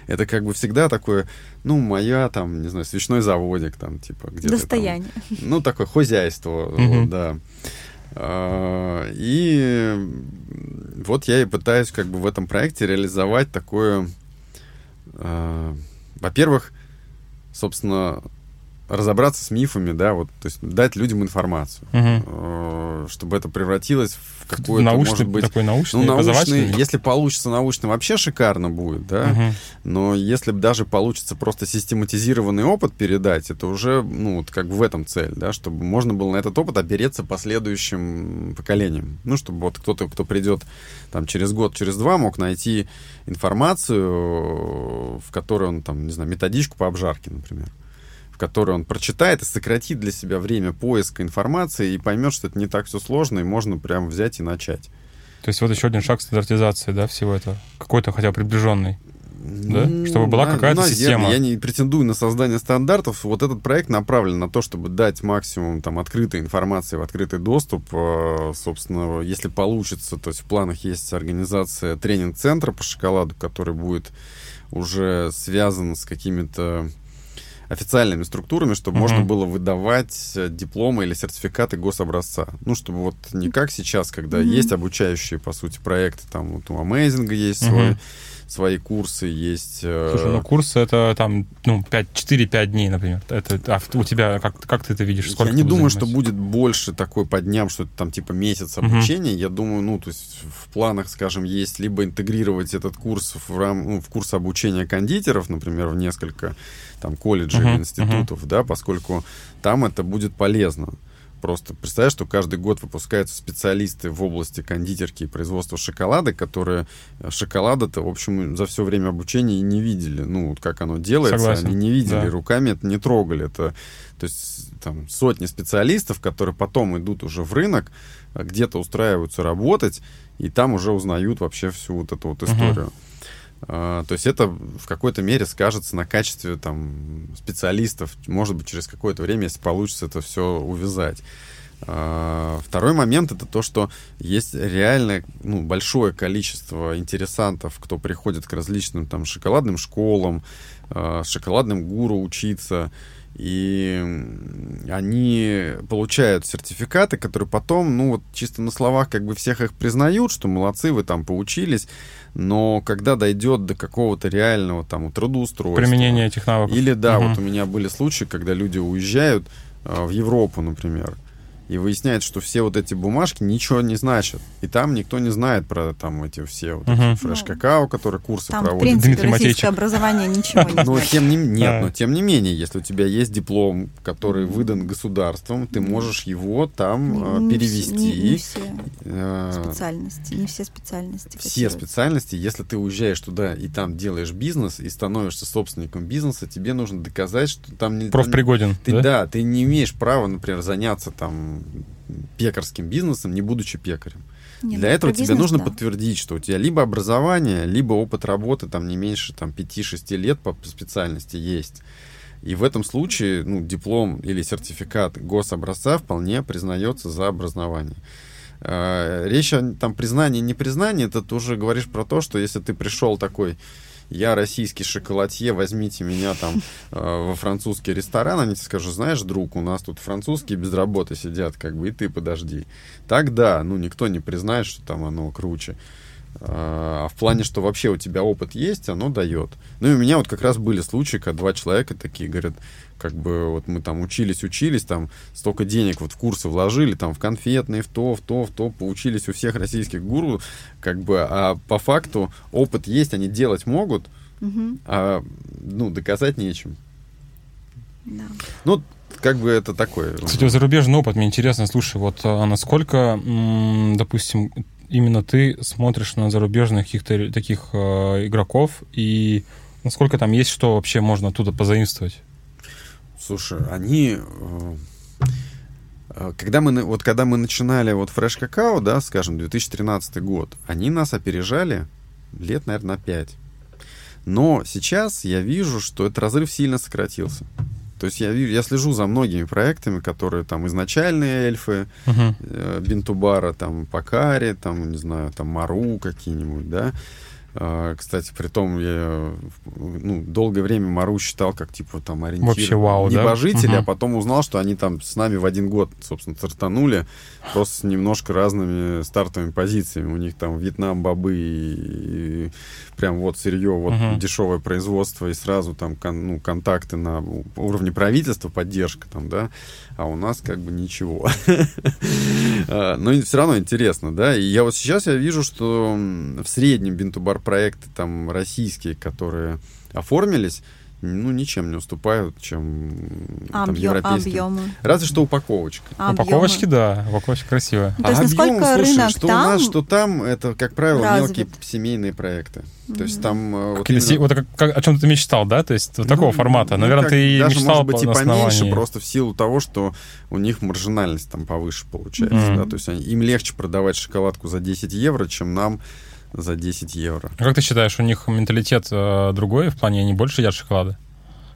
Это как бы всегда такое, ну, моя, там, не знаю, свечной заводик, там, типа, где-то Достояние. Там, ну, такое хозяйство, вот, да. А, и вот я и пытаюсь как бы в этом проекте реализовать такое, а, во-первых, собственно, разобраться с мифами, да, вот, то есть дать людям информацию, угу. чтобы это превратилось в какой-то, научный, может быть... Такой научный, ну, научный, если получится научно, вообще шикарно будет, да, угу. но если даже получится просто систематизированный опыт передать, это уже, ну, вот как бы в этом цель, да, чтобы можно было на этот опыт опереться последующим поколениям, ну, чтобы вот кто-то, кто придет там через год, через два, мог найти информацию, в которой он там, не знаю, методичку по обжарке, например в которой он прочитает и сократит для себя время поиска информации и поймет, что это не так все сложно, и можно прям взять и начать. То есть вот еще один шаг стандартизации, да, всего этого? Какой-то хотя бы приближенный. Да? Чтобы была какая-то наверное, система. Я не претендую на создание стандартов. Вот этот проект направлен на то, чтобы дать максимум там, открытой информации в открытый доступ. Э, собственно, если получится, то есть в планах есть организация тренинг-центра по шоколаду, который будет уже связан с какими-то официальными структурами, чтобы Мгм. можно было выдавать э, дипломы или сертификаты гособразца. Ну, чтобы вот не как сейчас, когда Мгм. есть обучающие, по сути, проекты, там вот у Amazing есть Мгм. свой, свои курсы, есть... э, Слушай, ну курс это там, ну, 5, 4-5 дней, например. Это, а у тебя, как, как ты это видишь? Сколько я не думаю, что будет больше такой по дням, что это там типа месяц обучения. Я думаю, ну, то есть в планах, скажем, есть либо интегрировать этот курс в, рам, ну, в курс обучения кондитеров, например, в несколько там колледжей или институтов, да, поскольку там это будет полезно. Просто представляешь, что каждый год выпускаются специалисты в области кондитерки и производства шоколада, которые э, шоколада-то, в общем, за все время обучения и не видели. Ну, вот как оно делается, Согласен, они не видели, да. руками это не трогали. Это, то есть там сотни специалистов, которые потом идут уже в рынок, а где-то устраиваются работать, и там уже узнают вообще всю вот эту вот историю. А, То есть это в какой-то мере скажется на качестве там, специалистов, может быть, через какое-то время, если получится это все увязать. А, Второй момент это то, что есть реально ну, большое количество интересантов, кто приходит к различным там шоколадным школам, а, шоколадным гуру учиться, и они получают сертификаты, которые потом, ну вот чисто на словах как бы всех их признают, что молодцы, вы там поучились, но когда дойдет до какого-то реального там трудоустройства, Применение этих навыков. или да, Мгм. вот у меня были случаи, когда люди уезжают э, в Европу, например, и выясняется, что все вот эти бумажки ничего не значат. И там никто не знает про там эти все вот эти Мгм. фреш-какао, которые курсы Там, в проводят. принципе, Дмитрий российское Матейчик. образование ничего не Но значит. тем не нет, но тем не менее, если у тебя есть диплом, который выдан государством, ты можешь его там э, Не- перевести. все- Не, не все специальности, не все специальности. все котируются. специальности, если ты уезжаешь туда и там делаешь бизнес и становишься собственником бизнеса, тебе нужно доказать, что там не там- Профпригоден, Ты, да? да? ты не имеешь права, например, заняться там пекарским бизнесом, не будучи пекарем. Не, Для ну, этого про тебе бизнес, нужно да. подтвердить, что у тебя либо образование, либо опыт работы там не меньше там 5-6 лет по специальности есть. И в этом случае ну, диплом или сертификат гособразца вполне признается за образование. Э, Речь о там признании, непризнании, это ты уже говоришь про то, что если ты пришел такой, я российский шоколадье, возьмите меня там э, во французский ресторан, они тебе скажут, знаешь, друг, у нас тут французские без работы сидят, как бы, и ты подожди. Тогда, ну, никто не признает, что там оно круче. А в плане, что вообще у тебя опыт есть, оно дает. Ну и у меня вот как раз были случаи, когда два человека такие говорят, как бы вот мы там учились, учились, там столько денег вот в курсы вложили, там в конфетные, в то, в то, в то, поучились у всех российских гуру, как бы, а по факту опыт есть, они делать могут, Мгм, а ну доказать нечем. да. Ну, как бы это такое. Кстати, зарубежный опыт, мне интересно, слушай, вот а насколько, м, допустим, именно ты смотришь на зарубежных каких-то таких э, игроков, и насколько там есть что вообще можно оттуда позаимствовать? Слушай, они... э, э, Когда мы, вот когда мы начинали вот Fresh Какао, да, скажем, 2013 год, они нас опережали лет, наверное, на 5. Но сейчас я вижу, что этот разрыв сильно сократился. То есть я, я слежу за многими проектами, которые там изначальные эльфы, э, Бинтубара, там, Покари, там, не знаю, там, Мару какие-нибудь, да. А, Кстати, при том я ну, долгое время Мару считал как типа там ориентир Вообще вау, да? небожители, Мгм. а потом узнал, что они там с нами в один год, собственно, стартанули, просто с немножко разными стартовыми позициями. У них там Вьетнам, бобы и, и прям вот сырье, вот Мгм. дешевое производство и сразу там кон- ну, контакты на уровне правительства, поддержка там, да, а у нас как бы ничего. А, Но все равно интересно, да. И я вот сейчас я вижу, что в среднем бинтубар проекты там российские, которые оформились, ну, ничем не уступают, чем там, Объем- европейским. объемы. Разве что упаковочка. объемы. Упаковочки, да, упаковочка красивая. Ну, то есть, А насколько объем, слушай, рынок что там у нас, что там, это, как правило, развит? мелкие семейные проекты. То есть там э, вот именно- вот как- как- о чем ты мечтал, да? То есть вот такого Ну, формата. ну, Наверное, как, ты и даже, мечтал может быть, и поменьше, просто в силу того, что у них маржинальность там повыше получается. Мгм. Да? То есть они- им легче продавать шоколадку за 10 евро, чем нам за 10 евро. А как ты считаешь, у них менталитет э, другой, в плане они больше едят шоколада,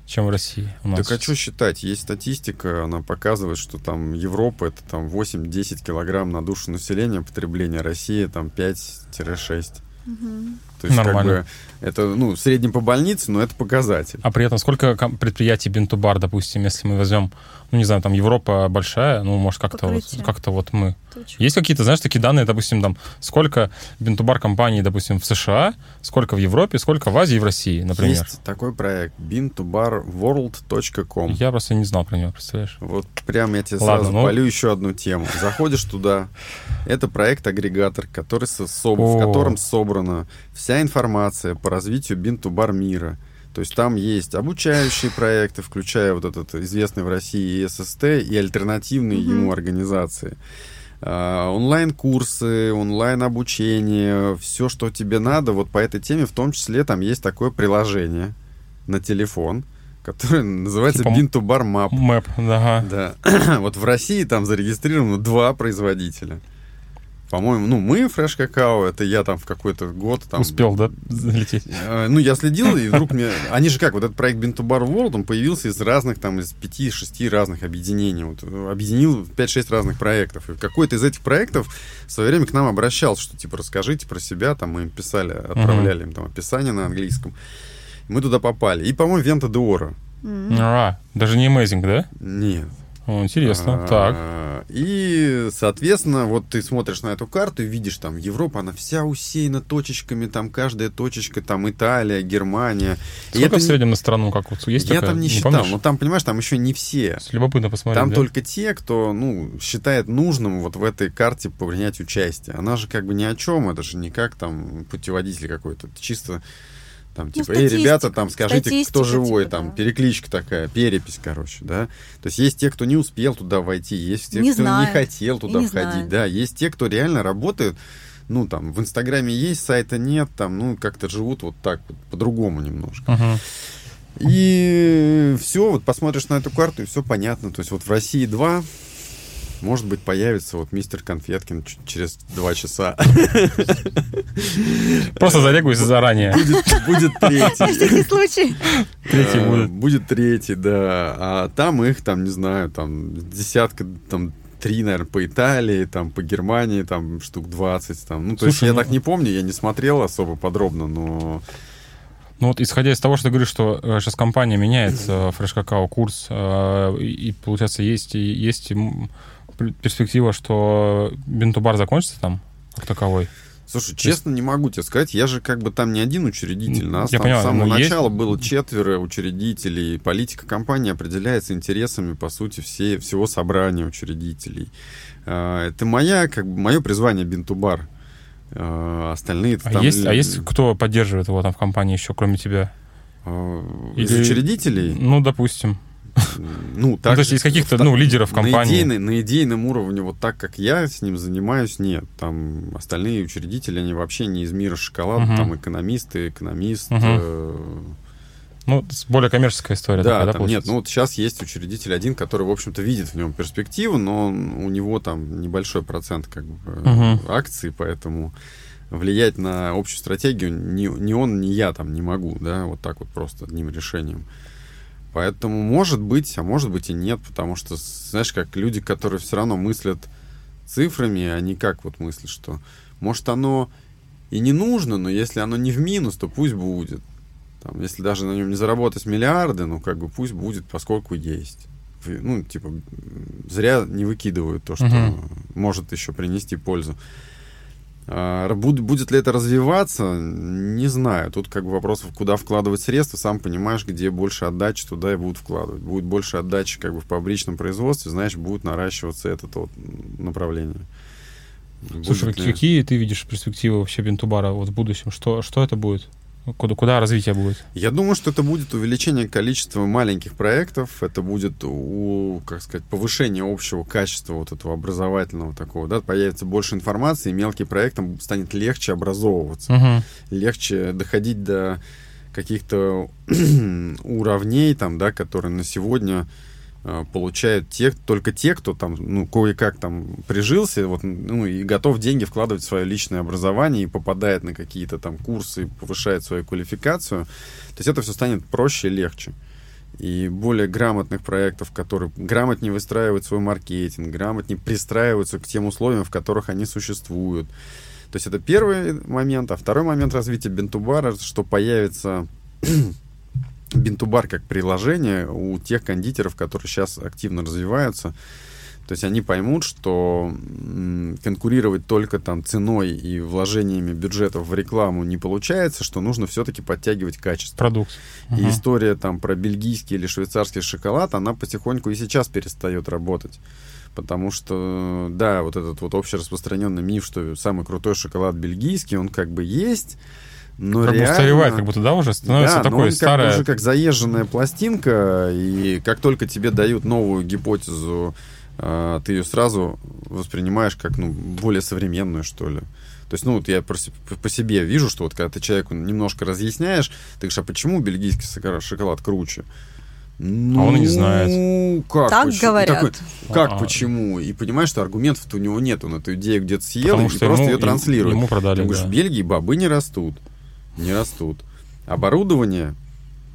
чем в России? У нас? Так а что считать? Есть статистика, она показывает, что там Европа это там 8-10 килограмм на душу населения потребления, Россия там 5-6. Мгм. То есть, Нормально. как бы, это, ну, в среднем по больнице, но это показатель. А при этом сколько предприятий Бинтубар, допустим, если мы возьмем, ну, не знаю, там Европа большая, ну, может, как-то вот, как-то вот мы. Точно. Есть какие-то, знаешь, такие данные, допустим, там, сколько Бинтубар компаний, допустим, в США, сколько в Европе, сколько в Азии и в России, например? Есть такой проект bintobarworld.com. Я просто не знал про него, представляешь? Вот прям я тебе Ладно, сразу ну. полю еще одну тему. Заходишь туда. Это проект-агрегатор, который со- в котором собрана вся информация по развитию бинтубар мира. То есть там есть обучающие проекты, включая вот этот известный в России ССТ и альтернативные Мгм. ему организации. А, онлайн-курсы, онлайн-обучение, все, что тебе надо, вот по этой теме, в том числе там есть такое приложение на телефон, которое называется Типа м- Бинтубар Map. Мэп, ага. Да. вот в России там зарегистрировано два производителя. По-моему, ну, мы, Fresh Какао, это я там в какой-то год там... Успел, да, залететь? Э, Ну, я следил, и вдруг мне... Они же как, вот этот проект Бинтубар World, он появился из разных, там, из пяти-шести разных объединений. Вот, э, объединил 5-6 разных проектов. И какой-то из этих проектов в свое время к нам обращался, что, типа, расскажите про себя, там, мы им писали, отправляли им там описание на английском. Мы туда попали. И, по-моему, Вента Деора. М. А, даже не Amazing, да? Нет. О, интересно. Так. А, И, соответственно, вот ты смотришь на эту карту и видишь там Европа, она вся усеяна точечками, там каждая точечка, там Италия, Германия. И Сколько это в не- среднем на страну, как вот есть Я такая? там не считал, помнишь? но там, понимаешь, там еще не все. Любопытно посмотреть, Там да? только те, кто, ну, считает нужным вот в этой карте принять участие. Она же как бы ни о чем, это же не как там путеводитель какой-то, чисто там типа, эй, ребята, Ну, там скажите, кто живой, типа, там да. перекличка такая, перепись, короче, да. То есть есть те, кто не успел туда войти, есть те, Не кто знают, не хотел туда не входить, знают. да, есть те, кто реально работают. Ну, там, в Инстаграме есть, сайта нет, там, ну, как-то живут вот так вот, по-другому немножко. Мгм. И все, вот посмотришь на эту карту, и все понятно. То есть вот в России два, может быть, появится вот мистер Конфеткин ч- через два часа. Просто зарегуйся заранее. Будет, будет На третий. всякий случай. Третий Э, будет. Будет третий, да. А там их, там, не знаю, там десятка, там три, наверное, по Италии, там по Германии, там штук 20. Там. Ну, то есть Слушай, я ну- так не помню, я не смотрел особо подробно, но... Ну вот исходя из того, что ты говоришь, что э, сейчас компания меняет э, Fresh Какао курс, э, и, получается есть, и- есть перспектива, что Бинтубар закончится там как таковой. Слушай, честно не могу тебе сказать, я же как бы там не один учредитель, нас Я там понимаю, с самого но есть- начала было четверо учредителей, политика компании определяется интересами, по сути, все, всего собрания учредителей. А, Это моя, как бы, мое призвание Бинтубар. А, Остальные А там... есть, а есть кто поддерживает его там в компании еще, кроме тебя? а, Из Или- учредителей? Ну, допустим. Ну, Ну, то есть из каких-то, ну, лидеров на, компании. идейной- на идейном уровне, вот так, как я с ним занимаюсь, нет. Там остальные учредители, они вообще не из мира шоколада, Мгм. там экономисты, экономист. Мгм. э, Ну, более коммерческая история да, такая, да, там нет. Ну, вот сейчас есть учредитель один, который, в общем-то, видит в нем перспективу, но у него там небольшой процент как бы Мгм. акций, поэтому влиять на общую стратегию ни, ни он, ни я там не могу, да, вот так вот просто одним решением. Поэтому может быть, а может быть и нет, потому что, знаешь, как люди, которые все равно мыслят цифрами, они как вот мыслят, что может оно и не нужно, но если оно не в минус, то пусть будет. Там, если даже на нем не заработать миллиарды, ну как бы пусть будет, поскольку есть. Ну, типа, зря не выкидывают то, что Мгм. может еще принести пользу. А, буд- будет ли это развиваться, не знаю. Тут как бы вопрос, куда вкладывать средства. Сам понимаешь, где больше отдачи, туда и будут вкладывать. Будет больше отдачи как бы в фабричном производстве, значит, будет наращиваться это вот направление. Слушай, Будет ли- какие ты видишь перспективы вообще Бинтубара вот в будущем? Что, что это будет? Куда, куда развитие будет? Я думаю, что это будет увеличение количества маленьких проектов, это будет, у, как сказать, повышение общего качества вот этого образовательного такого, да, появится больше информации, и мелким проектам станет легче образовываться, Мгм. легче доходить до каких-то уровней, там, да, которые на сегодня получают те, только те, кто там, ну, кое-как там прижился, вот, ну, и готов деньги вкладывать в свое личное образование и попадает на какие-то там курсы, повышает свою квалификацию. То есть это все станет проще и легче. И более грамотных проектов, которые грамотнее выстраивают свой маркетинг, грамотнее пристраиваются к тем условиям, в которых они существуют. То есть это первый момент. А второй момент развития бентубара, что появится бентубар как приложение у тех кондитеров, которые сейчас активно развиваются. То есть они поймут, что конкурировать только там ценой и вложениями бюджетов в рекламу не получается, что нужно все-таки подтягивать качество. Продукт. И угу. история там про бельгийский или швейцарский шоколад, она потихоньку и сейчас перестает работать. Потому что, да, вот этот вот общераспространенный миф, что самый крутой шоколад бельгийский, он как бы есть, но как реально... бы устаревает, как будто, да, уже становится да, такой но старый. Как, уже как заезженная пластинка, и как только тебе дают новую гипотезу а, ты ее сразу воспринимаешь как, ну, более современную, что ли. То есть, ну, вот я по, себе вижу, что вот когда ты человеку немножко разъясняешь, ты говоришь, а почему бельгийский шоколад круче? Ну, а он и не знает. Ну, как? Так почему? говорят. Такой, как, А-а. почему? И понимаешь, что аргументов-то у него нет. Он эту идею где-то съел Потому и что просто ему- ее транслирует. ему продали, Ты говоришь, да. в Бельгии бобы не растут. Не растут. Оборудование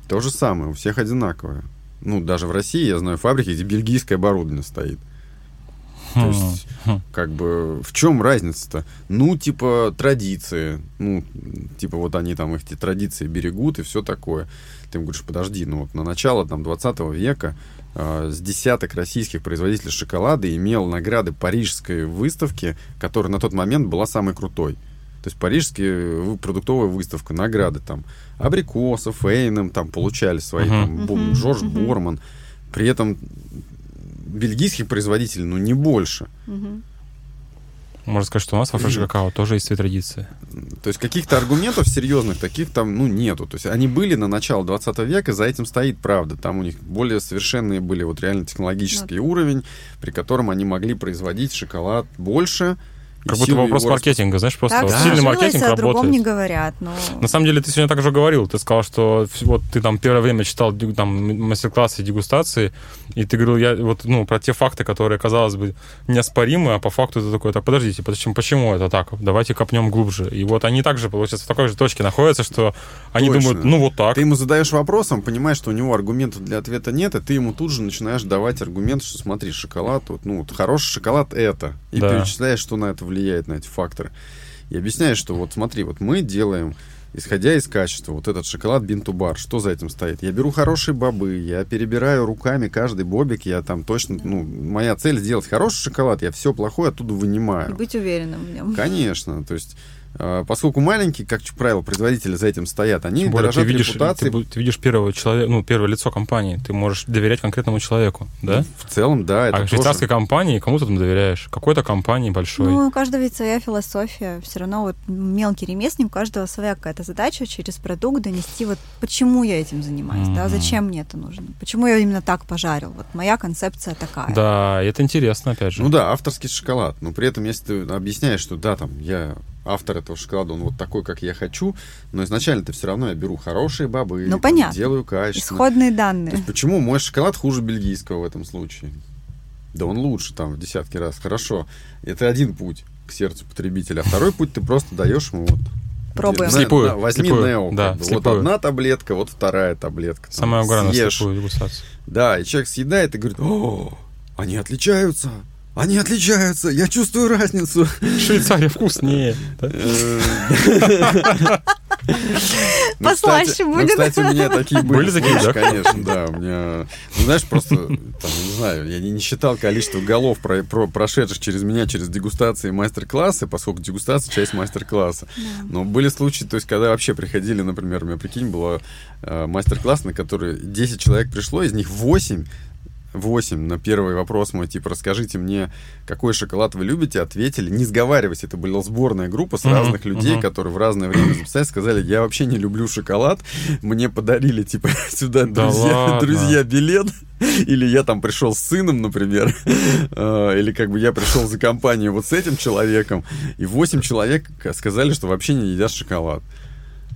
то же самое, у всех одинаковое. Ну, даже в России, я знаю фабрики, где бельгийское оборудование стоит. То Хм, есть, хм. как бы, в чем разница-то? Ну, типа, традиции. Ну, типа, вот они там эти традиции берегут и все такое. Ты им говоришь, подожди, ну, вот на начало там 20 века э, с десяток российских производителей шоколада имел награды парижской выставки, которая на тот момент была самой крутой. То есть парижская вы- продуктовая выставка, награды там Абрикосов, Эйном там получали свои, Мгм. там, Мгм, Джордж мгм. Борман. При этом бельгийских производителей, ну, не больше. Мгм. Можно сказать, что у нас во фреш какао тоже есть свои традиции. То есть каких-то аргументов серьезных таких там, ну, нету. То есть они были на начало 20 века, за этим стоит правда. Там у них более совершенные были вот реально технологический уровень, при котором они могли производить шоколад больше. Как будто вопрос маркетинга, знаешь, просто Так вот сильный маркетинг а о другом работает. не говорят. Но... На самом деле, ты сегодня также говорил, ты сказал, что вот ты там первое время читал там мастер-классы, дегустации, и ты говорил, я вот, ну, про те факты, которые, казалось бы, неоспоримы, а по факту ты такой, так, подождите, почему, почему это так? Давайте копнем глубже. И вот они также, получается, в такой же точке находятся, что они Точно. думают, ну, вот так. Ты ему задаешь вопросом, понимаешь, что у него аргументов для ответа нет, и ты ему тут же начинаешь давать аргумент, что смотри, шоколад, вот, ну, вот хороший шоколад это. И Да. перечисляешь, что на это влияет, на эти факторы. И объясняешь, что вот смотри, вот мы делаем, исходя из качества, вот этот шоколад бинтубар, что за этим стоит? Я беру хорошие бобы, я перебираю руками каждый бобик, я там точно, ну, моя цель сделать хороший шоколад, я все плохое оттуда И вынимаю. быть уверенным в нем. Конечно, то есть поскольку маленькие, как правило, производители за этим стоят, они Тем более, ты дорожат видишь, репутацией. ты, ты видишь первого человека, ну, первое лицо компании, ты можешь доверять конкретному человеку, да? В целом, да, это а тоже- швейцарской компании кому ты там доверяешь? Какой-то компании большой. Ну, у каждого ведь своя философия. Все равно вот мелкий ремесленник, у каждого своя какая-то задача через продукт донести вот почему я этим занимаюсь, да, Мгм. зачем мне это нужно, почему я именно так пожарил. Вот моя концепция такая. Да, это интересно, опять же. Ну да, авторский шоколад. Но при этом, если ты объясняешь, что да, там, я автор этого шоколада, он вот такой, как я хочу, но изначально-то все равно я беру хорошие бобы, Ну, там, понятно. делаю качественно. Исходные То данные. есть почему мой шоколад хуже бельгийского в этом случае? Да он лучше там в десятки раз. Хорошо. Это один путь к сердцу потребителя. А второй путь ты просто даешь ему вот Пробуем. Вслепую, на- возьми вслепую, Нео. да, как бы. Вот вслепую. одна таблетка, вот вторая таблетка. Самое главное, съешь. слепую дегустацию. Да, и человек съедает и говорит, о, они отличаются. Они отличаются, я чувствую разницу. Швейцария вкуснее. ну, Послаще ну, будет. кстати, у меня такие были. Были такие, случаи, да? Конечно, да. У меня, ну, знаешь, просто, не знаю, я не считал количество голов, про- про- прошедших через меня, через дегустации и мастер-классы, поскольку дегустация — часть мастер-класса. Но были случаи, то есть, когда вообще приходили, например, у меня, прикинь, было э, мастер-класс, на который 10 человек пришло, из них 8 8 на первый вопрос мой, типа, расскажите мне, какой шоколад вы любите, ответили, не сговариваясь, это была сборная группа с Мгм, разных людей, мгм. которые в разное время записали, сказали, я вообще не люблю шоколад, мне подарили, типа, сюда Да друзья, ладно? друзья билет, или я там пришел с сыном, например, э, или как бы я пришел за компанию вот с этим человеком, и 8 человек сказали, что вообще не едят шоколад.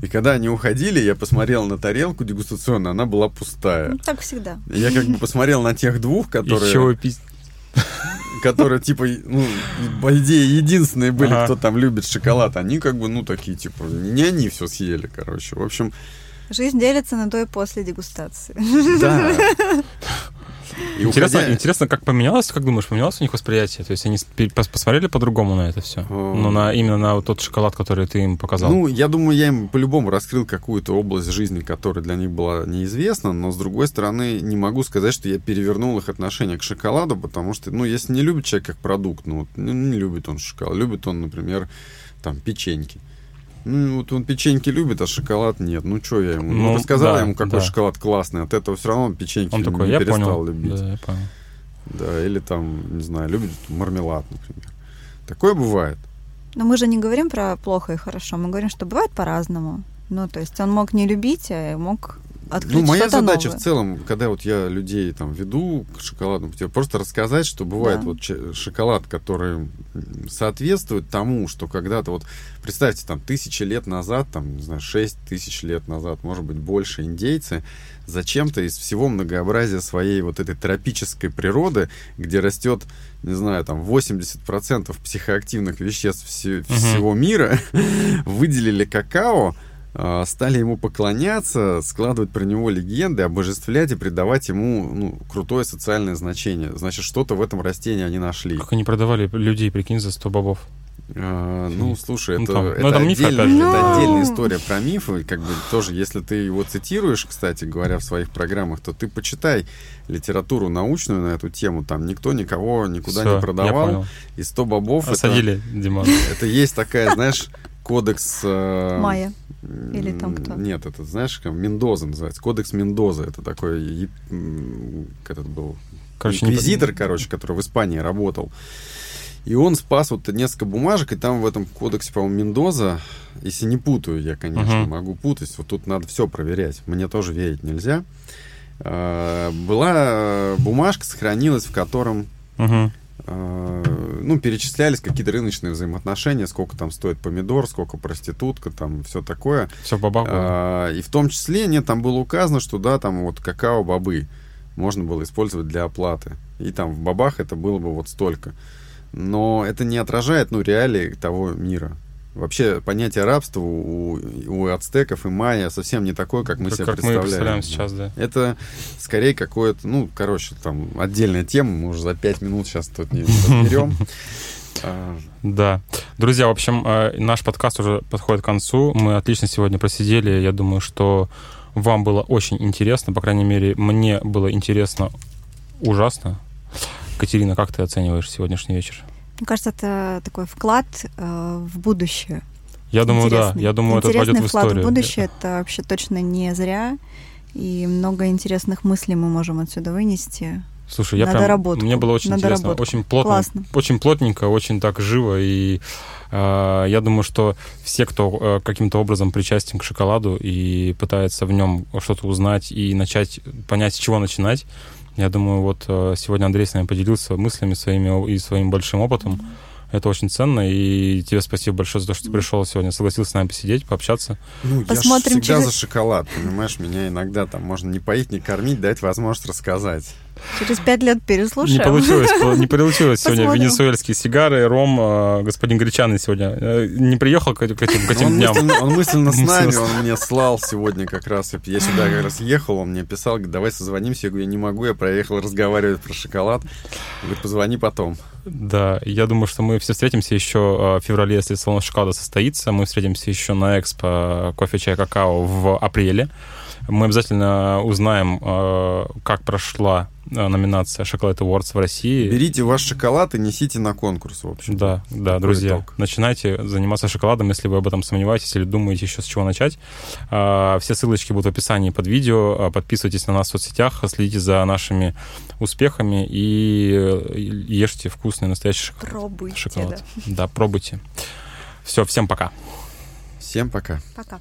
И когда они уходили, я посмотрел на тарелку дегустационную, она была пустая. Ну, так всегда. Я как бы посмотрел на тех двух, которые, вы пиз- которые типа, ну, по идее, единственные были, Ага. кто там любит шоколад. Они как бы, ну, такие, типа, не они все съели, короче. В общем, Жизнь делится на до и после дегустации. да. И интересно, уходя... интересно, как поменялось, как думаешь, поменялось у них восприятие? То есть они посмотрели по-другому на это все? Ну, на, именно на вот тот шоколад, который ты им показал? Ну, я думаю, я им по-любому раскрыл какую-то область жизни, которая для них была неизвестна, но, с другой стороны, не могу сказать, что я перевернул их отношение к шоколаду, потому что, ну, если не любит человек как продукт, ну, ну не любит он шоколад, любит он, например, там, печеньки. Ну, вот он печеньки любит, а шоколад нет. Ну, что я ему? Ну, ну рассказал да, ему, какой да. шоколад классный. От этого все равно он печеньки он такой, не я перестал понял. любить. Да, я понял. Да, или там, не знаю, любит мармелад, например. Такое бывает. Но мы же не говорим про плохо и хорошо, мы говорим, что бывает по-разному. Ну, то есть он мог не любить, а мог открыть Ну, моя задача новое. в целом, когда вот я людей там веду к шоколаду, просто рассказать, что бывает да. вот шоколад, который соответствует тому, что когда-то вот, представьте, там, тысячи лет назад, там, не знаю, шесть тысяч лет назад, может быть, больше индейцы зачем-то из всего многообразия своей вот этой тропической природы, где растет, не знаю, там 80% психоактивных веществ все, угу. всего мира, выделили какао, стали ему поклоняться, складывать про него легенды, обожествлять и придавать ему ну, крутое социальное значение. Значит, что-то в этом растении они нашли. Как они продавали людей, прикинь, за 100 бобов? А, ну, слушай, ну, это, там, это, ну, это, миф, отдельно, это ну. отдельная история про мифы. Как бы тоже, если ты его цитируешь, кстати говоря, в своих программах, то ты почитай литературу научную на эту тему. Там никто никого никуда Все, не продавал. И 100 бобов... Осадили, это, Диман. Это есть такая, знаешь, кодекс... Э, Майя. Или там кто? Нет, это, знаешь, как Мендоза называется. Кодекс Мендоза. Это такой... Этот был... Короче, инквизитор, не... короче, который в Испании работал. И он спас вот несколько бумажек, и там в этом кодексе, по-моему, Мендоза, если не путаю, я, конечно, uh-huh. могу путать, вот тут надо все проверять. Мне тоже верить нельзя. А, была бумажка, сохранилась, в котором uh-huh. Ну, перечислялись какие-то рыночные взаимоотношения, сколько там стоит помидор, сколько проститутка, там все такое. Все бабах а, И в том числе, нет, там было указано, что да, там вот какао-бобы можно было использовать для оплаты. И там в бабах это было бы вот столько но это не отражает, ну, реалии того мира. Вообще понятие рабства у, у ацтеков и майя совсем не такое, как мы как, себе как представляем. Мы представляем сейчас, да. Это скорее какое-то, ну, короче, там отдельная тема, мы уже за пять минут сейчас тут не разберем. А. Да. Друзья, в общем, э, наш подкаст уже подходит к концу. Мы отлично сегодня просидели. Я думаю, что вам было очень интересно. По крайней мере, мне было интересно ужасно. Катерина, как ты оцениваешь сегодняшний вечер? Мне кажется, это такой вклад э, в будущее. Я думаю, Интересный. да. Я думаю, Интересный это пойдет в историю. вклад в будущее это вообще точно не зря. И много интересных мыслей мы можем отсюда вынести. Слушай, я прям, доработку. мне было очень интересно, доработку. очень плотно, Классно. очень плотненько, очень так живо, и э, я думаю, что все, кто э, каким-то образом причастен к шоколаду и пытается в нем что-то узнать и начать понять, с чего начинать, я думаю, вот э, сегодня Андрей с нами поделился мыслями своими и своим большим опытом. Mm-hmm это очень ценно, и тебе спасибо большое за то, что ты пришел сегодня, согласился с нами посидеть, пообщаться. Ну, Посмотрим я всегда через... за шоколад, понимаешь? Меня иногда там можно не поить, не кормить, дать возможность рассказать. Через пять лет переслушаем. Не получилось, не получилось сегодня. Венесуэльские сигары, ром, э, господин Гречаный сегодня э, не приехал к, этим, к этим он дням. Мысленно, он мысленно с нами, он мне слал сегодня как раз. Я сюда как раз ехал, он мне писал, говорит, давай созвонимся. Я говорю, я не могу, я проехал разговаривать про шоколад. Говорит, позвони потом. Да, я думаю, что мы все встретимся еще э, в феврале, если салон шоколада состоится. Мы встретимся еще на экспо кофе, чай, какао в апреле. Мы обязательно узнаем, э, как прошла э, номинация Шоколад Awards в России. Берите ваш шоколад и несите на конкурс, в общем. Да, да, Такой друзья. Итог. Начинайте заниматься шоколадом, если вы об этом сомневаетесь или думаете еще с чего начать. Э, все ссылочки будут в описании под видео. Подписывайтесь на нас в соцсетях, следите за нашими успехами и ешьте вкусный настоящий шоколад. Пробуйте, шоколад. Да. да, пробуйте. Все, всем пока. Всем пока. Пока.